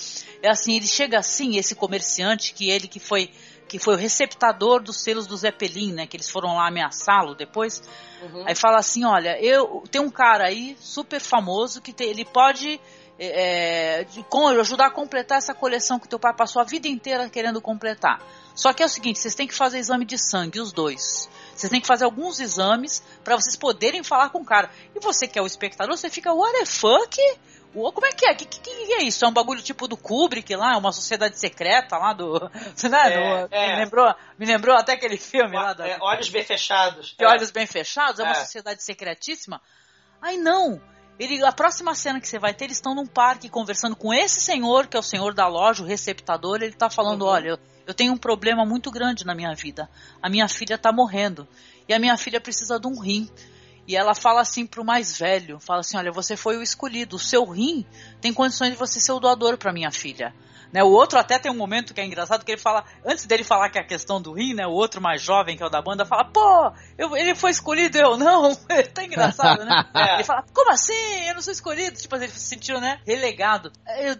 É assim, ele chega assim, esse comerciante que ele que foi que foi o receptador dos selos do Zeppelin, né, que eles foram lá ameaçá-lo depois. Uhum. Aí fala assim, olha, eu tem um cara aí super famoso que tem, ele pode é, é, de, com, ajudar a completar essa coleção que teu pai passou a vida inteira querendo completar. Só que é o seguinte, vocês têm que fazer exame de sangue, os dois. Vocês têm que fazer alguns exames para vocês poderem falar com o cara. E você que é o espectador, você fica, what the fuck? Como é que é? O que, que, que, é isso? É um bagulho tipo do Kubrick lá? É uma sociedade secreta lá do. Né? É, é. Me, lembrou, me lembrou até aquele filme o, lá. Da, é, olhos bem fechados. De Olhos bem fechados? É uma é. sociedade secretíssima? Ai não! Ele, a próxima cena que você vai ter, eles estão num parque conversando com esse senhor, que é o senhor da loja, o receptador. Ele está falando: uhum. olha, eu, tenho um problema muito grande na minha vida. A minha filha está morrendo. E a minha filha precisa de um rim. E ela fala assim pro mais velho: fala assim, olha, você foi o escolhido. O seu rim tem condições de você ser o doador para minha filha. Né, o outro até tem um momento que é engraçado que ele fala, antes dele falar que é a questão do rim, né? O outro mais jovem, que é o da banda, fala, pô, eu, ele foi escolhido, eu não. tá engraçado, né? É. Ele fala, como assim? Eu não sou escolhido. Tipo, ele se sentiu, né? Relegado.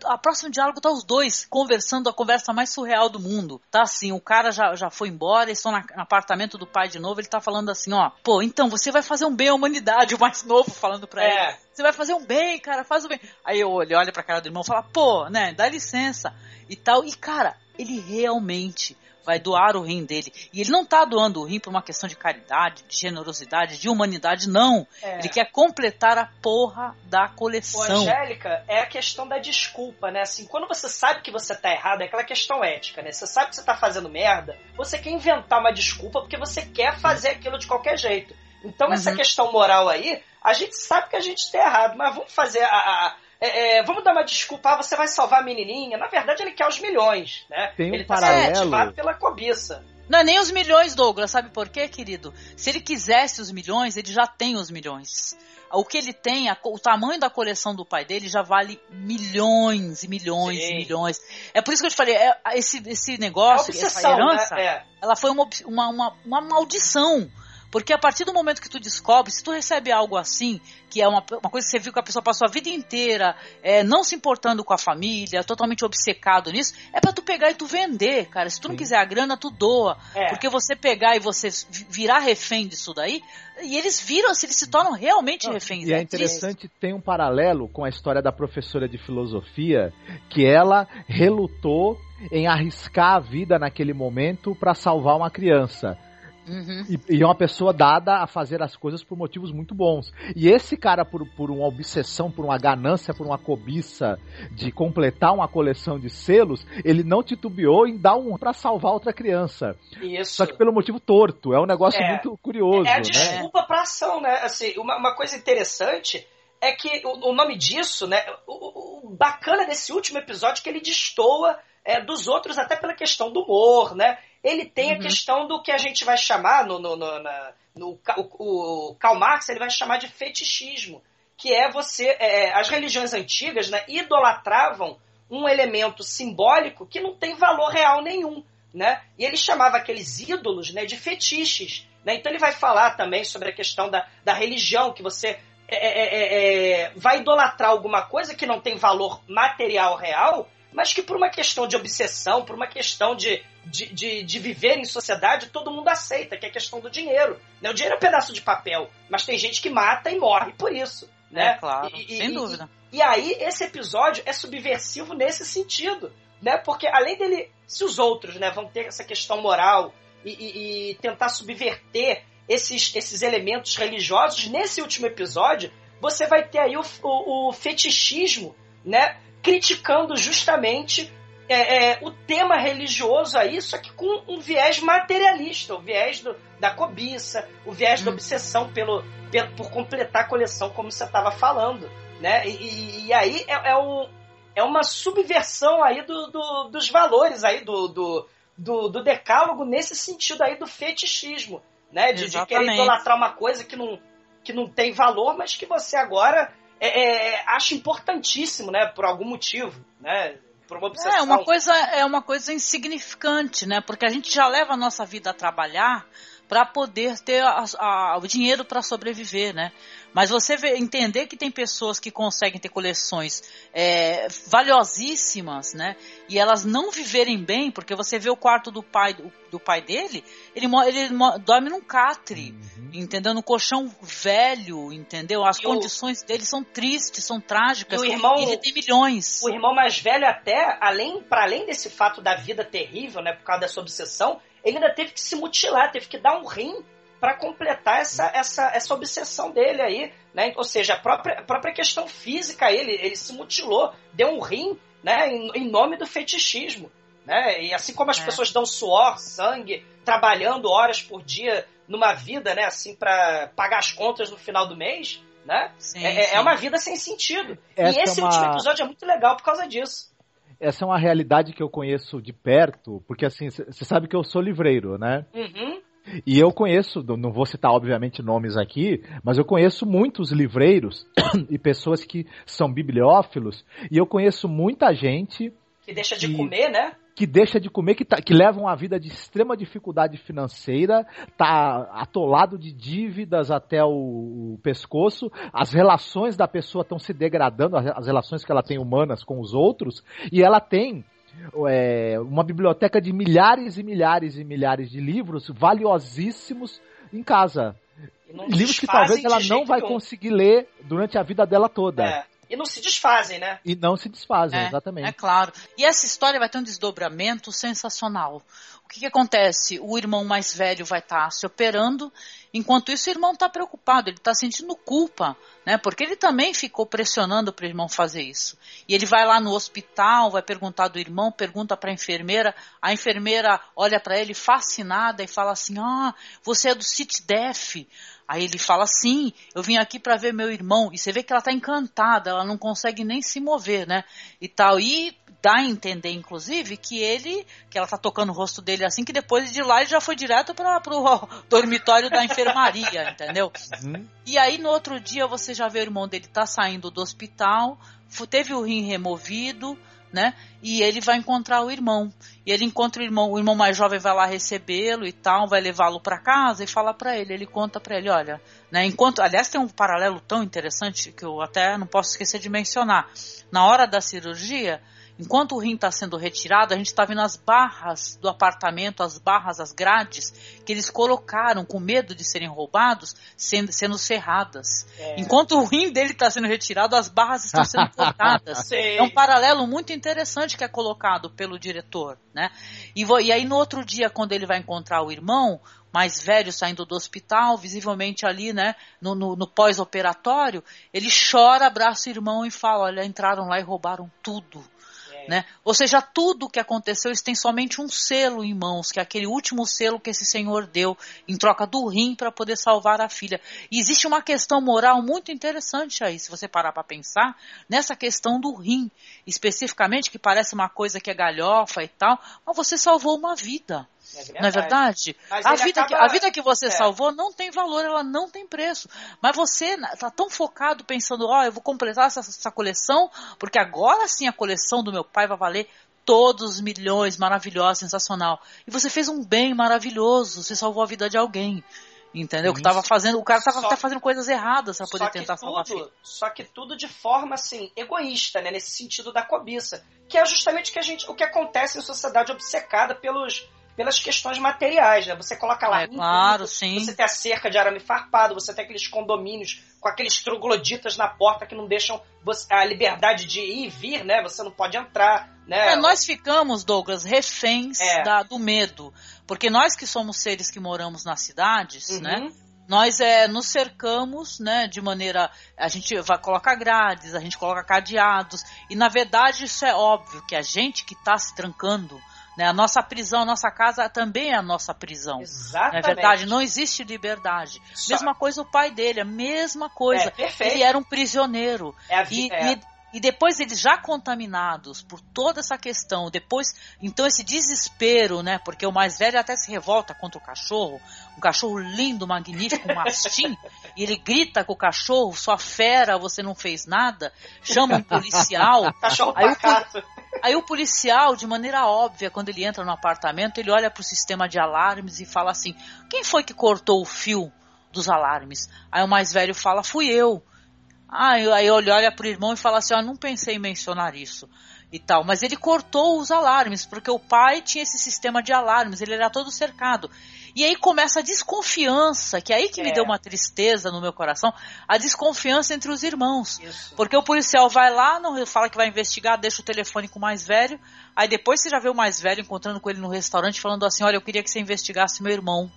A próximo diálogo tá os dois conversando a conversa mais surreal do mundo. Tá assim, o cara já, já foi embora, eles estão no apartamento do pai de novo, ele tá falando assim, ó, pô, então você vai fazer um bem à humanidade, o mais novo falando pra é. ele. Você vai fazer um bem, cara, faz o bem. Aí ele olha pra cara do irmão e fala, pô, né, dá licença e tal. E, cara, ele realmente vai doar o rim dele. E ele não tá doando o rim por uma questão de caridade, de generosidade, de humanidade, não. É. Ele quer completar a porra da coleção. Ô, Angélica, é a questão da desculpa, né? Assim, quando você sabe que você tá errado, é aquela questão ética, né? Você sabe que você tá fazendo merda, você quer inventar uma desculpa porque você quer fazer aquilo de qualquer jeito. Então, uhum. essa questão moral aí, a gente sabe que a gente está errado, mas vamos fazer a. a é, é, vamos dar uma desculpa, ah, você vai salvar a menininha. Na verdade, ele quer os milhões, né? Tem um ele tá paralelo. ativado pela cobiça. Não é nem os milhões, Douglas, sabe por quê, querido? Se ele quisesse os milhões, ele já tem os milhões. O que ele tem, a, o tamanho da coleção do pai dele já vale milhões e milhões Sim. e milhões. É por isso que eu te falei, é, esse, esse negócio, é obsessão, essa herança, né? é. ela foi uma, uma, uma, uma maldição porque a partir do momento que tu descobre, se tu recebe algo assim, que é uma, uma coisa que você viu que a pessoa passou a vida inteira é, não se importando com a família, totalmente obcecado nisso, é para tu pegar e tu vender, cara. Se tu não Sim. quiser a grana, tu doa. É. Porque você pegar e você virar refém disso daí, e eles viram, eles se tornam realmente não, reféns. E é, é interessante, tem um paralelo com a história da professora de filosofia, que ela relutou em arriscar a vida naquele momento para salvar uma criança. Uhum. E, e, é uma pessoa dada a fazer as coisas por motivos muito bons. E esse cara, por, por uma obsessão, por uma ganância, por uma cobiça de completar uma coleção de selos, ele não titubeou em dar um para salvar outra criança. Isso. Só que pelo motivo torto. É um negócio é, muito curioso. É a né? desculpa né? pra ação, né? Assim, uma, uma coisa interessante é que o, o nome disso, né? O, o, bacana desse último episódio é que ele destoa é, dos outros até pela questão do humor, né? Ele tem uhum. a questão do que a gente vai chamar no, no, no, na, no o, o Karl Marx ele vai chamar de fetichismo, que é você é, as religiões antigas né, idolatravam um elemento simbólico que não tem valor real nenhum, né? E ele chamava aqueles ídolos né, de fetiches. Né? Então ele vai falar também sobre a questão da, da religião, que você é, é, é, é vai idolatrar alguma coisa que não tem valor material real mas que por uma questão de obsessão, por uma questão de, de, de, de, viver em sociedade, todo mundo aceita, que é a questão do dinheiro. Né? O dinheiro é um pedaço de papel, mas tem gente que mata e morre por isso. Né? É, claro, e, sem e, dúvida. E, e, aí, esse episódio é subversivo nesse sentido, né? Porque além dele, se os outros né, vão ter essa questão moral e, e tentar subverter esses, esses elementos religiosos, nesse último episódio, você vai ter aí o, o, o fetichismo, né? Criticando justamente é, é, o tema religioso aí, só que com um viés materialista, o viés do, da cobiça, o viés hum. da obsessão pelo, pelo, por completar a coleção, como você estava falando. Né? E, e aí é, é, um, é uma subversão aí do, do, dos valores aí do, do, do, do, decálogo nesse sentido aí do fetichismo, né? De, de querer idolatrar uma coisa que não, que não tem valor, mas que você agora é, é, acho importantíssimo, né? Por algum motivo, né? Por uma obsessão. É uma coisa, é uma coisa insignificante, né? Porque a gente já leva a nossa vida a trabalhar para poder ter a, a, o dinheiro para sobreviver, né? Mas você vê, entender que tem pessoas que conseguem ter coleções é, valiosíssimas, né? E elas não viverem bem, porque você vê o quarto do pai do, do pai dele, ele, ele dorme num catre, uhum. entendeu? No colchão velho, entendeu? As e condições o... dele são tristes, são trágicas. E o irmão, ele tem milhões. O irmão mais velho até, além para além desse fato da vida terrível, né, por causa dessa obsessão, ele ainda teve que se mutilar, teve que dar um rim para completar essa, essa, essa obsessão dele aí, né? Ou seja, a própria, a própria questão física, ele, ele se mutilou, deu um rim, né? Em, em nome do fetichismo, né? E assim como as é. pessoas dão suor, sangue, trabalhando horas por dia numa vida, né? Assim, para pagar as contas no final do mês, né? Sim, é, é sim. é uma vida sem sentido. Essa e esse é uma... último episódio é muito legal por causa disso essa é uma realidade que eu conheço de perto, porque assim, você sabe que eu sou livreiro, né? Uhum. E eu conheço, não vou citar obviamente nomes aqui, mas eu conheço muitos livreiros e pessoas que são bibliófilos, e eu conheço muita gente Que deixa de comer, né? que deixa de comer, que, tá, que leva uma vida de extrema dificuldade financeira, tá atolado de dívidas até o, o pescoço, as relações da pessoa estão se degradando, as relações que ela tem humanas com os outros, e ela tem é, uma biblioteca de milhares e milhares e milhares de livros valiosíssimos em casa. Livros que talvez ela não vai conseguir ler durante a vida dela toda. É. E não se desfazem, né? E não se desfazem, É, exatamente. É claro. E essa história vai ter um desdobramento sensacional. O que, que acontece? O irmão mais velho vai estar se operando, enquanto isso o irmão está preocupado, ele está sentindo culpa, né? Porque ele também ficou pressionando para o irmão fazer isso. E ele vai lá no hospital, vai perguntar do irmão, pergunta para a enfermeira, a enfermeira olha para ele fascinada e fala assim: "Ah, você é do CITDEF". Aí ele fala assim: eu vim aqui para ver meu irmão. E você vê que ela tá encantada, ela não consegue nem se mover, né? E tal. E dá a entender, inclusive, que ele, que ela tá tocando o rosto dele assim, que depois de lá ele já foi direto para pro dormitório da enfermaria, entendeu? Uhum. E aí no outro dia você já vê o irmão dele tá saindo do hospital, teve o rim removido, né? E ele vai encontrar o irmão. E ele encontra o irmão, o irmão mais jovem vai lá recebê-lo e tal, vai levá-lo para casa e fala para ele, ele conta para ele, olha, né, enquanto, aliás, tem um paralelo tão interessante que eu até não posso esquecer de mencionar. Na hora da cirurgia, enquanto o rim está sendo retirado, a gente está vendo as barras do apartamento, as barras, as grades que eles colocaram com medo de serem roubados, sendo, sendo cerradas. É. Enquanto o rim dele está sendo retirado, as barras estão sendo cortadas. É um paralelo muito interessante que é colocado pelo diretor, né? E, e aí no outro dia, quando ele vai encontrar o irmão mais velho saindo do hospital, visivelmente ali, né, no, no- no pós-operatório, ele chora, abraça o irmão e fala: Olha, entraram lá e roubaram tudo. É. Né? Ou seja, tudo que aconteceu, eles têm somente um selo em mãos, que é aquele último selo que esse senhor deu em troca do rim para poder salvar a filha. E existe uma questão moral muito interessante aí, se você parar para pensar, nessa questão do rim, especificamente, que parece uma coisa que é galhofa e tal, mas você salvou uma vida. Não é verdade? A vida, que, acaba- a vida que você É. salvou não tem valor, ela não tem preço. Mas você está tão focado pensando, ó, eu vou completar essa, essa coleção, porque agora sim a coleção do meu pai vai valer todos os milhões, maravilhosa, sensacional. E você fez um bem maravilhoso, você salvou a vida de alguém. Entendeu? Que tava fazendo, o cara estava Só- até fazendo coisas erradas para poder que tentar salvar a filha. tudo, Só que tudo de forma assim, egoísta, né? Nesse sentido da cobiça. Que é justamente o que, a gente, o que acontece em sociedade obcecada pelos, pelas questões materiais, né? Você coloca lá. É claro, sim. Você tem a cerca de arame farpado, você tem aqueles condomínios com aqueles trogloditas na porta que não deixam você- a liberdade de ir e vir, né? Você não pode entrar, né? É, nós ficamos, Douglas, reféns É. da- do medo. Porque nós que somos seres que moramos nas cidades, Uhum. né? Nós é, nos cercamos, né, de maneira. A gente vai colocar grades, a gente coloca cadeados. E na verdade isso é óbvio, que a gente que está se trancando, né, a nossa prisão, a nossa casa também é a nossa prisão. Não Exatamente. é verdade? Não existe liberdade. Só- Mesma coisa o pai dele, a mesma coisa. É, perfeito. Ele era um prisioneiro. É a E, é. E- depois eles já contaminados por toda essa questão, depois, então esse desespero, né? Porque o mais velho até se revolta contra o cachorro, um cachorro lindo, magnífico, um mastim, e ele grita com o cachorro, sua fera, você não fez nada, chama um policial. Cachorro Aí o. Aí o policial, de maneira óbvia, quando ele entra no apartamento, ele olha para o sistema de alarmes e fala assim: quem foi que cortou o fio dos alarmes? Aí o mais velho fala: fui eu. Aí, aí ele olha pro irmão e fala assim: ó, não pensei em mencionar isso e tal. Mas ele cortou os alarmes, porque o pai tinha esse sistema de alarmes, ele era todo cercado. E aí começa a desconfiança, que é aí que me É. deu uma tristeza no meu coração, a desconfiança entre os irmãos. Isso. Porque o policial vai lá, não fala que vai investigar, deixa o telefone com o mais velho. Aí depois você já vê o mais velho encontrando com ele no restaurante, falando assim: Olha, eu queria que você investigasse meu irmão.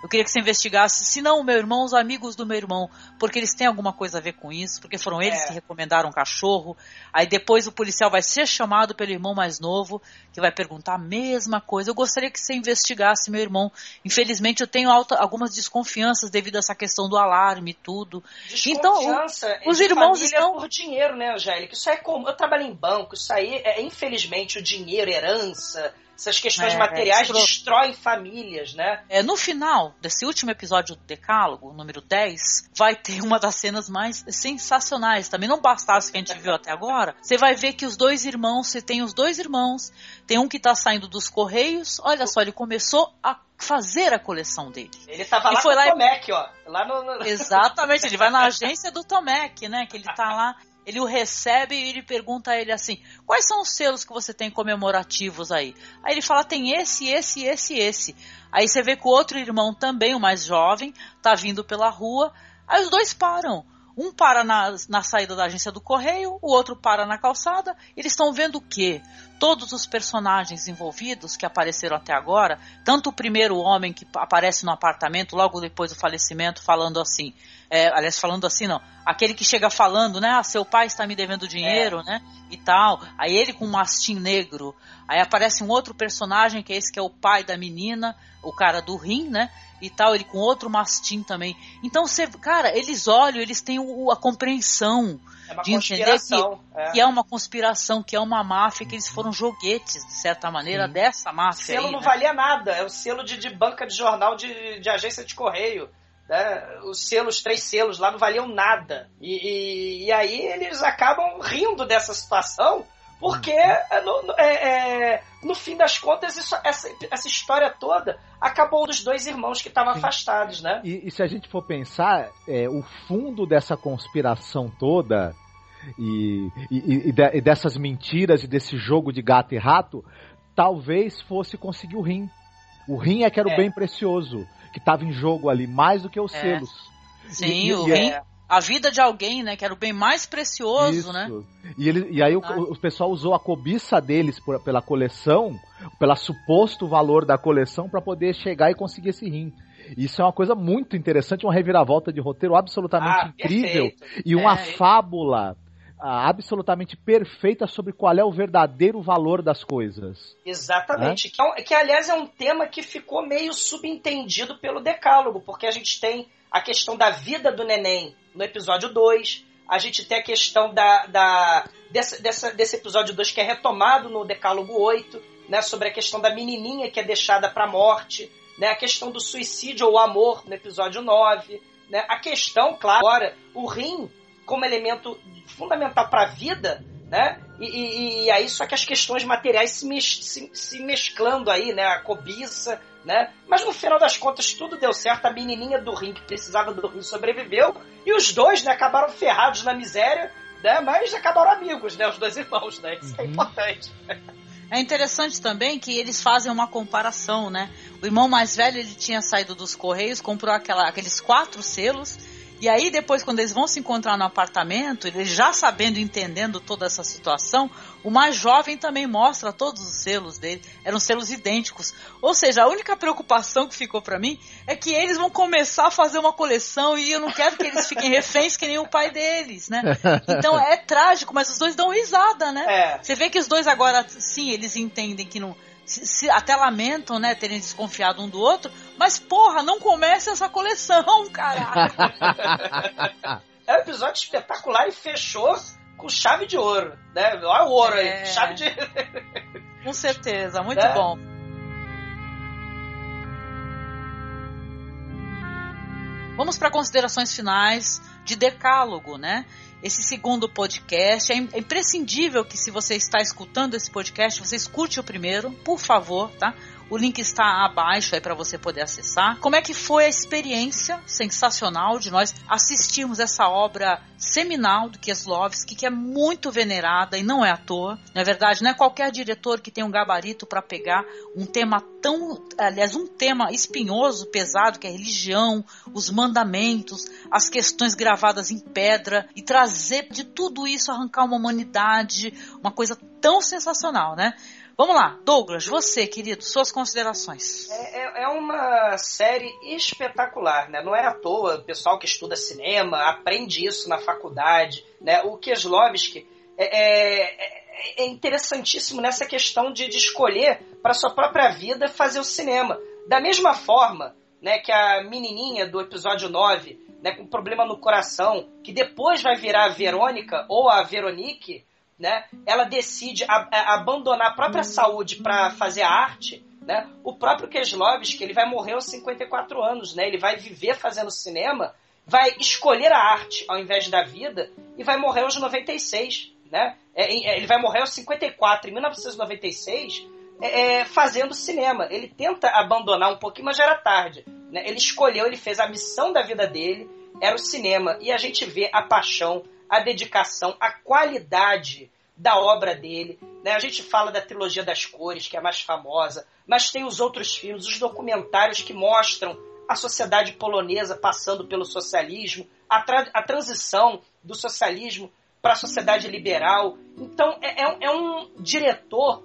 Eu queria que você investigasse, se não o meu irmão, os amigos do meu irmão, porque eles têm alguma coisa a ver com isso, porque foram eles É. que recomendaram o cachorro. Aí depois o policial vai ser chamado pelo irmão mais novo, que vai perguntar a mesma coisa. Eu gostaria que você investigasse meu irmão. Infelizmente eu tenho alta- algumas desconfianças devido a essa questão do alarme e tudo. Então, o- Desconfiança os de irmãos estão- por dinheiro, né, Angélica? Isso é comum. Eu trabalho em banco, isso aí é, infelizmente, o dinheiro, herança, essas questões é, materiais destroem famílias, né? É, no final desse último episódio do Decálogo, número 10, vai ter uma das cenas mais sensacionais. Também não bastasse que a gente viu até agora. Você vai ver que os dois irmãos, você tem os dois irmãos, tem um que tá saindo dos Correios. Olha só, ele começou a fazer a coleção dele. Ele tava lá foi com lá o Tomec, ó. Lá no, no... Exatamente, ele vai na agência do Tomec, né? Que ele tá lá ele o recebe e ele pergunta a ele assim: quais são os selos que você tem comemorativos aí? Aí ele fala: tem esse, esse, esse, esse. Aí você vê que o outro irmão também, o mais jovem, tá vindo pela rua. Aí os dois param. Um para na, na saída da agência do correio, o outro para na calçada. Eles estão vendo o quê? Todos os personagens envolvidos que apareceram até agora, tanto o primeiro homem que aparece no apartamento logo depois do falecimento, falando assim: é, aliás, falando assim, não. Aquele que chega falando, né? Ah, seu pai está me devendo dinheiro, é. né? E tal. Aí ele com um mastim negro. Aí aparece um outro personagem, que é esse que é o pai da menina, o cara do rim, né? E tal, ele com outro mastim também. Então, você, cara, eles olham, eles têm o, a compreensão é de entender que é. que é. uma conspiração, que é uma máfia, que eles foram joguetes, de certa maneira, Sim. dessa máfia. O selo aí, não né? valia nada, é o selo de, de banca de jornal de, de agência de correio. Né? Os selos, três selos lá não valiam nada. E, e, e aí eles acabam rindo dessa situação, porque é, no, é, é, no fim das contas isso, essa, essa história toda acabou dos dois irmãos que estavam afastados, né? E, e, se a gente for pensar, é, o fundo dessa conspiração toda e, e, e, dessas mentiras e desse jogo de gato e rato, talvez fosse conseguir o rim. O rim é que era o é. bem precioso que estava em jogo ali, mais do que os é. selos. Sim, e, o e, é a vida de alguém, né? Que era o bem mais precioso, Isso. né? E, ele, e aí o, ah. o, pessoal usou a cobiça deles por, pela coleção, pelo suposto valor da coleção, para poder chegar e conseguir esse rim. Isso é uma coisa muito interessante, uma reviravolta de roteiro absolutamente ah, incrível perfeito. e uma é, fábula absolutamente perfeita sobre qual é o verdadeiro valor das coisas. Exatamente. Que, é que, aliás, é um tema que ficou meio subentendido pelo Decálogo, porque a gente tem a questão da vida do neném no episódio 2, a gente tem a questão da, da dessa, dessa, desse episódio 2 que é retomado no Decálogo 8, né, sobre a questão da menininha que é deixada para a morte, né, a questão do suicídio ou amor no episódio 9, né, a questão, claro, agora, o rim como elemento fundamental para a vida, né? E, e, e, aí só que as questões materiais se, mes, se, se, mesclando aí, né? A cobiça, né? Mas no final das contas tudo deu certo. A menininha do rim que precisava do rim sobreviveu e os dois, né? Acabaram ferrados na miséria, né? Mas acabaram amigos, né? Os dois irmãos, né? Isso é uhum. é importante. É interessante também que eles fazem uma comparação, né? O irmão mais velho ele tinha saído dos correios, comprou aquela, aqueles quatro selos e aí, depois, quando eles vão se encontrar no apartamento, eles já sabendo e entendendo toda essa situação, o mais jovem também mostra todos os selos dele. Eram selos idênticos. Ou seja, a única preocupação que ficou para mim é que eles vão começar a fazer uma coleção e eu não quero que eles fiquem reféns que nem o pai deles, né? Então é trágico, mas os dois dão risada, né? É. Você vê que os dois agora, sim, eles entendem que não se, se, até lamentam, né, terem desconfiado um do outro, mas porra, não comece essa coleção, caralho. é um episódio espetacular e fechou com chave de ouro, né? Olha o ouro é... aí, chave de. com certeza, muito né? bom. Vamos para considerações finais de decálogo, né? Esse segundo podcast. É, é imprescindível que se você está escutando esse podcast, você escute o primeiro, por favor, tá? O link está abaixo aí para você poder acessar. Como é que foi a experiência sensacional de nós assistirmos essa obra seminal do Kieslowski, que é muito venerada e não é à toa. Na é verdade, não é qualquer diretor que tem um gabarito para pegar um tema tão, aliás, um tema espinhoso, pesado, que é a religião, os mandamentos, as questões gravadas em pedra e trazer de tudo isso arrancar uma humanidade, uma coisa tão sensacional, né? Vamos lá, Douglas, você, querido, suas considerações. É, é, é, uma série espetacular, né? Não é à toa, o pessoal que estuda cinema aprende isso na faculdade, né? O Kieslowski é, é, é interessantíssimo nessa questão de, de escolher para sua própria vida fazer o cinema. Da mesma forma, né, que a menininha do episódio 9, né, com problema no coração, que depois vai virar a Verônica ou a Veronique, né, ela decide a, a, abandonar a própria saúde para fazer arte, né, o próprio Keslovski ele vai morrer aos 54 anos, né, ele vai viver fazendo cinema, vai escolher a arte ao invés da vida e vai morrer aos 96, né, é, é, ele vai morrer aos 54, em 1996, é, é, fazendo cinema. Ele tenta abandonar um pouquinho, mas já era tarde. Né? Ele escolheu, ele fez a missão da vida dele, era o cinema. E a gente vê a paixão, a dedicação, a qualidade da obra dele. Né? A gente fala da trilogia das cores, que é a mais famosa, mas tem os outros filmes, os documentários que mostram a sociedade polonesa passando pelo socialismo, a, tra a transição do socialismo para a sociedade liberal. Então, é, é, um, é um diretor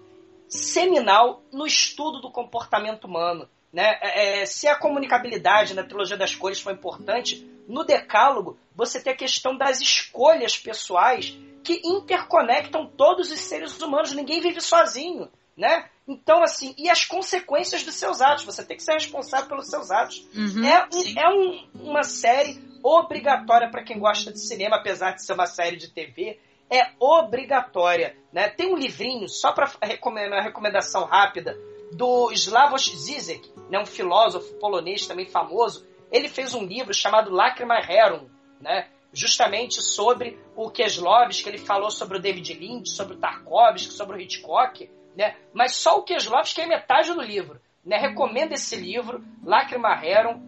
seminal no estudo do comportamento humano. Né? É, é, se a comunicabilidade na trilogia das cores foi importante, no Decálogo você tem a questão das escolhas pessoais que interconectam todos os seres humanos. Ninguém vive sozinho, né? Então, assim, e as consequências dos seus atos. Você tem que ser responsável pelos seus atos. Uhum, é um, é um, uma série obrigatória para quem gosta de cinema, apesar de ser uma série de TV. É obrigatória. Né? Tem um livrinho, só para recomendar uma recomendação rápida, do Slavoj Zizek, né, um filósofo polonês também famoso, ele fez um livro chamado Lacrima Rerum, né, justamente sobre o Keslovski, que ele falou sobre o David Lynch, sobre o Tarkovsky, sobre o Hitchcock, né, mas só o Keslovski é metade do livro. Né, recomendo esse livro, Lacrima Rerum,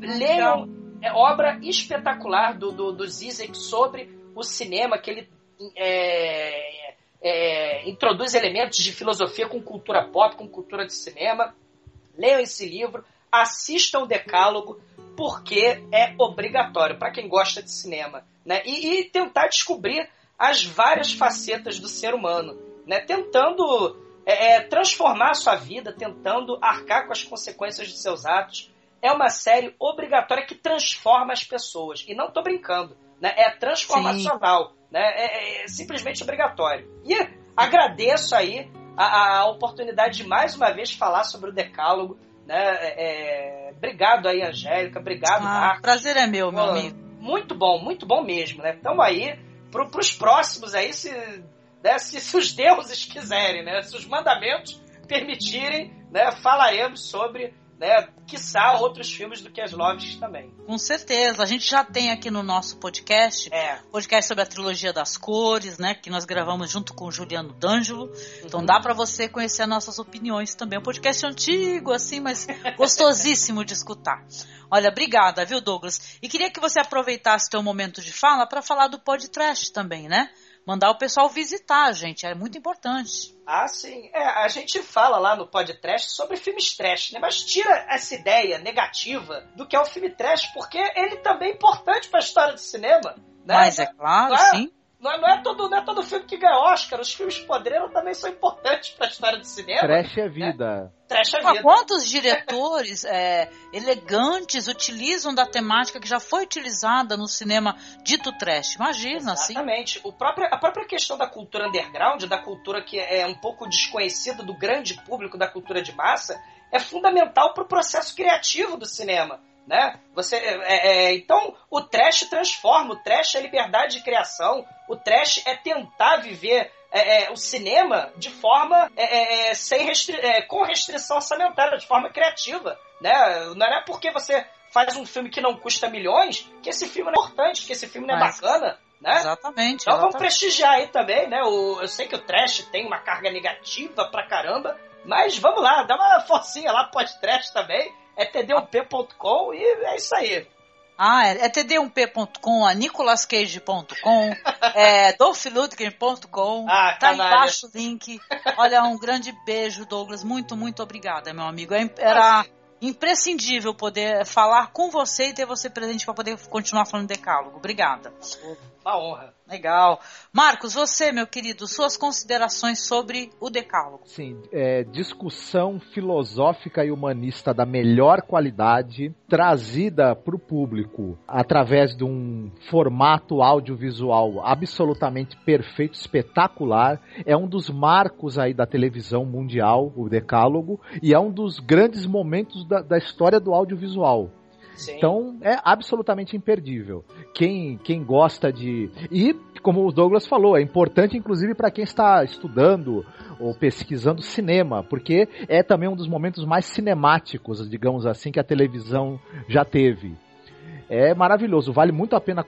leiam, é obra espetacular do, do, do Zizek sobre o cinema, que ele é, é, introduz elementos de filosofia com cultura pop, com cultura de cinema. Leiam esse livro, assistam o Decálogo, porque é obrigatório para quem gosta de cinema. Né? E, e, tentar descobrir as várias facetas do ser humano, né? tentando é, é, transformar a sua vida, tentando arcar com as consequências de seus atos. É uma série obrigatória que transforma as pessoas. E não estou brincando. Né? É transformacional. Né? É, é, simplesmente obrigatório. E agradeço aí a, a, oportunidade de mais uma vez falar sobre o Decálogo. Né? É, é obrigado aí, Angélica. Obrigado, ah, Marcos. Prazer é meu, meu Pô, amigo. Muito bom, muito bom mesmo. Né? Então aí, para os próximos aí, se, né, se, se, os deuses quiserem, né? se os mandamentos permitirem, né, falaremos sobre né? Quiçá outros filmes do Kieslowski também. Com certeza. A gente já tem aqui no nosso podcast, é. podcast sobre a trilogia das cores, né? Que nós gravamos junto com o Juliano D'Angelo. Então uhum. dá para você conhecer as nossas opiniões também. É um podcast antigo, assim, mas gostosíssimo de escutar. Olha, obrigada, viu, Douglas? E queria que você aproveitasse teu momento de fala para falar do podcast também, né? Mandar o pessoal visitar, gente. É muito importante. Ah, sim. É, a gente fala lá no podcast sobre filmes trash, né? Mas tira essa ideia negativa do que é o filme trash, porque ele também é importante para a história do cinema. Né? Mas é claro, é, sim. Não é, não é, todo, não é todo filme que ganha Oscar. Os filmes podreiros também são importantes para a história do cinema. Trash é vida. Né? Trash é vida. Quantos diretores é, elegantes utilizam da temática que já foi utilizada no cinema dito trash? Imagina, assim. Exatamente. O próprio, a própria questão da cultura underground, da cultura que é um pouco desconhecida do grande público da cultura de massa, é fundamental para o processo criativo do cinema né? Você, é, é, então, o trash transforma, o trash é liberdade de criação, o trash é tentar viver é, é o cinema de forma é, é, sem restri com restrição orçamentária, de forma criativa, né? Não é porque você faz um filme que não custa milhões que esse filme não é importante, que esse filme não é Mas... bacana, né? Exatamente. Então exatamente. vamos prestigiar aí também, né? O, eu sei que o trash tem uma carga negativa pra caramba, mas vamos lá, dá uma forcinha lá pro podcast também é td1p.com e é isso aí. Ah, é, é td1p.com, a nicolascage.com, é dolphludgren.com, ah, tá embaixo o link. Olha, um grande beijo, Douglas. Muito, muito obrigada, meu amigo. É, era imprescindível poder falar com você e ter você presente para poder continuar falando decálogo. Obrigada. Uma honra. Legal. Marcos, você, meu querido, suas considerações sobre o Decálogo. Sim, é, discussão filosófica e humanista da melhor qualidade, trazida para o público através de um formato audiovisual absolutamente perfeito, espetacular. É um dos marcos aí da televisão mundial, o Decálogo, e é um dos grandes momentos da, da história do audiovisual. Sim. Então é absolutamente imperdível. Quem, quem gosta de. E como o Douglas falou, é importante inclusive para quem está estudando ou pesquisando cinema, porque é também um dos momentos mais cinemáticos, digamos assim, que a televisão já teve. É maravilhoso, vale muito a pena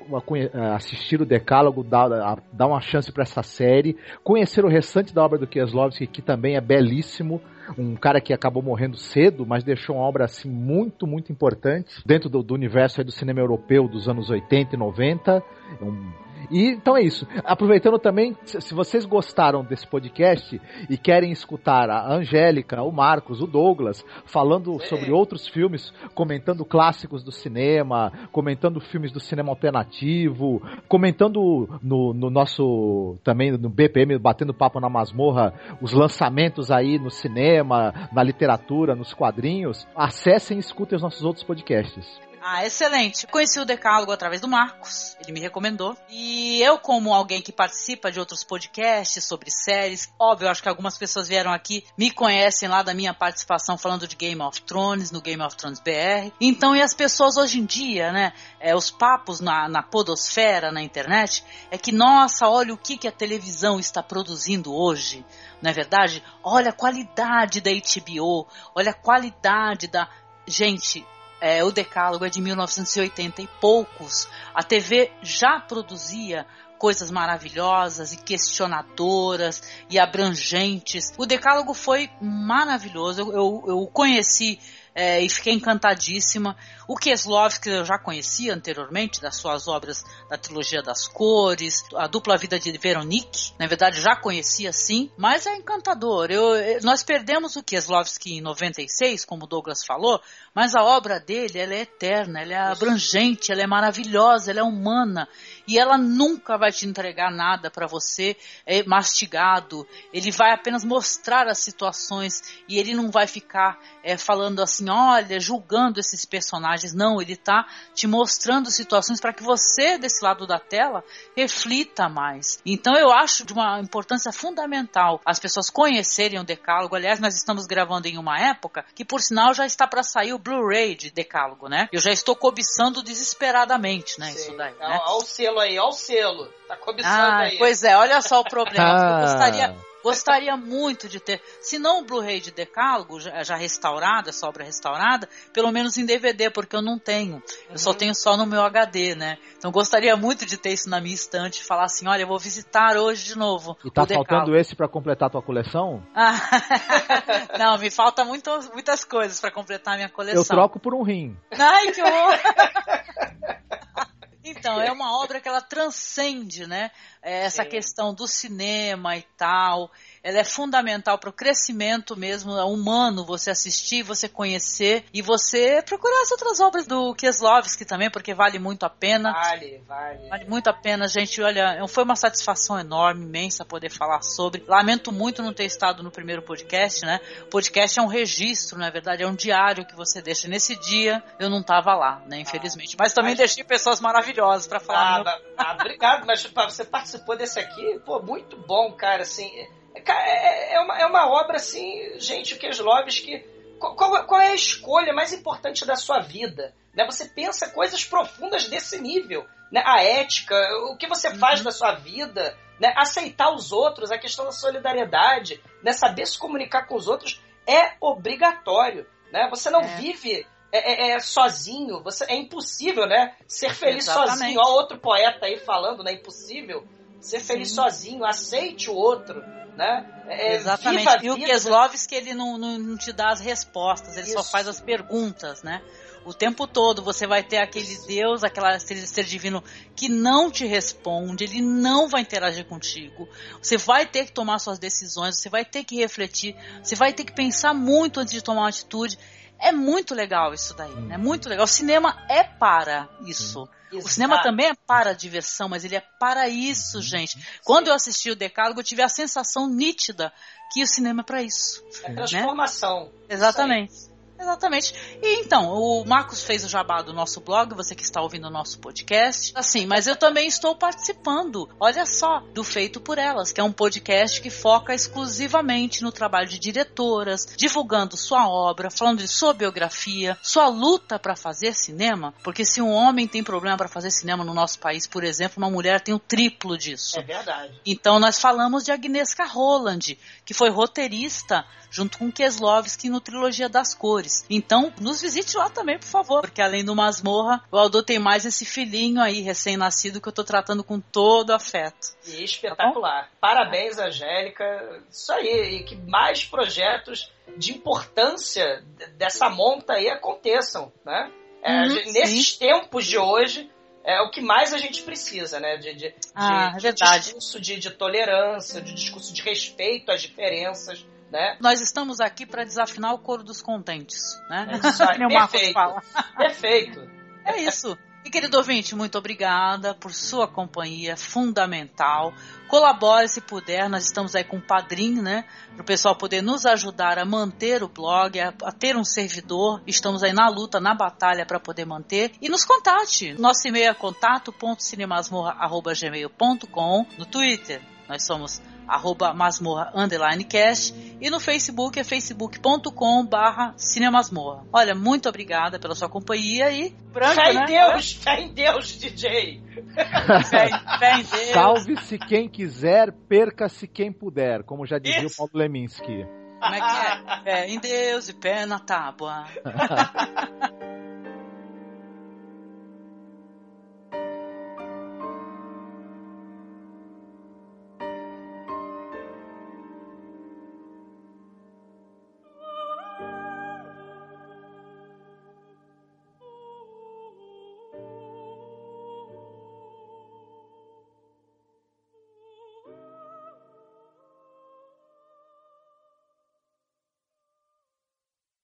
assistir o Decálogo, dar, dar uma chance para essa série, conhecer o restante da obra do Kieslowski, que também é belíssimo um cara que acabou morrendo cedo, mas deixou uma obra assim muito, muito importante dentro do, do universo do cinema europeu dos anos 80 e 90. Um, e então é isso. Aproveitando também, se vocês gostaram desse podcast e querem escutar a Angélica, o Marcos, o Douglas falando sobre outros filmes, comentando clássicos do cinema, comentando filmes do cinema alternativo, comentando no, no nosso também no BPM batendo papo na masmorra os lançamentos aí no cinema, na literatura, nos quadrinhos, acessem e escutem os nossos outros podcasts. Ah, excelente. Conheci o Decálogo através do Marcos, ele me recomendou. E eu, como alguém que participa de outros podcasts sobre séries, óbvio, acho que algumas pessoas vieram aqui, me conhecem lá da minha participação falando de Game of Thrones, no Game of Thrones BR. Então, e as pessoas hoje em dia, né, é, os papos na, na podosfera, na internet, é que, nossa, olha o que, que a televisão está produzindo hoje. Não é verdade? Olha a qualidade da HBO, olha a qualidade da. Gente, é, o Decálogo é de 1980 e poucos. A TV já produzia coisas maravilhosas e questionadoras e abrangentes. O Decálogo foi maravilhoso. Eu, eu, eu conheci é, e fiquei encantadíssima. O Kieslowski eu já conhecia anteriormente, das suas obras da trilogia das cores, a dupla vida de Veronique, na verdade já conhecia sim, mas é encantador. Eu, nós perdemos o Kieslowski em 96, como o Douglas falou, mas a obra dele ela é eterna, ela é abrangente, ela é maravilhosa, ela é humana e ela nunca vai te entregar nada para você é, mastigado. Ele vai apenas mostrar as situações e ele não vai ficar é, falando assim, olha, julgando esses personagens. Não, ele está te mostrando situações para que você desse lado da tela reflita mais. Então eu acho de uma importância fundamental as pessoas conhecerem o Decálogo. Aliás, nós estamos gravando em uma época que, por sinal, já está para sair o Blu-ray de Decálogo, né? Eu já estou cobiçando desesperadamente, né? Sim. Isso daí. Né? Olha o selo aí, olha o selo. Tá cobiçando ah, aí. Pois é, olha só o problema. Eu gostaria, Gostaria muito de ter, se não o Blu-ray de Decálogo, já, já, restaurado, essa obra restaurada, pelo menos em DVD, porque eu não tenho. Uhum. Eu só uhum. tenho só no meu HD, né? Então gostaria muito de ter isso na minha estante e falar assim: olha, eu vou visitar hoje de novo. E tá faltando esse para completar a tua coleção? Ah, não, me falta muito, muitas coisas para completar a minha coleção. Eu troco por um rim. Ai, que horror! Então, é uma obra que ela transcende, né? É, essa Sim. questão do cinema e tal ela é fundamental para o crescimento mesmo humano, você assistir, você conhecer e você procurar as outras obras do Kieslowski também, porque vale muito a pena. Vale, vale. Vale muito a pena, gente. Olha, foi uma satisfação enorme, imensa poder falar sobre. Lamento muito não ter estado no primeiro podcast, né? O podcast é um registro, na verdade, é um diário que você deixa. Nesse dia eu não estava lá, né? Infelizmente. Mas também mas... deixei pessoas maravilhosas para falar. Ah, meu... ah, obrigado, mas você participou desse aqui, pô, muito bom, cara, assim é, é, uma, é uma obra assim, gente, o Kieslowski, qual, qual é a escolha mais importante da sua vida? Né? Você pensa coisas profundas desse nível, né? A ética, o que você faz uhum. da sua vida, né? Aceitar os outros, a questão da solidariedade, né? Saber se comunicar com os outros é obrigatório, né? Você não é. vive é, é, é, sozinho, você é impossível, né? Ser feliz Exatamente. sozinho. Ó, outro poeta aí falando, né? Impossível ser feliz Sim. sozinho, aceite o outro né? É, Exatamente. E o Keslovski, ele não, não, não, te dá as respostas, ele Isso. só faz as perguntas, né? O tempo todo você vai ter aquele Deus, aquele ser divino que não te responde, ele não vai interagir contigo. Você vai ter que tomar suas decisões, você vai ter que refletir, você vai ter que pensar muito antes de tomar uma atitude. É muito legal isso daí, né? Muito legal. O cinema é para isso. Exato. O cinema também é para a diversão, mas ele é para isso, uhum. gente. Quando eu assisti o Decálogo, eu tive a sensação nítida que o cinema é para isso. É transformação. Né? Exatamente. Exatamente. E então, o Marcos fez o jabá do nosso blog, você que está ouvindo o nosso podcast. Assim, mas eu também estou participando, olha só, do Feito por Elas, que é um podcast que foca exclusivamente no trabalho de diretoras, divulgando sua obra, falando de sua biografia, sua luta para fazer cinema, porque se um homem tem problema para fazer cinema no nosso país, por exemplo, uma mulher tem o triplo disso. É verdade. Então nós falamos de Agnieszka Holland, que foi roteirista junto com Keslovski no Trilogia das Cores. Então, nos visite lá também, por favor, porque além do Masmorra, o Aldo tem mais esse filhinho aí, recém-nascido, que eu tô tratando com todo afeto. E espetacular. Tá Parabéns, Angélica. Isso aí, e que mais projetos de importância dessa monta aí aconteçam, né? É, uhum, nesses tempos de hoje, é o que mais a gente precisa, né? De, de, ah, de, de discurso de, de, tolerância, de discurso de respeito às diferenças, né? Nós estamos aqui para desafinar o coro dos contentes, né? É isso aí, perfeito. Perfeito. É isso. E querido ouvinte, muito obrigada por sua companhia fundamental. Colabore se puder, nós estamos aí com o padrinho, né? Para o pessoal poder nos ajudar a manter o blog, a, a, ter um servidor. Estamos aí na luta, na batalha para poder manter. E nos contate. Nosso e-mail é contato.cinemasmorra.gmail.com No Twitter, nós somos arroba masmorra underline cast e no Facebook é facebook.com barra cinemasmorra. Olha, muito obrigada pela sua companhia e branca, fé né? em Deus, fé em Deus, DJ. fé, fé em Deus. Salve-se quem quiser, perca-se quem puder, como já dizia Isso. o Paulo Leminski. Como é que é? Fé em Deus e pé na tábua.